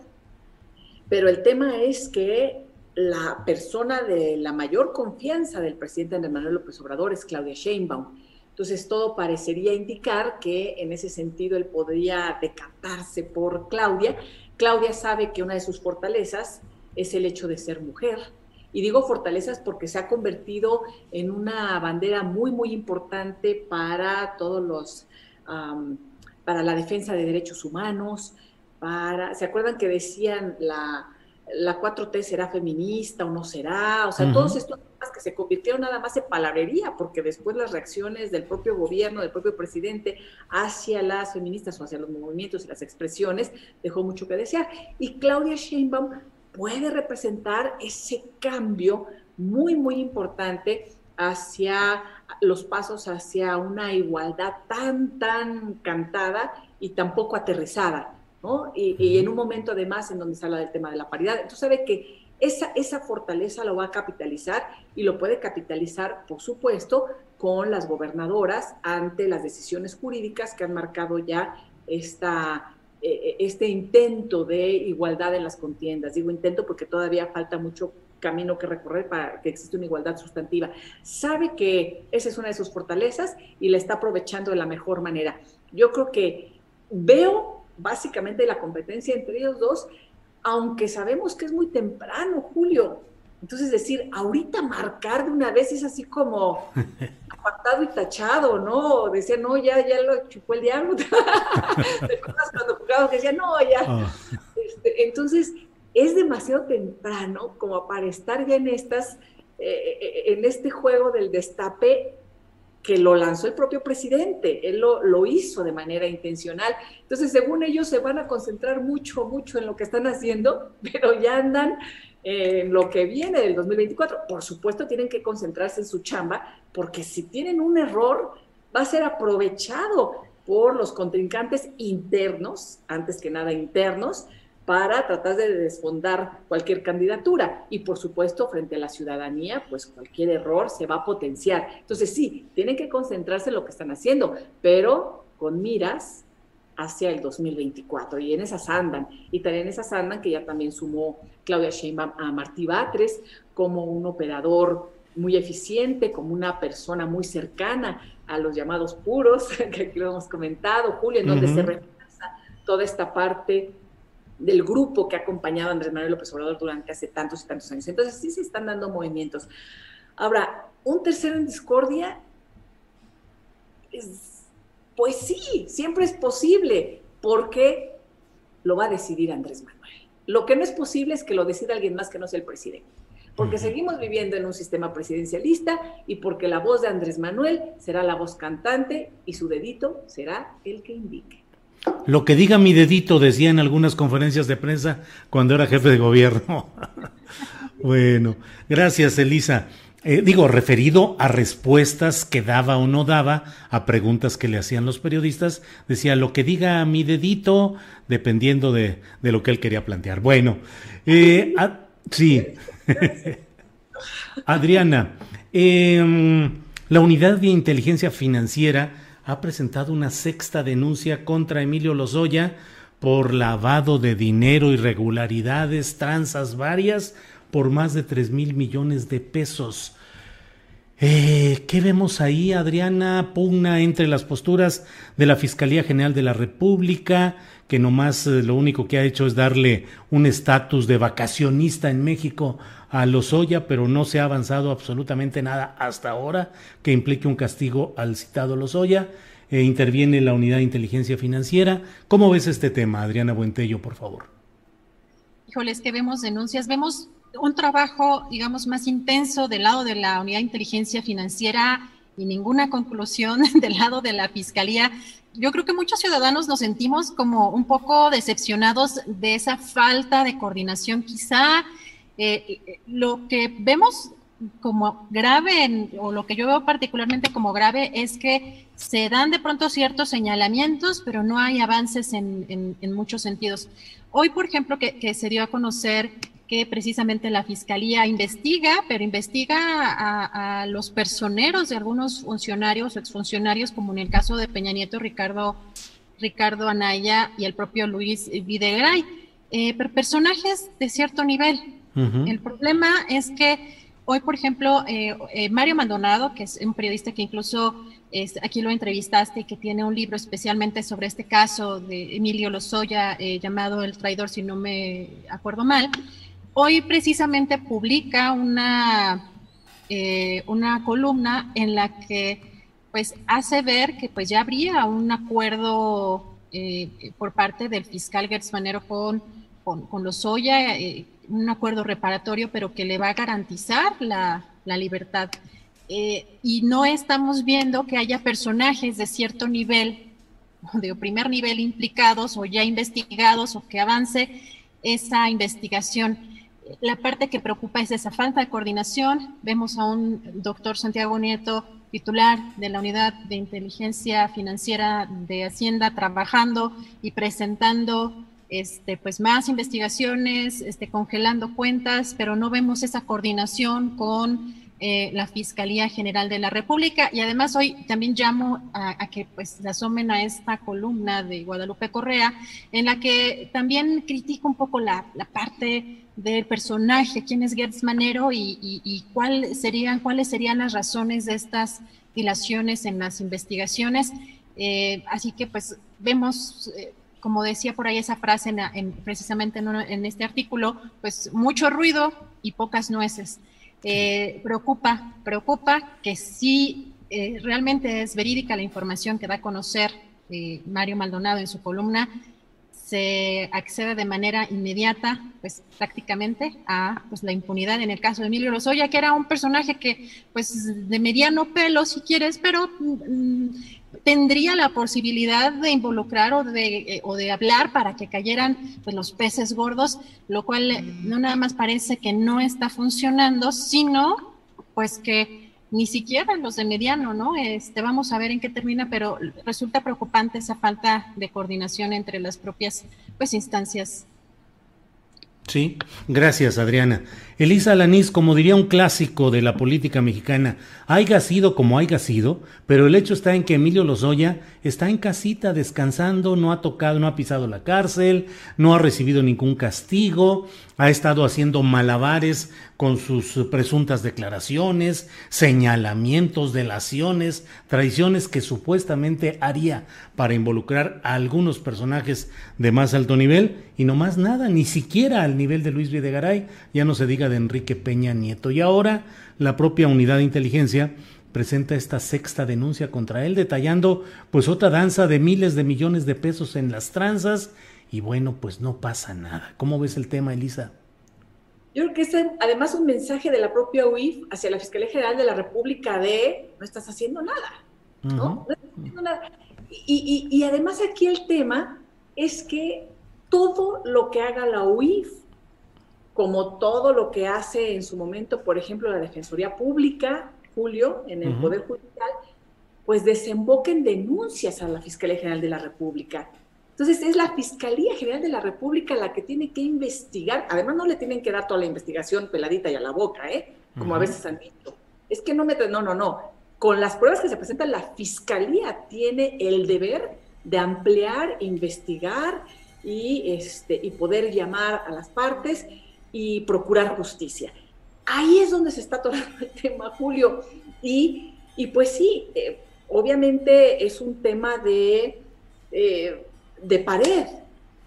pero el tema es que la persona de la mayor confianza del presidente Andrés Manuel López Obrador es Claudia Sheinbaum. Entonces todo parecería indicar que en ese sentido él podría decantarse por Claudia. Claudia sabe que una de sus fortalezas es el hecho de ser mujer, y digo fortalezas porque se ha convertido en una bandera muy, muy importante para todos los, para la defensa de derechos humanos, para, ¿se acuerdan que decían la, la 4T será feminista o no será? O sea, todos estos temas que se convirtieron nada más en palabrería, porque después las reacciones del propio gobierno, del propio presidente hacia las feministas o hacia los movimientos y las expresiones dejó mucho que desear. Y Claudia Sheinbaum puede representar ese cambio muy, muy importante hacia los pasos hacia una igualdad tan, tan cantada y tan poco aterrizada, ¿no? Y, en un momento además en donde se habla del tema de la paridad. Entonces sabe que esa, esa fortaleza lo va a capitalizar y lo puede capitalizar, por supuesto, con las gobernadoras ante las decisiones jurídicas que han marcado ya esta eh, este intento de igualdad en las contiendas. Digo intento porque todavía falta mucho camino que recorrer para que exista una igualdad sustantiva. Sabe que esa es una de sus fortalezas y la está aprovechando de la mejor manera. Yo creo que veo básicamente la competencia entre ellos dos, aunque sabemos que es muy temprano, Julio. Entonces decir, ahorita marcar de una vez es así como apartado y tachado, ¿no? Decía, no, ya, ya lo chupó el diablo. cuando jugábamos decía, no, ya. Ah. Este, entonces, es demasiado temprano como para estar ya en estas, eh, eh, en este juego del destape que lo lanzó el propio presidente, él lo, lo, hizo de manera intencional. Entonces, según ellos, se van a concentrar mucho, mucho en lo que están haciendo, pero ya andan en lo que viene del 2024. Por supuesto, tienen que concentrarse en su chamba, porque si tienen un error, va a ser aprovechado por los contrincantes internos, antes que nada internos, para tratar de desfondar cualquier candidatura. Y por supuesto, frente a la ciudadanía, pues cualquier error se va a potenciar. Entonces sí, tienen que concentrarse en lo que están haciendo, pero con miras hacia el 2024 y en esas andan. Y también en esas andan que ya también sumó Claudia Sheinbaum a Martí Batres como un operador muy eficiente, como una persona muy cercana a los llamados puros, que aquí lo hemos comentado, Julio, en donde se refuerza toda esta parte del grupo que ha acompañado a Andrés Manuel López Obrador durante hace tantos y tantos años. Entonces sí se están dando movimientos. Ahora, un tercero en discordia es pues sí, siempre es posible, porque lo va a decidir Andrés Manuel. Lo que no es posible es que lo decida alguien más que no sea el presidente, porque seguimos viviendo en un sistema presidencialista y porque la voz de Andrés Manuel será la voz cantante y su dedito será el que indique. Lo que diga mi dedito decía en algunas conferencias de prensa cuando era jefe de gobierno. bueno, gracias Elisa. Eh, digo, referido a respuestas que daba o no daba a preguntas que le hacían los periodistas, decía lo que diga mi dedito, dependiendo de, lo que él quería plantear. Bueno, eh, sí. Adriana, em, la unidad de inteligencia financiera ha presentado una sexta denuncia contra Emilio Lozoya por lavado de dinero, irregularidades, tranzas varias por más de 3 mil millones de pesos. Eh, ¿Qué vemos ahí, Adriana? Pugna entre las posturas de la Fiscalía General de la República, que nomás eh, lo único que ha hecho es darle un estatus de vacacionista en México a Lozoya, pero no se ha avanzado absolutamente nada hasta ahora que implique un castigo al citado Lozoya. Eh, interviene la Unidad de Inteligencia Financiera. ¿Cómo ves este tema, Adriana Buentello, por favor? Híjoles, que vemos denuncias, vemos un trabajo, digamos, más intenso del lado de la unidad de inteligencia financiera y ninguna conclusión del lado de la Fiscalía. Yo creo que muchos ciudadanos nos sentimos como un poco decepcionados de esa falta de coordinación. Quizá eh, lo que vemos como grave, o lo que yo veo particularmente como grave, es que se dan de pronto ciertos señalamientos, pero no hay avances en, muchos sentidos. Hoy, por ejemplo, que, se dio a conocer que precisamente la Fiscalía investiga, pero investiga a, los personeros de algunos funcionarios o exfuncionarios, como en el caso de Peña Nieto, Ricardo, Ricardo Anaya y el propio Luis Videgaray, eh, pero personajes de cierto nivel. El problema es que Hoy, por ejemplo, eh, eh, Mario Maldonado, que es un periodista que incluso aquí lo entrevistaste y que tiene un libro especialmente sobre este caso de Emilio Lozoya eh, llamado El traidor, si no me acuerdo mal, hoy precisamente publica una, una columna en la que pues hace ver que pues ya habría un acuerdo por parte del fiscal Gertz Manero con, con, con Lozoya un acuerdo reparatorio, pero que le va a garantizar la, libertad. Eh, y no estamos viendo que haya personajes de cierto nivel, de primer nivel implicados o ya investigados o que avance esa investigación. La parte que preocupa es esa falta de coordinación. Vemos a un doctor Santiago Nieto, titular de la Unidad de Inteligencia Financiera de Hacienda, trabajando y presentando este, pues más investigaciones, este, congelando cuentas, pero no vemos esa coordinación con eh, la Fiscalía General de la República. Y además hoy también llamo a, que pues asomen a esta columna de Guadalupe Correa, en la que también critica un poco la, parte del personaje, quién es Gertz Manero y, cuál serían, cuáles serían las razones de estas dilaciones en las investigaciones. Eh, así que pues vemos eh, como decía por ahí esa frase en, precisamente en, este artículo, pues mucho ruido y pocas nueces. Eh, preocupa, preocupa que si eh, realmente es verídica la información que da a conocer eh, Mario Maldonado en su columna, se accede de manera inmediata, pues prácticamente a pues, la impunidad en el caso de Emilio Lozoya, que era un personaje que, pues de mediano pelo, si quieres, pero mm, tendría la posibilidad de involucrar o de, eh, o de hablar para que cayeran pues, los peces gordos, lo cual eh, no nada más parece que no está funcionando, sino pues que ni siquiera los de mediano, ¿no? Este, vamos a ver en qué termina, pero resulta preocupante esa falta de coordinación entre las propias pues, instancias Sí, gracias Adriana. Elisa Lanís, como diría un clásico de la política mexicana, haya sido como haya sido, pero el hecho está en que Emilio Lozoya está en casita descansando, no ha tocado, no ha pisado la cárcel, no ha recibido ningún castigo, ha estado haciendo malabares con sus presuntas declaraciones, señalamientos, delaciones, traiciones que supuestamente haría para involucrar a algunos personajes de más alto nivel y no más nada, ni siquiera al nivel de Luis Videgaray, ya no se diga de Enrique Peña Nieto. Y ahora la propia unidad de inteligencia presenta esta sexta denuncia contra él, detallando pues otra danza de miles de millones de pesos en las tranzas y bueno, pues no pasa nada. ¿Cómo ves el tema, Elisa? Yo creo que es además un mensaje de la propia UIF hacia la Fiscalía General de la República de no estás haciendo nada, ¿no? estás haciendo nada. Y, y, además aquí el tema es que todo lo que haga la UIF, como todo lo que hace en su momento, por ejemplo, la Defensoría Pública, Julio, en el Poder Judicial, pues desemboca en denuncias a la Fiscalía General de la República. Entonces es la Fiscalía General de la República la que tiene que investigar. Además no le tienen que dar toda la investigación peladita y a la boca, ¿eh? Como a veces han dicho. Es que no me... No, no, no. Con las pruebas que se presentan, la Fiscalía tiene el deber de ampliar, investigar y, este, y poder llamar a las partes y procurar justicia. Ahí es donde se está tocando el tema, Julio. Y, y pues sí, eh, obviamente es un tema de... Eh, de pared,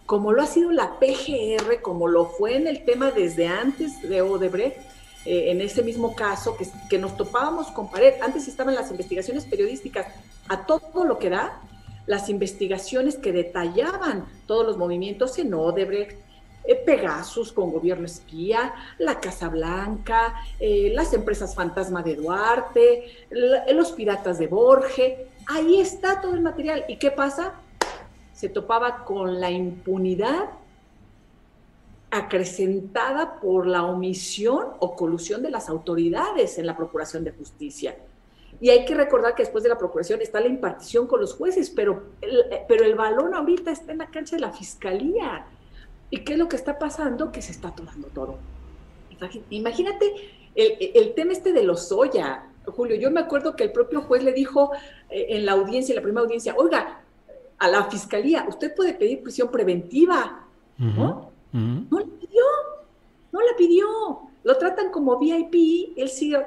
como lo ha sido la PGR, como lo fue en el tema desde antes de Odebrecht, eh, en ese mismo caso, que, que, nos topábamos con pared. Antes estaban las investigaciones periodísticas a todo lo que da, las investigaciones que detallaban todos los movimientos en Odebrecht, Pegasus con gobierno espía, la Casa Blanca, eh, las empresas fantasma de Duarte, los piratas de Borge. Ahí está todo el material. ¿Y qué pasa? Se topaba con la impunidad acrecentada por la omisión o colusión de las autoridades en la Procuración de Justicia. Y hay que recordar que después de la procuración está la impartición con los jueces, pero el, pero el balón ahorita está en la cancha de la fiscalía. ¿Y qué es lo que está pasando? Que se está tomando todo. Imagínate el, tema este de los soya, Julio. Yo me acuerdo que el propio juez le dijo eh, en la audiencia, en la primera audiencia, oiga, a la fiscalía, usted puede pedir prisión preventiva. ¿No? No la pidió, no la pidió. Lo tratan como VIP, él sigue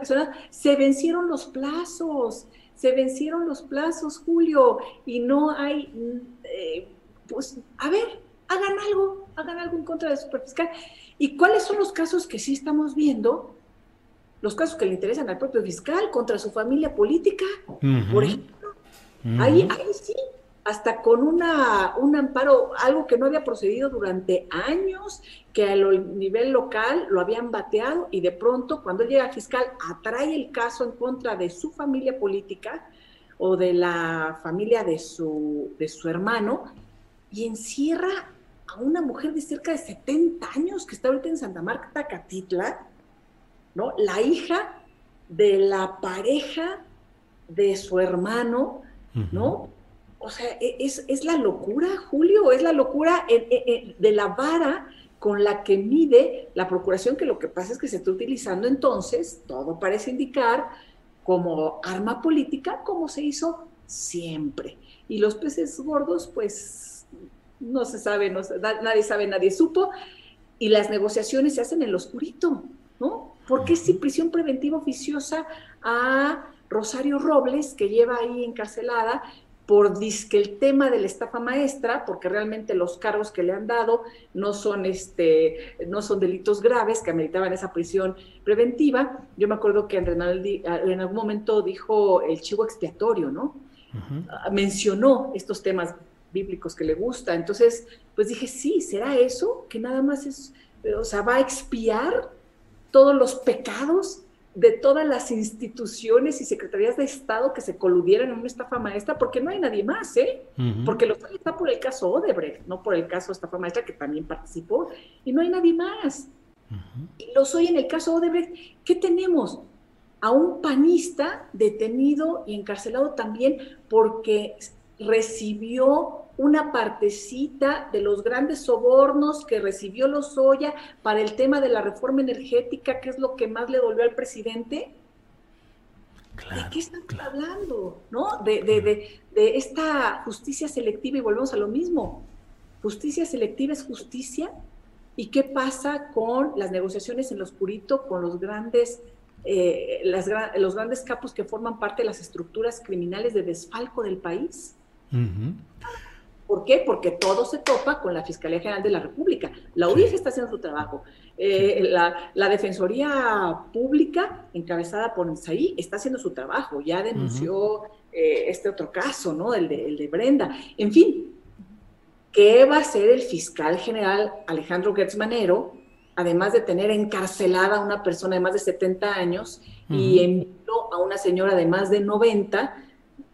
Se vencieron los plazos, se vencieron los plazos, Julio, y no hay, eh, pues, a ver, hagan algo, hagan algo en contra del superfiscal. ¿Y cuáles son los casos que sí estamos viendo? Los casos que le interesan al propio fiscal contra su familia política, por ejemplo. ahí, ahí sí, hasta con una, un amparo, algo que no había procedido durante años, que a nivel local lo habían bateado y de pronto cuando llega fiscal atrae el caso en contra de su familia política o de la familia de su, de su hermano y encierra a una mujer de cerca de 70 años que está ahorita en Santa Marta, Catitla, ¿no? La hija de la pareja de su hermano, ¿no? O sea, e, es, la locura, Julio, es la locura de la vara con la que mide la procuración, que lo que pasa es que se está utilizando entonces, todo parece indicar, como arma política, como se hizo siempre. Y los peces gordos, pues, no se sabe, no nadie sabe, nadie supo, y las negociaciones se hacen en lo oscurito, ¿no? ¿Por qué si prisión preventiva oficiosa a Rosario Robles, que lleva ahí encarcelada, por que el tema de la estafa maestra, porque realmente los cargos que le han dado no son este, no son delitos graves que ameritaban esa prisión preventiva. Yo me acuerdo que en algún momento dijo el chivo expiatorio, ¿no? Ah, mencionó estos temas bíblicos que le gusta. Entonces, pues dije, sí, ¿será eso? Que nada más es, o sea, va a expiar todos los pecados de todas las instituciones y secretarías de Estado que se coludieran en una estafa maestra, porque no hay nadie más, ¿eh? Porque lo está por el caso Odebrecht, no por el caso estafa maestra que también participó, y no hay nadie más. Y lo soy en el caso Odebrecht. ¿Qué tenemos? A un panista detenido y encarcelado también porque recibió una partecita de los grandes sobornos que recibió Lozoya para el tema de la reforma energética, que es lo que más le dolió al presidente. ¿De qué están hablando? ¿No? De, de, de, esta justicia selectiva y volvemos a lo mismo. Justicia selectiva es justicia. ¿Y qué pasa con las negociaciones en lo oscurito con los grandes, eh, las, los grandes capos que forman parte de las estructuras criminales de desfalco del país? ¿Por qué? Porque todo se topa con la Fiscalía General de la República. La UIF está haciendo su trabajo. Eh, la, Defensoría Pública, encabezada por Isaí, está haciendo su trabajo. Ya denunció eh, este otro caso, ¿no? El de, el de Brenda. En fin, ¿qué va a hacer el fiscal general Alejandro Gertz Manero, además de tener encarcelada a una persona de más de 70 años y envió a una señora de más de 90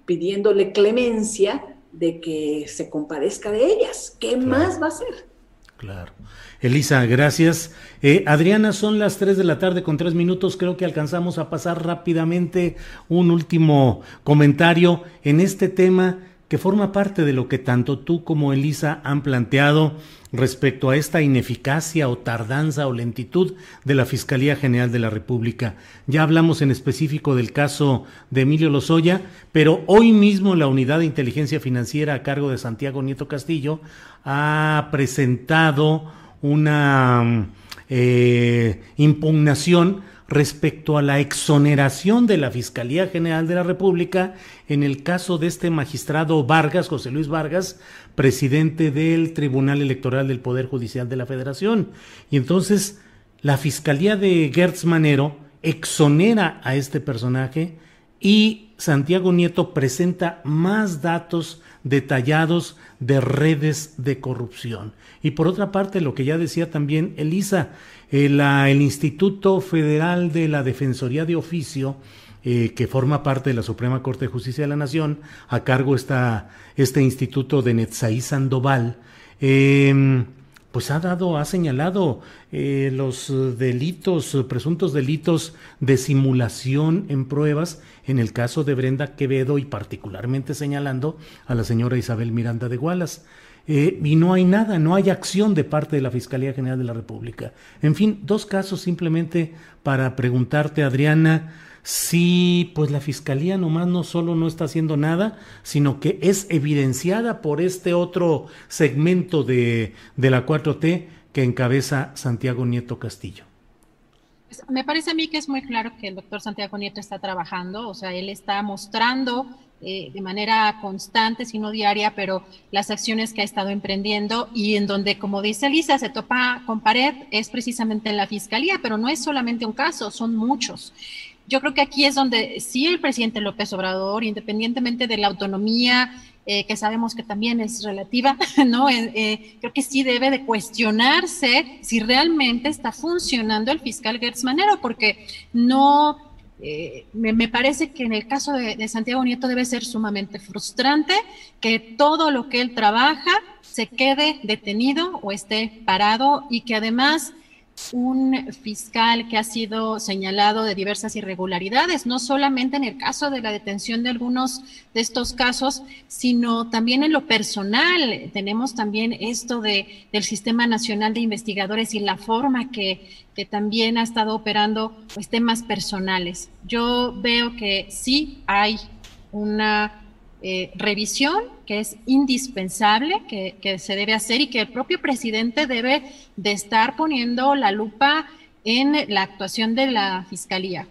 pidiéndole clemencia? De que se compadezca de ellas. ¿Qué más va a hacer? Claro. Elisa, gracias. Eh, Adriana, son las 3 de la tarde con 3 minutos. Creo que alcanzamos a pasar rápidamente un último comentario en este tema que forma parte de lo que tanto tú como Elisa han planteado respecto a esta ineficacia o tardanza o lentitud de la Fiscalía General de la República. Ya hablamos en específico del caso de Emilio Lozoya, pero hoy mismo la Unidad de Inteligencia Financiera a cargo de Santiago Nieto Castillo ha presentado una eh, impugnación respecto a la exoneración de la Fiscalía General de la República en el caso de este magistrado Vargas, José Luis Vargas, presidente del Tribunal Electoral del Poder Judicial de la Federación. Y entonces la Fiscalía de Gertz Manero exonera a este personaje y Santiago Nieto presenta más datos detallados de redes de corrupción. Y por otra parte, lo que ya decía también Elisa, el, eh, el Instituto Federal de la Defensoría de Oficio, eh, que forma parte de la Suprema Corte de Justicia de la Nación, a cargo está este instituto de Netzaí Sandoval, eh, pues ha dado, ha señalado eh, los delitos, presuntos delitos de simulación en pruebas en el caso de Brenda Quevedo y particularmente señalando a la señora Isabel Miranda de Gualas. Eh, y no hay nada, no hay acción de parte de la Fiscalía General de la República. En fin, dos casos simplemente para preguntarte, Adriana, si pues la fiscalía nomás no solo no está haciendo nada, sino que es evidenciada por este otro segmento de, de la 4T que encabeza Santiago Nieto Castillo. Pues, me parece a mí que es muy claro que el doctor Santiago Nieto está trabajando, o sea, él está mostrando eh, de manera constante, si no diaria, pero las acciones que ha estado emprendiendo y en donde, como dice Lisa, se topa con pared es precisamente en la fiscalía, pero no es solamente un caso, son muchos yo creo que aquí es donde sí el presidente López Obrador, independientemente de la autonomía, eh, que sabemos que también es relativa, ¿no? Eh, eh, creo que sí debe de cuestionarse si realmente está funcionando el fiscal Gertz Manero, porque no, me, parece que en el caso de Santiago Nieto debe ser sumamente frustrante que todo lo que él trabaja se quede detenido o esté parado y que además un fiscal que ha sido señalado de diversas irregularidades, no solamente en el caso de la detención de algunos de estos casos, sino también en lo personal. Tenemos también esto de, del Sistema Nacional de Investigadores y la forma que, que también ha estado operando pues, temas personales. Yo veo que sí hay una eh, revisión que es indispensable, que, que, se debe hacer y que el propio presidente debe de estar poniendo la lupa en la actuación de la Fiscalía.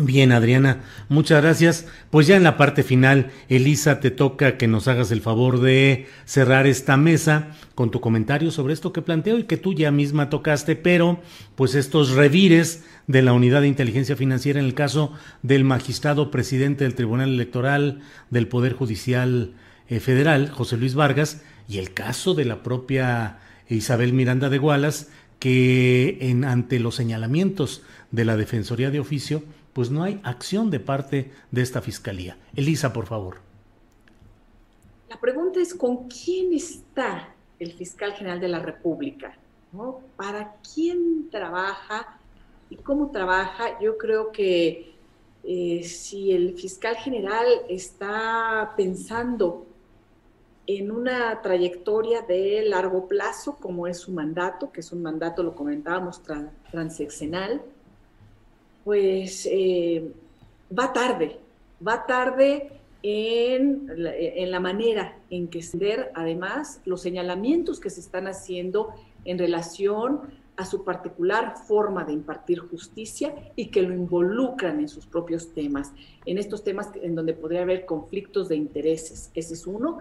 Bien, Adriana, muchas gracias. Pues ya en la parte final, Elisa, te toca que nos hagas el favor de cerrar esta mesa con tu comentario sobre esto que planteo y que tú ya misma tocaste, pero pues estos revires de la Unidad de Inteligencia Financiera en el caso del magistrado presidente del Tribunal Electoral del Poder Judicial eh, Federal, José Luis Vargas, y el caso de la propia Isabel Miranda de Gualas, que en, ante los señalamientos de la Defensoría de Oficio, pues no hay acción de parte de esta fiscalía. Elisa, por favor. La pregunta es, ¿con quién está el fiscal general de la República? ¿Para quién trabaja y cómo trabaja? Yo creo que eh, si el fiscal general está pensando en una trayectoria de largo plazo, como es su mandato, que es un mandato, lo comentábamos, transeccional, pues eh, va tarde, va tarde en la, manera en que se además los señalamientos que se están haciendo en relación a su particular forma de impartir justicia y que lo involucran en sus propios temas, en estos temas en donde podría haber conflictos de intereses. Ese es uno.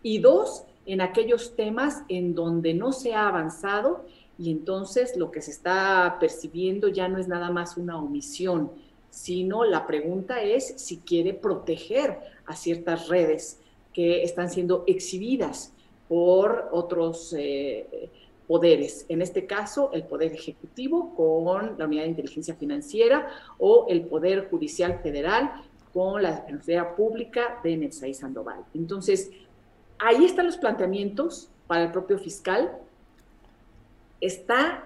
Y dos, en aquellos temas en donde no se ha avanzado y entonces lo que se está percibiendo ya no es nada más una omisión, sino la pregunta es si quiere proteger a ciertas redes que están siendo exhibidas por otros eh, poderes, en este caso el Poder Ejecutivo con la Unidad de Inteligencia Financiera o el Poder Judicial Federal con la Defensoría Pública de Netzaí Sandoval. Entonces, ahí están los planteamientos para el propio fiscal, está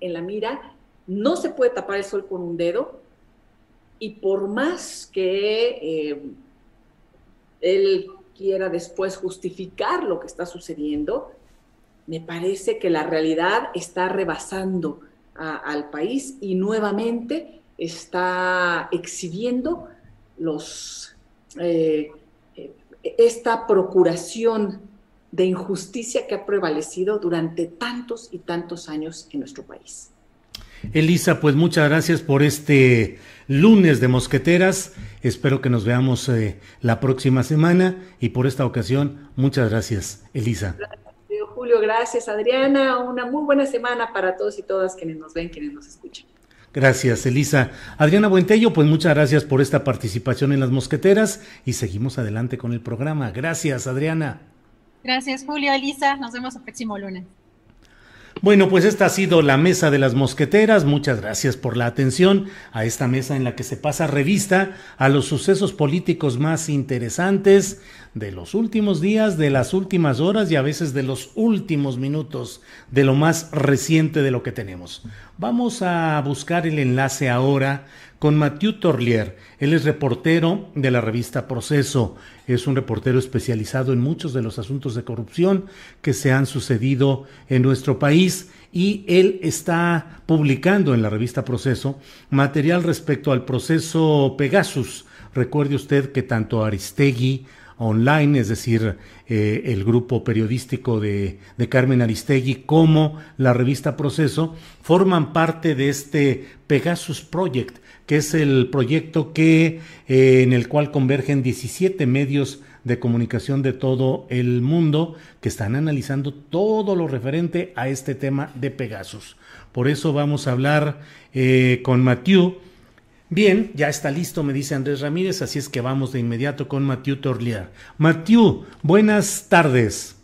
en la mira, no se puede tapar el sol con un dedo y por más que eh, él quiera después justificar lo que está sucediendo, me parece que la realidad está rebasando al país y nuevamente está exhibiendo los, eh, eh, esta procuración de injusticia que ha prevalecido durante tantos y tantos años en nuestro país. Elisa, pues muchas gracias por este lunes de mosqueteras. Espero que nos veamos eh, la próxima semana y por esta ocasión, muchas gracias, Elisa. Gracias, Julio, gracias, Adriana. Una muy buena semana para todos y todas quienes nos ven, quienes nos escuchan. Gracias, Elisa. Adriana Buentello, pues muchas gracias por esta participación en las mosqueteras y seguimos adelante con el programa. Gracias, Adriana. Gracias, Julio, Elisa. Nos vemos el próximo lunes. Bueno, pues esta ha sido la mesa de las mosqueteras. Muchas gracias por la atención a esta mesa en la que se pasa revista a los sucesos políticos más interesantes de los últimos días, de las últimas horas y a veces de los últimos minutos de lo más reciente de lo que tenemos. Vamos a buscar el enlace ahora con Mathieu Torlier. Él es reportero de la revista Proceso. Es un reportero especializado en muchos de los asuntos de corrupción que se han sucedido en nuestro país y él está publicando en la revista Proceso material respecto al proceso Pegasus. Recuerde usted que tanto Aristegui, online, es decir, eh, el grupo periodístico de, de, Carmen Aristegui como la revista Proceso, forman parte de este Pegasus Project, que es el proyecto que, eh, en el cual convergen 17 medios de comunicación de todo el mundo que están analizando todo lo referente a este tema de Pegasus. Por eso vamos a hablar eh, con Mathieu Bien, ya está listo, me dice Andrés Ramírez, así es que vamos de inmediato con Mathieu Torlier. Mathieu, buenas tardes.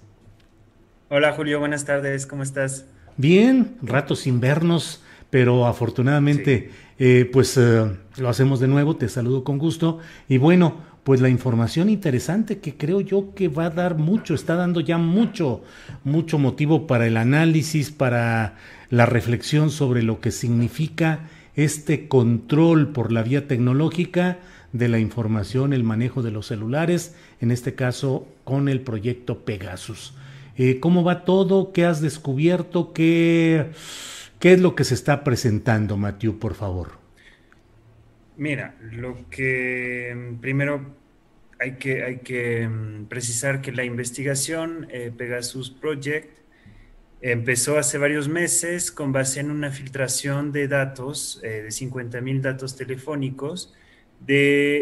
Hola Julio, buenas tardes, ¿cómo estás? Bien, rato sin vernos, pero afortunadamente eh, pues eh, lo hacemos de nuevo, te saludo con gusto y bueno, pues la información interesante que creo yo que va a dar mucho, está dando ya mucho, mucho motivo para el análisis, para la reflexión sobre lo que significa este control por la vía tecnológica de la información, el manejo de los celulares, en este caso con el proyecto Pegasus. Eh, ¿Cómo va todo? ¿Qué has descubierto? ¿Qué, ¿Qué es lo que se está presentando, Matthew, por favor? Mira, lo que mm, primero hay que, hay que mm, precisar que la investigación eh, Pegasus Project Empezó hace varios meses con base en una filtración de datos, eh, de 50 mil datos telefónicos, de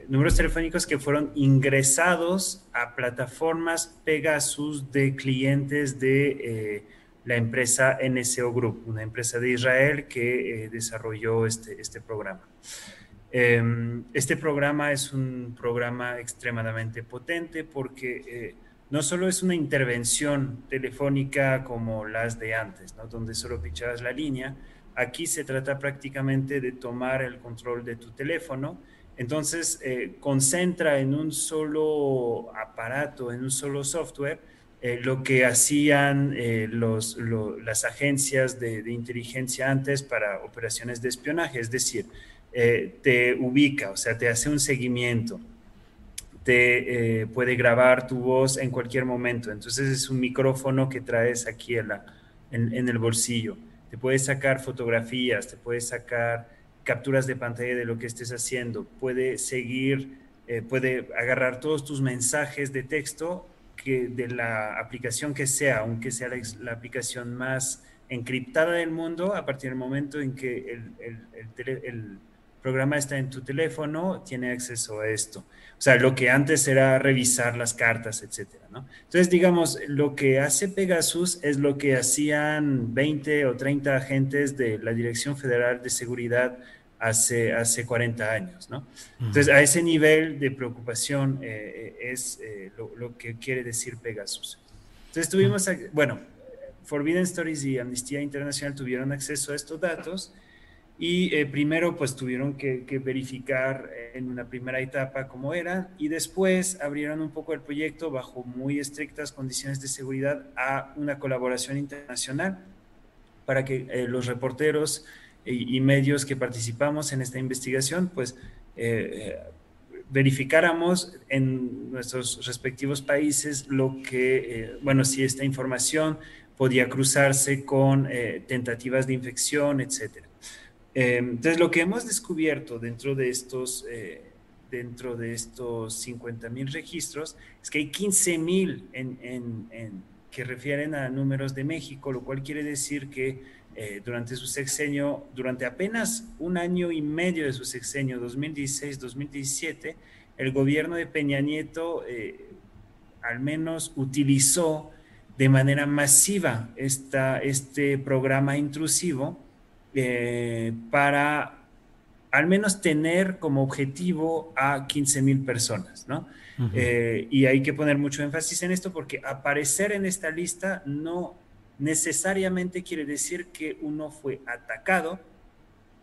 eh, números telefónicos que fueron ingresados a plataformas Pegasus de clientes de eh, la empresa NSO Group, una empresa de Israel que desarrolló este, este programa. Em, este programa es un programa extremadamente potente porque no solo es una intervención telefónica como las de antes, donde solo pichabas la línea, aquí se trata prácticamente de tomar el control de tu teléfono, entonces eh, concentra en un solo aparato, en un solo software, eh, lo que hacían eh, las agencias de, inteligencia antes para operaciones de espionaje, es decir, te ubica, o sea, te hace un seguimiento te eh, puede grabar tu voz en cualquier momento. Entonces es un micrófono que traes aquí en, en, el bolsillo. Te puede sacar fotografías, te puede sacar capturas de pantalla de lo que estés haciendo, puede seguir, eh, puede agarrar todos tus mensajes de texto de la aplicación que sea, aunque sea la, aplicación más encriptada del mundo, a partir del momento en que el programa está en tu teléfono, tiene acceso a esto. O sea, lo que antes era revisar las cartas, etcétera, ¿no? Entonces, digamos, lo que hace Pegasus es lo que hacían 20 o 30 agentes de la Dirección Federal de Seguridad hace, hace 40 años, ¿no? Entonces, a ese nivel de preocupación eh, eh, es eh, lo, que quiere decir Pegasus. Entonces, tuvimos, bueno, Forbidden Stories y Amnistía Internacional tuvieron acceso a estos datos y eh, primero pues tuvieron que, verificar en una primera etapa cómo era y después abrieron un poco el proyecto bajo muy estrictas condiciones de seguridad a una colaboración internacional para que eh, los reporteros y, medios que participamos en esta investigación pues eh, verificáramos en nuestros respectivos países lo que, bueno, si esta información podía cruzarse con tentativas de infección, etcétera. Eh, entonces, lo que hemos descubierto dentro de estos, eh, dentro de estos 50 mil registros es que hay 15 mil en, que refieren a números de México, lo cual quiere decir que eh, durante su sexenio, durante apenas un año y medio de su sexenio, 2016-2017, el gobierno de Peña Nieto al menos utilizó de manera masiva esta, este programa intrusivo para al menos tener como objetivo a 15 mil personas, ¿no? y hay que poner mucho énfasis en esto porque aparecer en esta lista no necesariamente quiere decir que uno fue atacado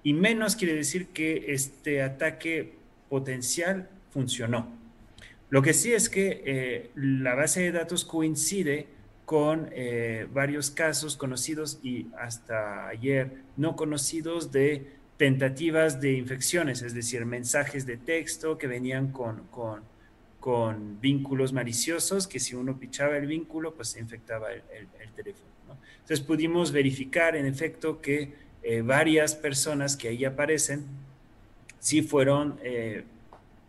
y menos quiere decir que este ataque potencial funcionó. Lo que sí es que eh, la base de datos coincide con eh, varios casos conocidos y hasta ayer no conocidos de tentativas de infecciones, es decir, mensajes de texto que venían con, con, vínculos maliciosos, que si uno pichaba el vínculo, pues se infectaba el teléfono. Entonces pudimos verificar en efecto que eh, varias personas que ahí aparecen sí fueron eh,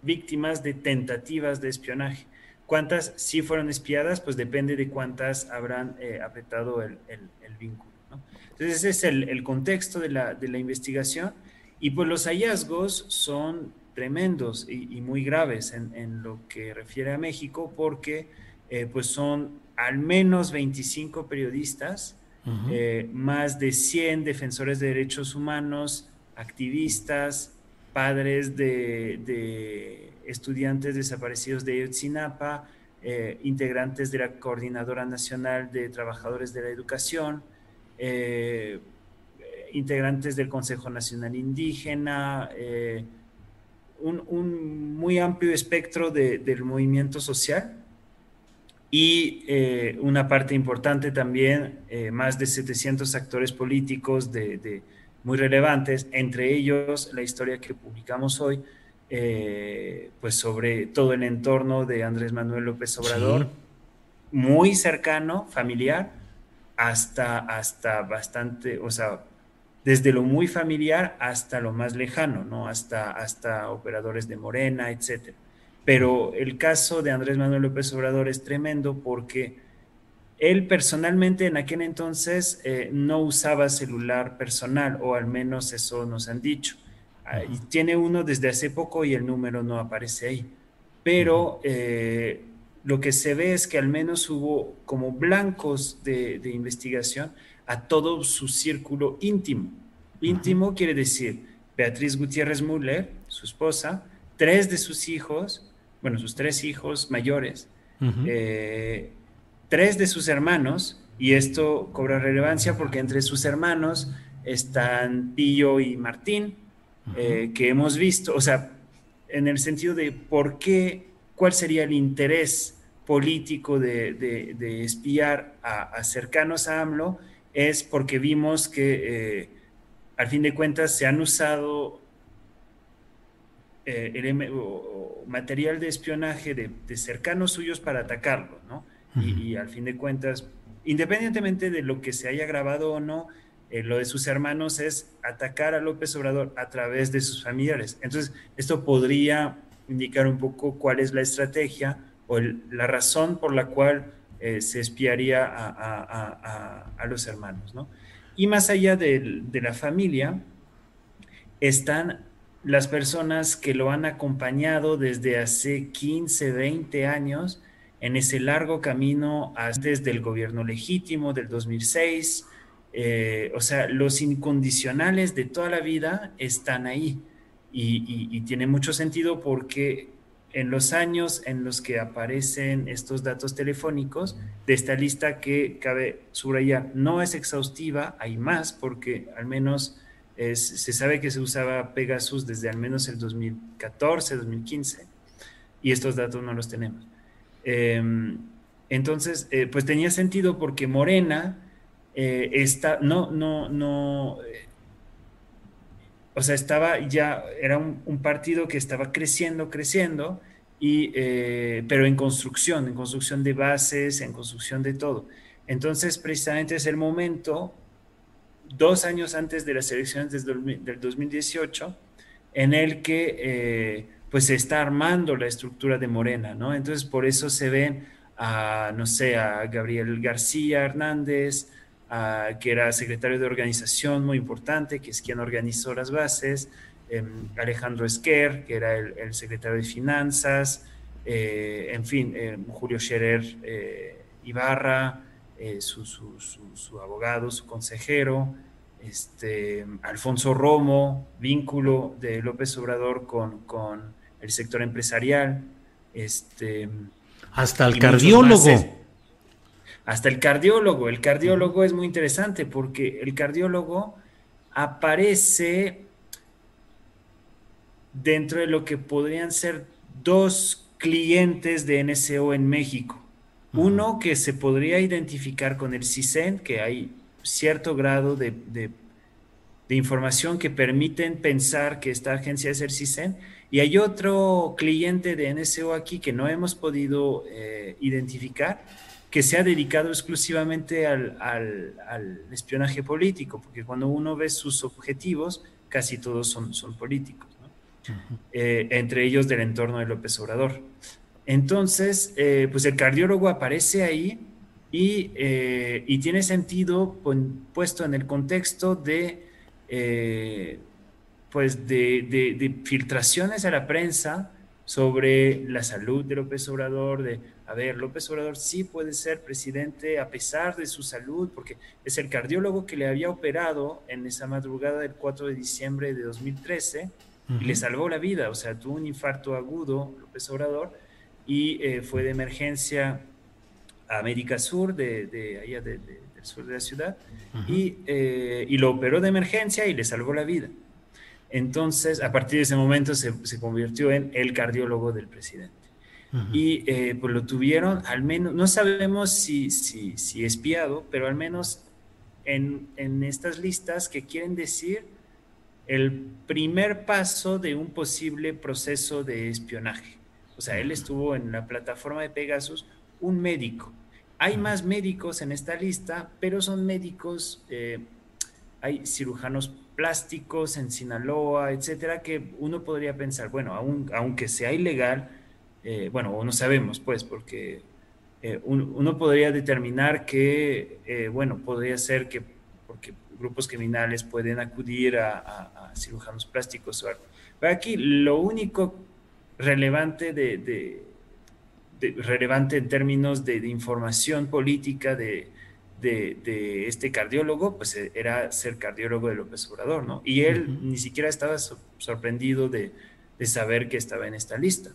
víctimas de tentativas de espionaje. ¿Cuántas sí fueron espiadas? Pues depende de cuántas habrán eh, apretado el, vínculo. Entonces ese es el, contexto de la, investigación y pues los hallazgos son tremendos y, muy graves en, en, lo que refiere a México porque pues son al menos 25 periodistas eh, más de 100 defensores de derechos humanos, activistas, padres de, estudiantes desaparecidos de Yotzinapa, eh, integrantes de la Coordinadora Nacional de Trabajadores de la Educación, eh, integrantes del Consejo Nacional Indígena, un, muy amplio espectro del movimiento social y eh, una parte importante también, eh, más de 700 actores políticos de, muy relevantes, entre ellos la historia que publicamos hoy, eh, pues sobre todo el entorno de Andrés Manuel López Obrador, muy cercano, familiar, hasta, hasta bastante, o sea, desde lo muy familiar hasta lo más lejano, ¿no? Hasta, hasta operadores de Morena, etcétera. Pero el caso de Andrés Manuel López Obrador es tremendo porque él personalmente en aquel entonces eh, no usaba celular personal, o al menos eso nos han dicho. y tiene uno desde hace poco y el número no aparece ahí. Pero eh, lo que se ve es que al menos hubo como blancos de, investigación a todo su círculo íntimo. Íntimo quiere decir Beatriz Gutiérrez Müller, su esposa, tres de sus hijos, bueno, sus tres hijos mayores, eh, tres de sus hermanos, y esto cobra relevancia porque entre sus hermanos están Pillo y Martín, eh, que hemos visto, o sea, en el sentido de por qué, cuál sería el interés político de, espiar a, cercanos a AMLO, es porque vimos que eh, al fin de cuentas se han usado eh, el, material de espionaje de, cercanos suyos para atacarlo, ¿no? y, al fin de cuentas, independientemente de lo que se haya grabado o no, eh, lo de sus hermanos es atacar a López Obrador a través de sus familiares. Entonces, esto podría indicar un poco cuál es la estrategia o la razón por la cual eh, se espiaría a, los hermanos, ¿no? Y más allá de, de la familia, están las personas que lo han acompañado desde hace 15, 20 años en ese largo camino desde el gobierno legítimo del 2006. Eh, o sea, los incondicionales de toda la vida están ahí y, tiene mucho sentido porque en los años en los que aparecen estos datos telefónicos de esta lista que cabe subrayar, no es exhaustiva, hay más porque al menos se sabe que se usaba Pegasus desde al menos el 2014, 2015, y estos datos no los tenemos. Em, entonces, eh, pues tenía sentido porque Morena eh, está, no, no, no, eh, o sea, estaba ya, era un, partido que estaba creciendo, creciendo, y, pero en construcción, en construcción de bases, en construcción de todo. Entonces, precisamente es el momento dos años antes de las elecciones del 2018, en el que eh, pues se está armando la estructura de Morena, ¿no? Entonces por eso se ven a, no sé, a Gabriel García Hernández, que era secretario de organización muy importante, que es quien organizó las bases, em, Alejandro Esquer, que era el, secretario de finanzas, eh, en fin, em, Julio Scherer eh, Ibarra, su, su, abogado, su consejero, este, Alfonso Romo, vínculo de López Obrador con, con el sector empresarial. Este, hasta el cardiólogo. hasta el cardiólogo. El cardiólogo es muy interesante porque el cardiólogo aparece dentro de lo que podrían ser dos clientes de NSO en México. Uno que se podría identificar con el CISEN, que hay cierto grado de, información que permiten pensar que esta agencia es el CISEN, y hay otro cliente de NSO aquí que no hemos podido eh, identificar, que se ha dedicado exclusivamente al, espionaje político, porque cuando uno ve sus objetivos, casi todos son, son políticos, eh, entre ellos del entorno de López Obrador. Entonces, eh, pues el cardiólogo aparece ahí y, y tiene sentido puesto en el contexto de pues de, filtraciones a la prensa sobre la salud de López Obrador, de, a ver, López Obrador sí puede ser presidente a pesar de su salud, porque es el cardiólogo que le había operado en esa madrugada del 4 de diciembre de 2013 y le salvó la vida, o sea, tuvo un infarto agudo López Obrador y eh, fue de emergencia a América Sur, de, allá del sur de la ciudad, y, eh, y lo operó de emergencia y le salvó la vida. Entonces, a partir de ese momento se, convirtió en el cardiólogo del presidente. Y eh, pues lo tuvieron, al menos, no sabemos si, si, si espiado, pero al menos en, en, estas listas que quieren decir el primer paso de un posible proceso de espionaje. O sea, él estuvo en la plataforma de Pegasus, un médico. Hay más médicos en esta lista, pero son médicos, eh, hay cirujanos plásticos en Sinaloa, etcétera, que uno podría pensar, bueno, aunque sea ilegal, eh, bueno, no sabemos, pues, porque eh, uno podría determinar que, eh, bueno, podría ser que, porque grupos criminales pueden acudir a, cirujanos plásticos o algo. Pero aquí lo único relevante de, relevante en términos de información política de este cardiólogo, pues eh, era ser cardiólogo de López Obrador, ¿no? Y él ni siquiera estaba sorprendido de, saber que estaba en esta lista,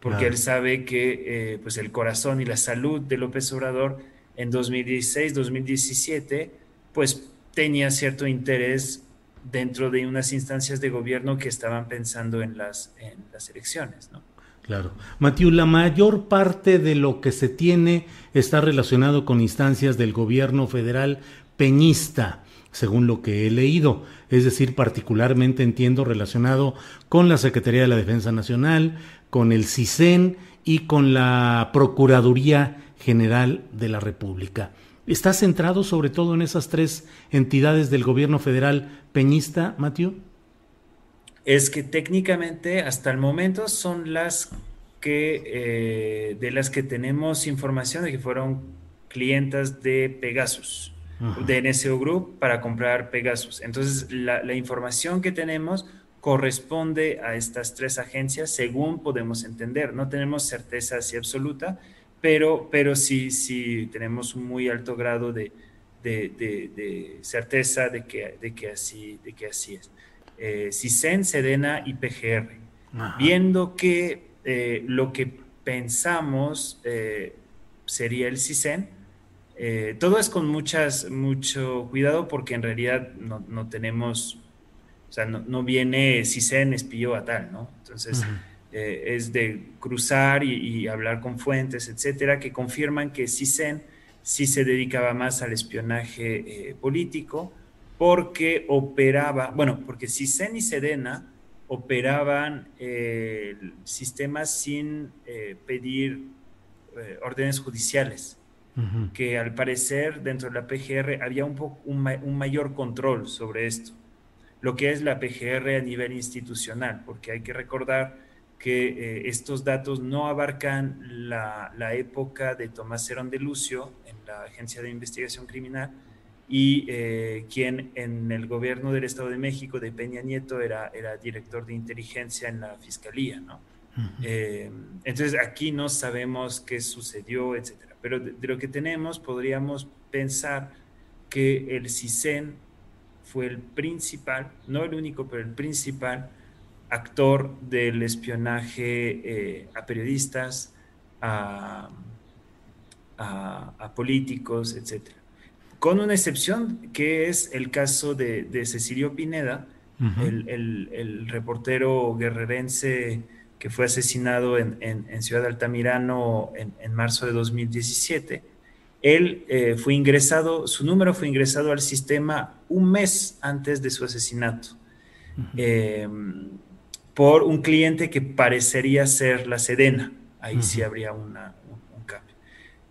porque él sabe que eh, pues el corazón y la salud de López Obrador en 2016, 2017, pues tenía cierto interés dentro de unas instancias de gobierno que estaban pensando en las, elecciones, ¿no? Claro. Matiu, la mayor parte de lo que se tiene está relacionado con instancias del gobierno federal peñista, según lo que he leído. Es decir, particularmente entiendo relacionado con la Secretaría de la Defensa Nacional, con el CISEN y con la Procuraduría General de la República. ¿Está centrado sobre todo en esas tres entidades del gobierno federal peñista, Matiu? es que técnicamente hasta el momento son las que eh, de las que tenemos información de que fueron clientas de Pegasus, de NSO Group para comprar Pegasus. Entonces la, información que tenemos corresponde a estas tres agencias según podemos entender. No tenemos certeza así absoluta, pero, pero sí, sí tenemos un muy alto grado de, certeza de que, de, que así, de que así es eh, CISEN, SEDENA y PGR, viendo que eh, lo que pensamos eh, sería el CISEN. Eh, todo es con muchas, mucho cuidado porque en realidad no, tenemos, o sea, no, viene CISEN espió a tal, ¿no? Entonces, es de cruzar y, y, hablar con fuentes, etcétera, que confirman que CISEN sí se dedicaba más al espionaje político porque operaba, bueno, porque CISEN y Sedena operaban eh, sistemas sin eh, pedir eh, órdenes judiciales, que al parecer dentro de la PGR había un, un, mayor control sobre esto, lo que es la PGR a nivel institucional, porque hay que recordar que estos datos no abarcan la, la época de Tomás Herón de Lucio en la Agencia de Investigación Criminal, y eh, quien en el gobierno del Estado de México de Peña Nieto era, era director de inteligencia en la fiscalía, ¿no? Eh, entonces aquí no sabemos qué sucedió, etcétera. Pero de, lo que tenemos podríamos pensar que el CISEN fue el principal, no el único, pero el principal actor del espionaje eh, a periodistas, a, políticos, etc. Con una excepción que es el caso de, Cecilio Pineda, el, reportero guerrerense que fue asesinado en, Ciudad Altamirano en, marzo de 2017. Él eh, fue ingresado, su número fue ingresado al sistema un mes antes de su asesinato por un cliente que parecería ser la Sedena. Ahí sí habría una, un, cambio.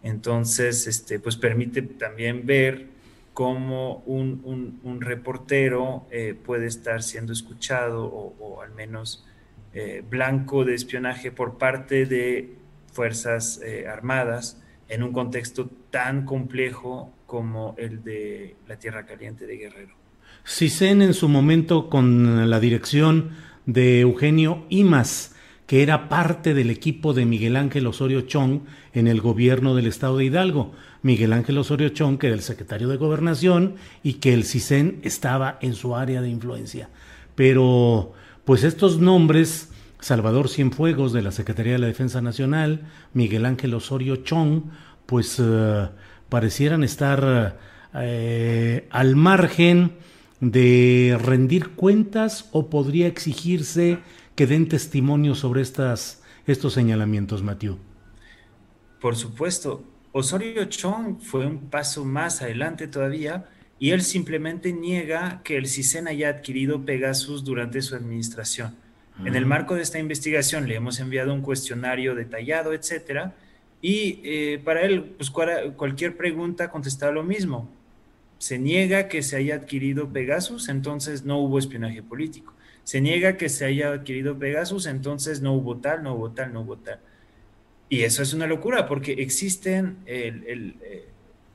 Entonces, este, pues permite también ver cómo un, reportero eh, puede estar siendo escuchado o, al menos eh, blanco de espionaje por parte de Fuerzas eh, Armadas en un contexto tan complejo como el de la Tierra Caliente de Guerrero. CISEN en su momento con la dirección de Eugenio Imas, que era parte del equipo de Miguel Ángel Osorio Chong en el gobierno del estado de Hidalgo. Miguel Ángel Osorio Chong, que era el secretario de Gobernación y que el CISEN estaba en su área de influencia. Pero, pues estos nombres, Salvador Cienfuegos de la Secretaría de la Defensa Nacional, Miguel Ángel Osorio Chong, pues eh, parecieran estar eh, al margen de rendir cuentas o podría exigirse que den testimonio sobre estas, estos señalamientos, Matthew? Por supuesto. Osorio Chong fue un paso más adelante todavía y él simplemente niega que el CISEN haya adquirido Pegasus durante su administración. En el marco de esta investigación le hemos enviado un cuestionario detallado, etcétera, y eh, para él, pues cualquier pregunta contestaba lo mismo se niega que se haya adquirido Pegasus, entonces no hubo espionaje político. Se niega que se haya adquirido Pegasus, entonces no hubo tal, no hubo tal, no hubo tal. Y eso es una locura, porque existen, el,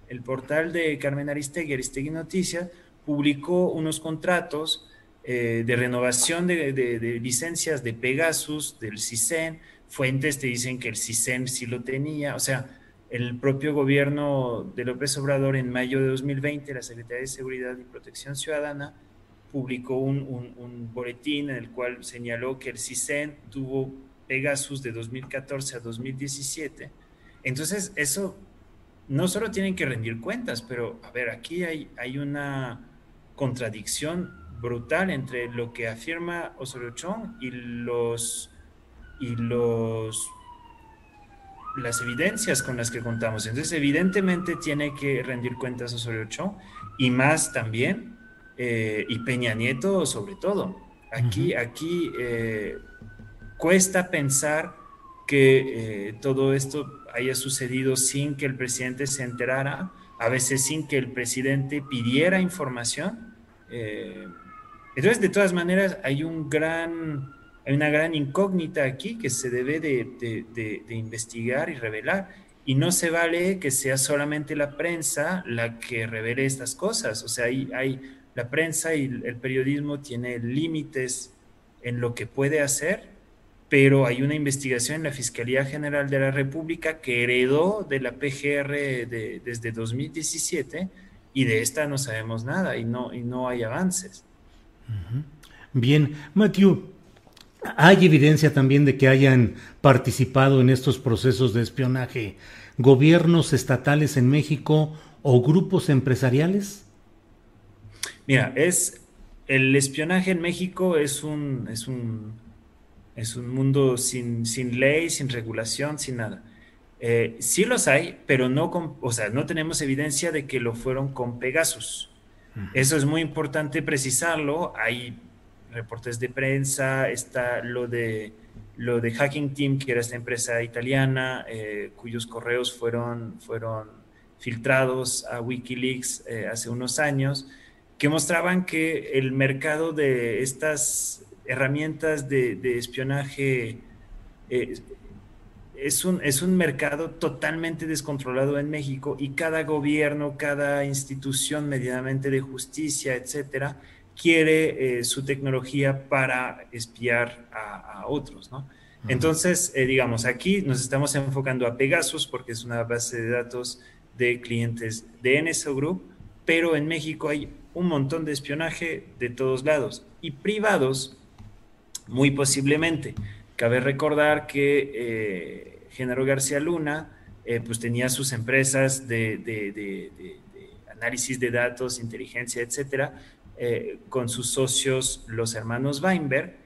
el, portal de Carmen Aristegui, Aristegui Noticias, publicó unos contratos eh, de renovación de, de, licencias de Pegasus, del CISEN, fuentes te dicen que el CISEN sí lo tenía, o sea, el propio gobierno de López Obrador en mayo de 2020, la Secretaría de Seguridad y Protección Ciudadana publicó un, boletín en el cual señaló que el CISEN tuvo Pegasus de 2014 a 2017. Entonces, eso no solo tienen que rendir cuentas, pero a ver, aquí hay, hay una contradicción brutal entre lo que afirma Osorio Chong y los, y los las evidencias con las que contamos. Entonces, evidentemente tiene que rendir cuentas Osorio Chong y más también, eh, y Peña Nieto sobre todo. Aquí, aquí eh, cuesta pensar que eh, todo esto haya sucedido sin que el presidente se enterara, a veces sin que el presidente pidiera información. entonces, de todas maneras, hay un gran hay una gran incógnita aquí que se debe de, investigar y revelar. Y no se vale que sea solamente la prensa la que revele estas cosas. O sea, hay, hay la prensa y el periodismo tiene límites en lo que puede hacer, pero hay una investigación en la Fiscalía General de la República que heredó de la PGR desde 2017 y de esta no sabemos nada y no, y no hay avances. Bien, Matthew, hay evidencia también de que hayan participado en estos procesos de espionaje gobiernos estatales en México o grupos empresariales. Mira, es el espionaje en México es un es un es un mundo sin, sin ley, sin regulación, sin nada. Eh, sí los hay, pero no con, o sea, no tenemos evidencia de que lo fueron con Pegasus. Eso es muy importante precisarlo. Hay reportes de prensa, está lo de, lo de Hacking Team, que era esta empresa italiana, eh, cuyos correos fueron, fueron filtrados a Wikileaks eh, hace unos años, que mostraban que el mercado de estas herramientas de, espionaje eh, es, un, es un mercado totalmente descontrolado en México y cada gobierno, cada institución medianamente de justicia, etcétera, quiere eh, su tecnología para espiar a, otros, ¿no? Entonces, eh, digamos, aquí nos estamos enfocando a Pegasus porque es una base de datos de clientes de NSO Group, pero en México hay un montón de espionaje de todos lados y privados, muy posiblemente. Cabe recordar que eh, Genaro García Luna eh, pues tenía sus empresas de, análisis de datos, inteligencia, etcétera, eh, con sus socios, los hermanos Weinberg.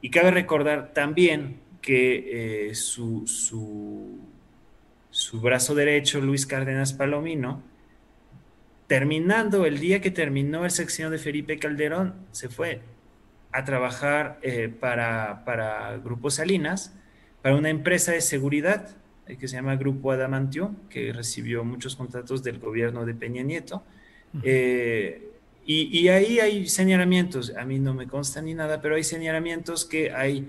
Y cabe recordar también que su, su, su brazo derecho, Luis Cárdenas Palomino, terminando el día que terminó el sección de Felipe Calderón, se fue a trabajar eh, para, para, Grupo Salinas, para una empresa de seguridad eh, que se llama Grupo Adamantio, que recibió muchos contratos del gobierno de Peña Nieto. Eh, y, y, ahí hay señalamientos, a mí no me consta ni nada, pero hay señalamientos que hay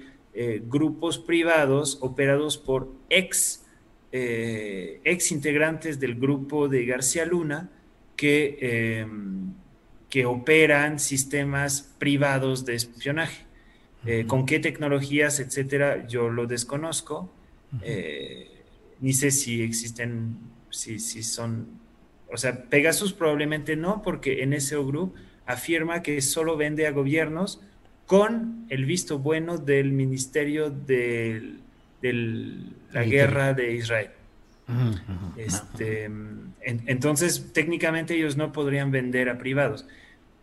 grupos privados operados por ex, ex integrantes del grupo de García Luna, que, em, que operan sistemas privados de espionaje. Eh, ¿Con qué tecnologías, etcétera? Yo lo desconozco. Eh, ni sé si existen, si, si son, o sea, Pegasus probablemente no, porque NSO Group afirma que solo vende a gobiernos con el visto bueno del Ministerio de la Guerra de Israel. Este, entonces, técnicamente ellos no podrían vender a privados,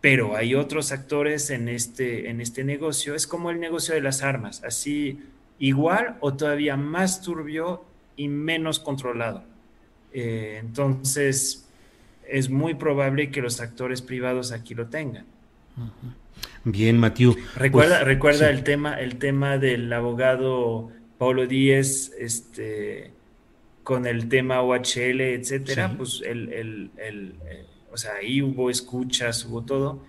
pero hay otros actores en este, en este negocio. Es como el negocio de las armas, así igual o todavía más turbio y menos controlado. Eh, entonces, es muy probable que los actores privados aquí lo tengan. Bien, Matiu. Recuerda, pues, recuerda el tema, el tema del abogado Paulo Díez, este con el tema OHL, etcétera, pues el, el, el, eh, o sea, ahí hubo escuchas, hubo todo,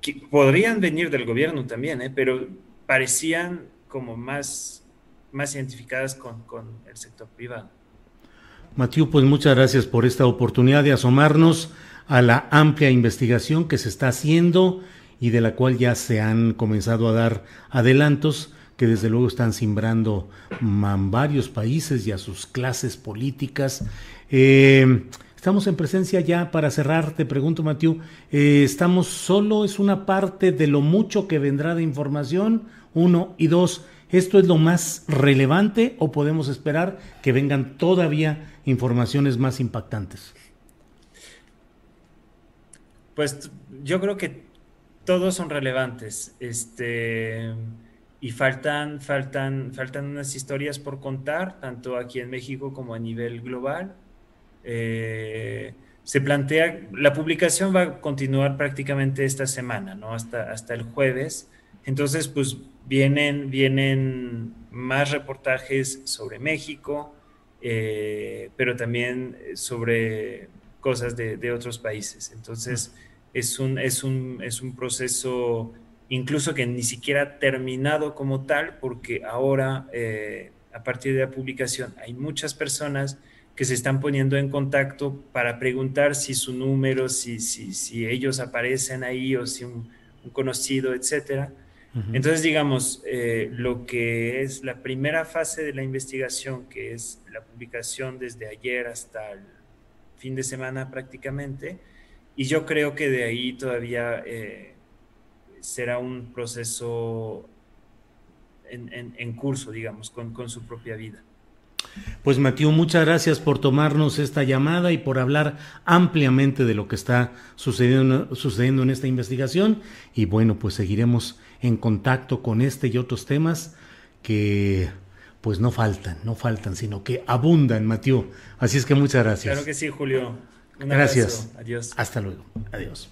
que podrían venir del gobierno también, ¿eh? pero parecían como más, más identificadas con, con el sector privado. Matiu, pues muchas gracias por esta oportunidad de asomarnos a la amplia investigación que se está haciendo y de la cual ya se han comenzado a dar adelantos que desde luego están simbrando varios países y a sus clases políticas. Eh, estamos en presencia ya para cerrar, te pregunto, Matiu, eh, ¿estamos solo? ¿Es una parte de lo mucho que vendrá de información? Uno y dos, ¿esto es lo más relevante o podemos esperar que vengan todavía informaciones más impactantes? Pues yo creo que todos son relevantes. Este y faltan, faltan, faltan unas historias por contar, tanto aquí en México como a nivel global. Eh, se plantea, la publicación va a continuar prácticamente esta semana, ¿no? Hasta, hasta el jueves. Entonces, pues vienen, vienen más reportajes sobre México, eh, pero también sobre cosas de, de, otros países. Entonces, es un, es un, es un proceso incluso que ni siquiera ha terminado como tal, porque ahora, eh, a partir de la publicación, hay muchas personas que se están poniendo en contacto para preguntar si su número, si, si, si ellos aparecen ahí o si un, conocido, etcétera. Entonces, digamos, eh, lo que es la primera fase de la investigación, que es la publicación desde ayer hasta el fin de semana prácticamente, y yo creo que de ahí todavía eh, será un proceso en, curso, digamos, con, su propia vida. Pues Matías, muchas gracias por tomarnos esta llamada y por hablar ampliamente de lo que está sucediendo, sucediendo en esta investigación. Y bueno, pues seguiremos en contacto con este y otros temas que pues no faltan, no faltan, sino que abundan, Matías. Así es que muchas gracias. Claro que sí, Julio. gracias. Adiós. Hasta luego. Adiós.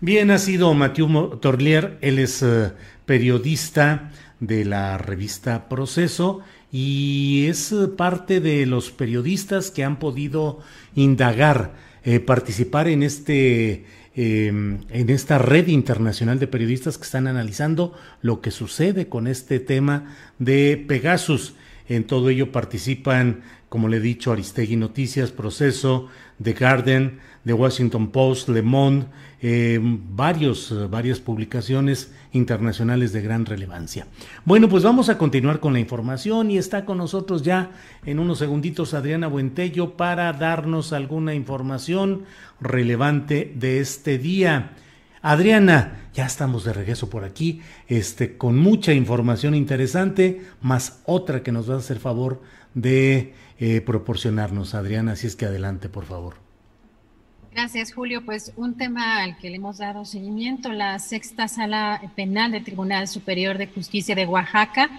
Bien, ha sido Mathieu Torlier, él es eh, periodista de la revista Proceso y es eh, parte de los periodistas que han podido indagar, eh, participar en este em, en esta red internacional de periodistas que están analizando lo que sucede con este tema de Pegasus. En todo ello participan, como le he dicho, Aristegui Noticias, Proceso, The Garden, The Washington Post, Le Monde, eh, varios, eh, varias publicaciones internacionales de gran relevancia. Bueno, pues vamos a continuar con la información y está con nosotros ya en unos segunditos Adriana Buentello para darnos alguna información relevante de este día. Adriana, ya estamos de regreso por aquí, este, con mucha información interesante, más otra que nos va a hacer favor de eh, proporcionarnos, Adriana. Así es que adelante, por favor. Gracias, Julio. Pues un tema al que le hemos dado seguimiento, la sexta sala penal del Tribunal Superior de Justicia de Oaxaca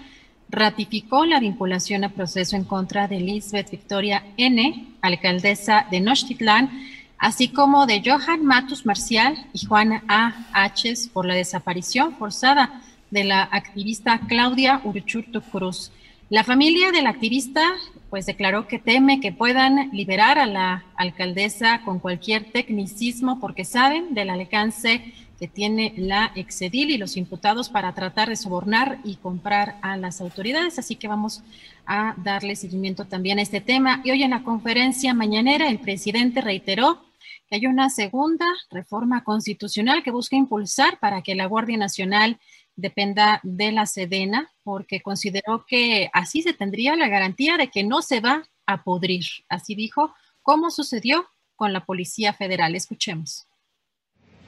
ratificó la vinculación a proceso en contra de Lisbeth Victoria N., alcaldesa de Nochtitlán, así como de Johan Matus Marcial y Juan A. H. por la desaparición forzada de la activista Claudia Uruchurtu Cruz. La familia del activista pues declaró que teme que puedan liberar a la alcaldesa con cualquier tecnicismo porque saben del alcance que tiene la Exedil y los imputados para tratar de sobornar y comprar a las autoridades. Así que vamos a darle seguimiento también a este tema. Y hoy en la conferencia mañanera el presidente reiteró que hay una segunda reforma constitucional que busca impulsar para que la Guardia Nacional dependa de la Sedena, porque consideró que así se tendría la garantía de que no se va a podrir. Así dijo, como sucedió con la Policía Federal. Escuchemos.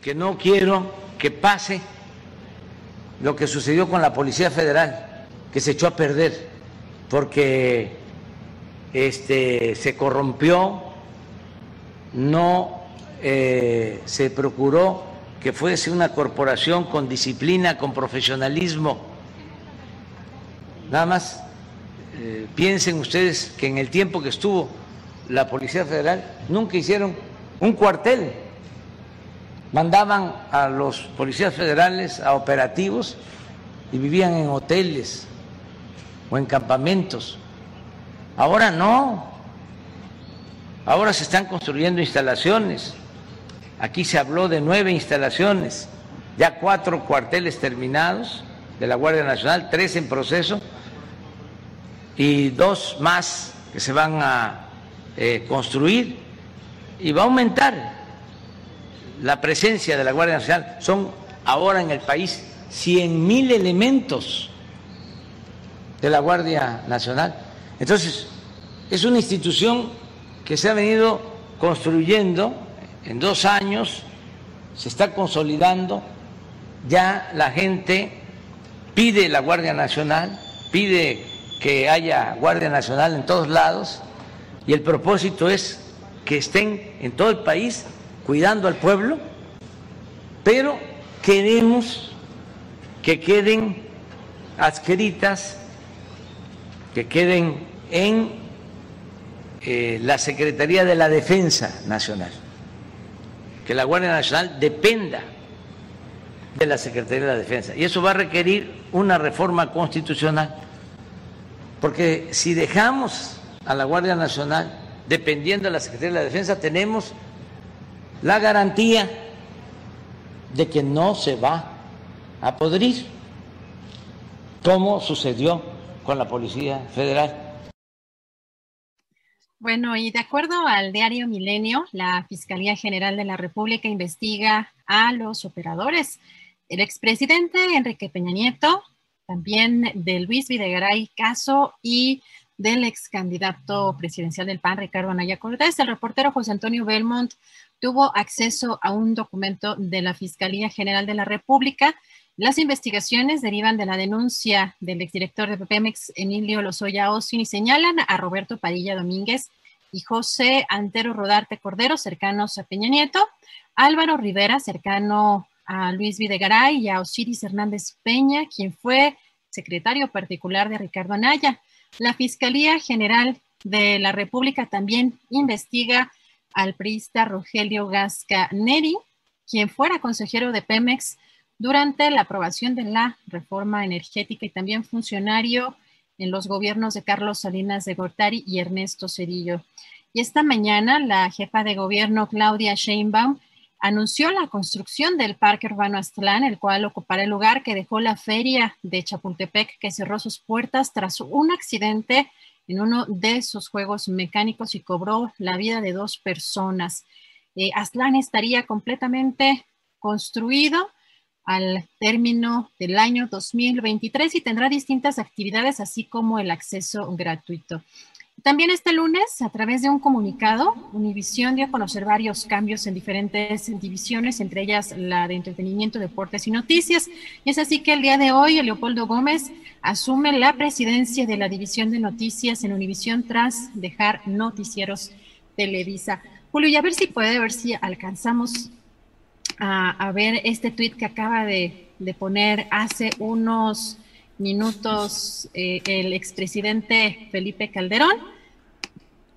Que no quiero que pase lo que sucedió con la Policía Federal, que se echó a perder porque este, se corrompió, no eh, se procuró que fuese una corporación con disciplina, con profesionalismo. Nada más eh, piensen ustedes que en el tiempo que estuvo la Policía Federal nunca hicieron un cuartel. Mandaban a los policías federales a operativos y vivían en hoteles o en campamentos. Ahora no. Ahora se están construyendo instalaciones Aquí se habló de nueve instalaciones, ya cuatro cuarteles terminados de la Guardia Nacional, tres en proceso y dos más que se van a eh, construir y va a aumentar la presencia de la Guardia Nacional. Son ahora en el país 100 mil elementos de la Guardia Nacional. Entonces, es una institución que se ha venido construyendo en dos años se está consolidando, ya la gente pide la Guardia Nacional, pide que haya Guardia Nacional en todos lados y el propósito es que estén en todo el país cuidando al pueblo, pero queremos que queden adscritas, que queden en eh, la Secretaría de la Defensa Nacional que la Guardia Nacional dependa de la Secretaría de la Defensa. Y eso va a requerir una reforma constitucional, porque si dejamos a la Guardia Nacional dependiendo de la Secretaría de la Defensa, tenemos la garantía de que no se va a podrir, como sucedió con la Policía Federal. Bueno, y de acuerdo al diario Milenio, la Fiscalía General de la República investiga a los operadores. El expresidente Enrique Peña Nieto, también de Luis Videgaray Caso y del ex candidato presidencial del PAN, Ricardo Anaya Cortés. El reportero José Antonio Belmont tuvo acceso a un documento de la Fiscalía General de la República. Las investigaciones derivan de la denuncia del exdirector de Pemex, Emilio Lozoya Austin, y señalan a Roberto Padilla Domínguez y José Antero Rodarte Cordero, cercanos a Peña Nieto, Álvaro Rivera, cercano a Luis Videgaray y a Osiris Hernández Peña, quien fue secretario particular de Ricardo Anaya. La Fiscalía General de la República también investiga al priista Rogelio Gasca Neri, quien fuera consejero de Pemex durante la aprobación de la reforma energética y también funcionario en los gobiernos de Carlos Salinas de Gortari y Ernesto Cedillo. Y esta mañana la jefa de gobierno Claudia Sheinbaum anunció la construcción del Parque Urbano Aztlán, el cual ocupará el lugar que dejó la feria de Chapultepec, que cerró sus puertas tras un accidente en uno de sus juegos mecánicos y cobró la vida de dos personas. Eh, Aztlán estaría completamente construido al término del año 2023 y tendrá distintas actividades, así como el acceso gratuito. También este lunes, a través de un comunicado, Univisión dio a conocer varios cambios en diferentes divisiones, entre ellas la de entretenimiento, deportes y noticias. Es así que el día de hoy, Leopoldo Gómez asume la presidencia de la división de noticias en Univisión tras dejar noticieros Televisa. Julio, y a ver si puede, ver si alcanzamos a, ver este tuit que acaba de, poner hace unos minutos eh, el expresidente Felipe Calderón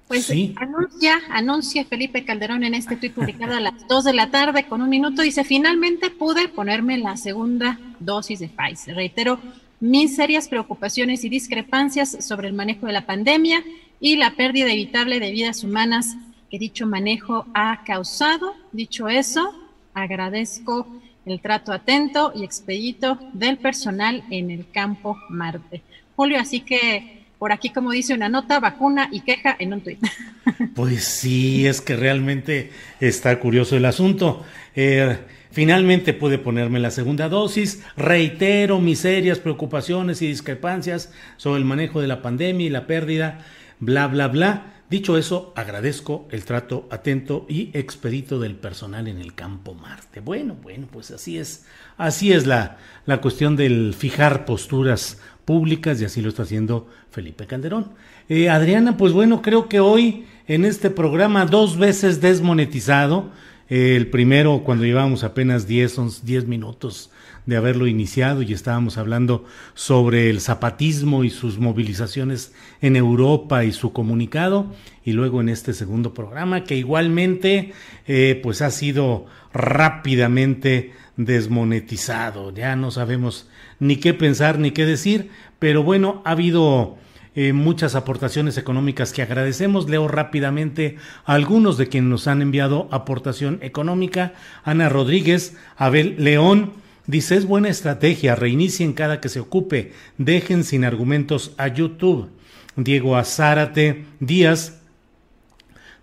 pues anuncia, anuncia Felipe Calderón en este tuit publicado a las 2 de la tarde con un minuto, dice, finalmente pude ponerme la segunda dosis de Pfizer. Reitero mis serias preocupaciones y discrepancias sobre el manejo de la pandemia y la pérdida evitable de vidas humanas que dicho manejo ha causado. Dicho eso, agradezco el trato atento y expedito del personal en el campo Marte. Julio, así que por aquí, como dice una nota, vacuna y queja en un tuit. Pues sí, es que realmente está curioso el asunto. Eh, finalmente pude ponerme la segunda dosis. Reitero mis serias preocupaciones y discrepancias sobre el manejo de la pandemia y la pérdida, bla, bla, bla. Dicho eso, agradezco el trato atento y expedito del personal en el campo Marte. Bueno, bueno, pues así es, así es la, la cuestión del fijar posturas públicas y así lo está haciendo Felipe Calderón. Eh, Adriana, pues bueno, creo que hoy en este programa dos veces desmonetizado, eh, el primero cuando llevábamos apenas 10, 10 minutos de haberlo iniciado y estábamos hablando sobre el zapatismo y sus movilizaciones en Europa y su comunicado y luego en este segundo programa que igualmente eh, pues ha sido rápidamente desmonetizado ya no sabemos ni qué pensar ni qué decir, pero bueno, ha habido eh, muchas aportaciones económicas que agradecemos. Leo rápidamente algunos de quienes nos han enviado aportación económica. Ana Rodríguez, Abel León, dice, es buena estrategia, reinicien cada que se ocupe, dejen sin argumentos a YouTube. Diego Azárate Díaz,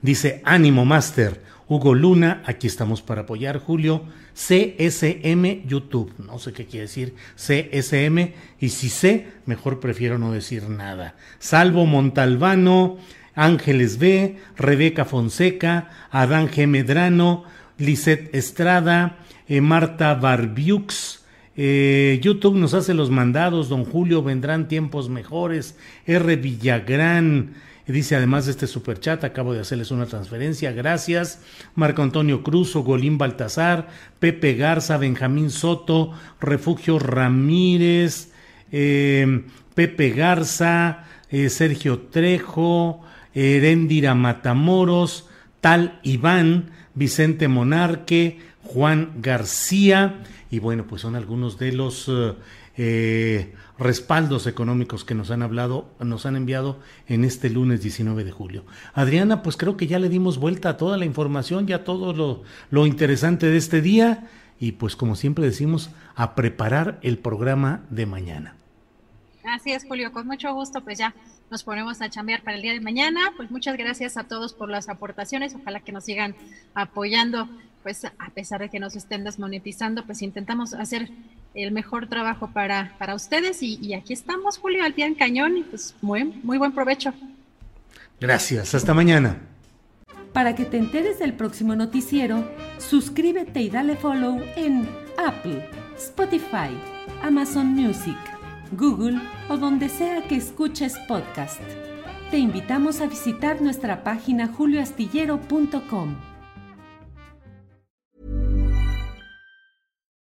dice, ánimo, máster. Hugo Luna, aquí estamos para apoyar, Julio. CSM YouTube, no sé qué quiere decir CSM, y si sé, mejor prefiero no decir nada. Salvo Montalbano, Ángeles B, Rebeca Fonseca, Adán G. Medrano, Lisette Estrada, eh, Marta Barbiux, eh, YouTube nos hace los mandados, don Julio, vendrán tiempos mejores, R. Villagrán, Dice además de este superchat, acabo de hacerles una transferencia, gracias. Marco Antonio Cruz, Golín Baltazar, Pepe Garza, Benjamín Soto, Refugio Ramírez, eh, Pepe Garza, Sergio Trejo, Herendira Matamoros, Tal Iván, Vicente Monarque, Juan García, y bueno, pues son algunos de los eh, respaldos económicos que nos han hablado, nos han enviado en este lunes 19 de julio. Adriana, pues creo que ya le dimos vuelta a toda la información, ya todo lo, lo interesante de este día y pues como siempre decimos, a preparar el programa de mañana. Así es, Julio, con mucho gusto, pues ya nos ponemos a chambear para el día de mañana. Pues muchas gracias a todos por las aportaciones, ojalá que nos sigan apoyando, pues a pesar de que nos estén desmonetizando, pues intentamos hacer el mejor trabajo para, para ustedes y, aquí estamos, Julio, al pie del cañón y pues muy, muy buen provecho. Gracias, hasta mañana. Para que te enteres del próximo noticiero, suscríbete y dale follow en Apple, Spotify, Amazon Music, Google o donde sea que escuches podcast. Te invitamos a visitar nuestra página julioastillero.com.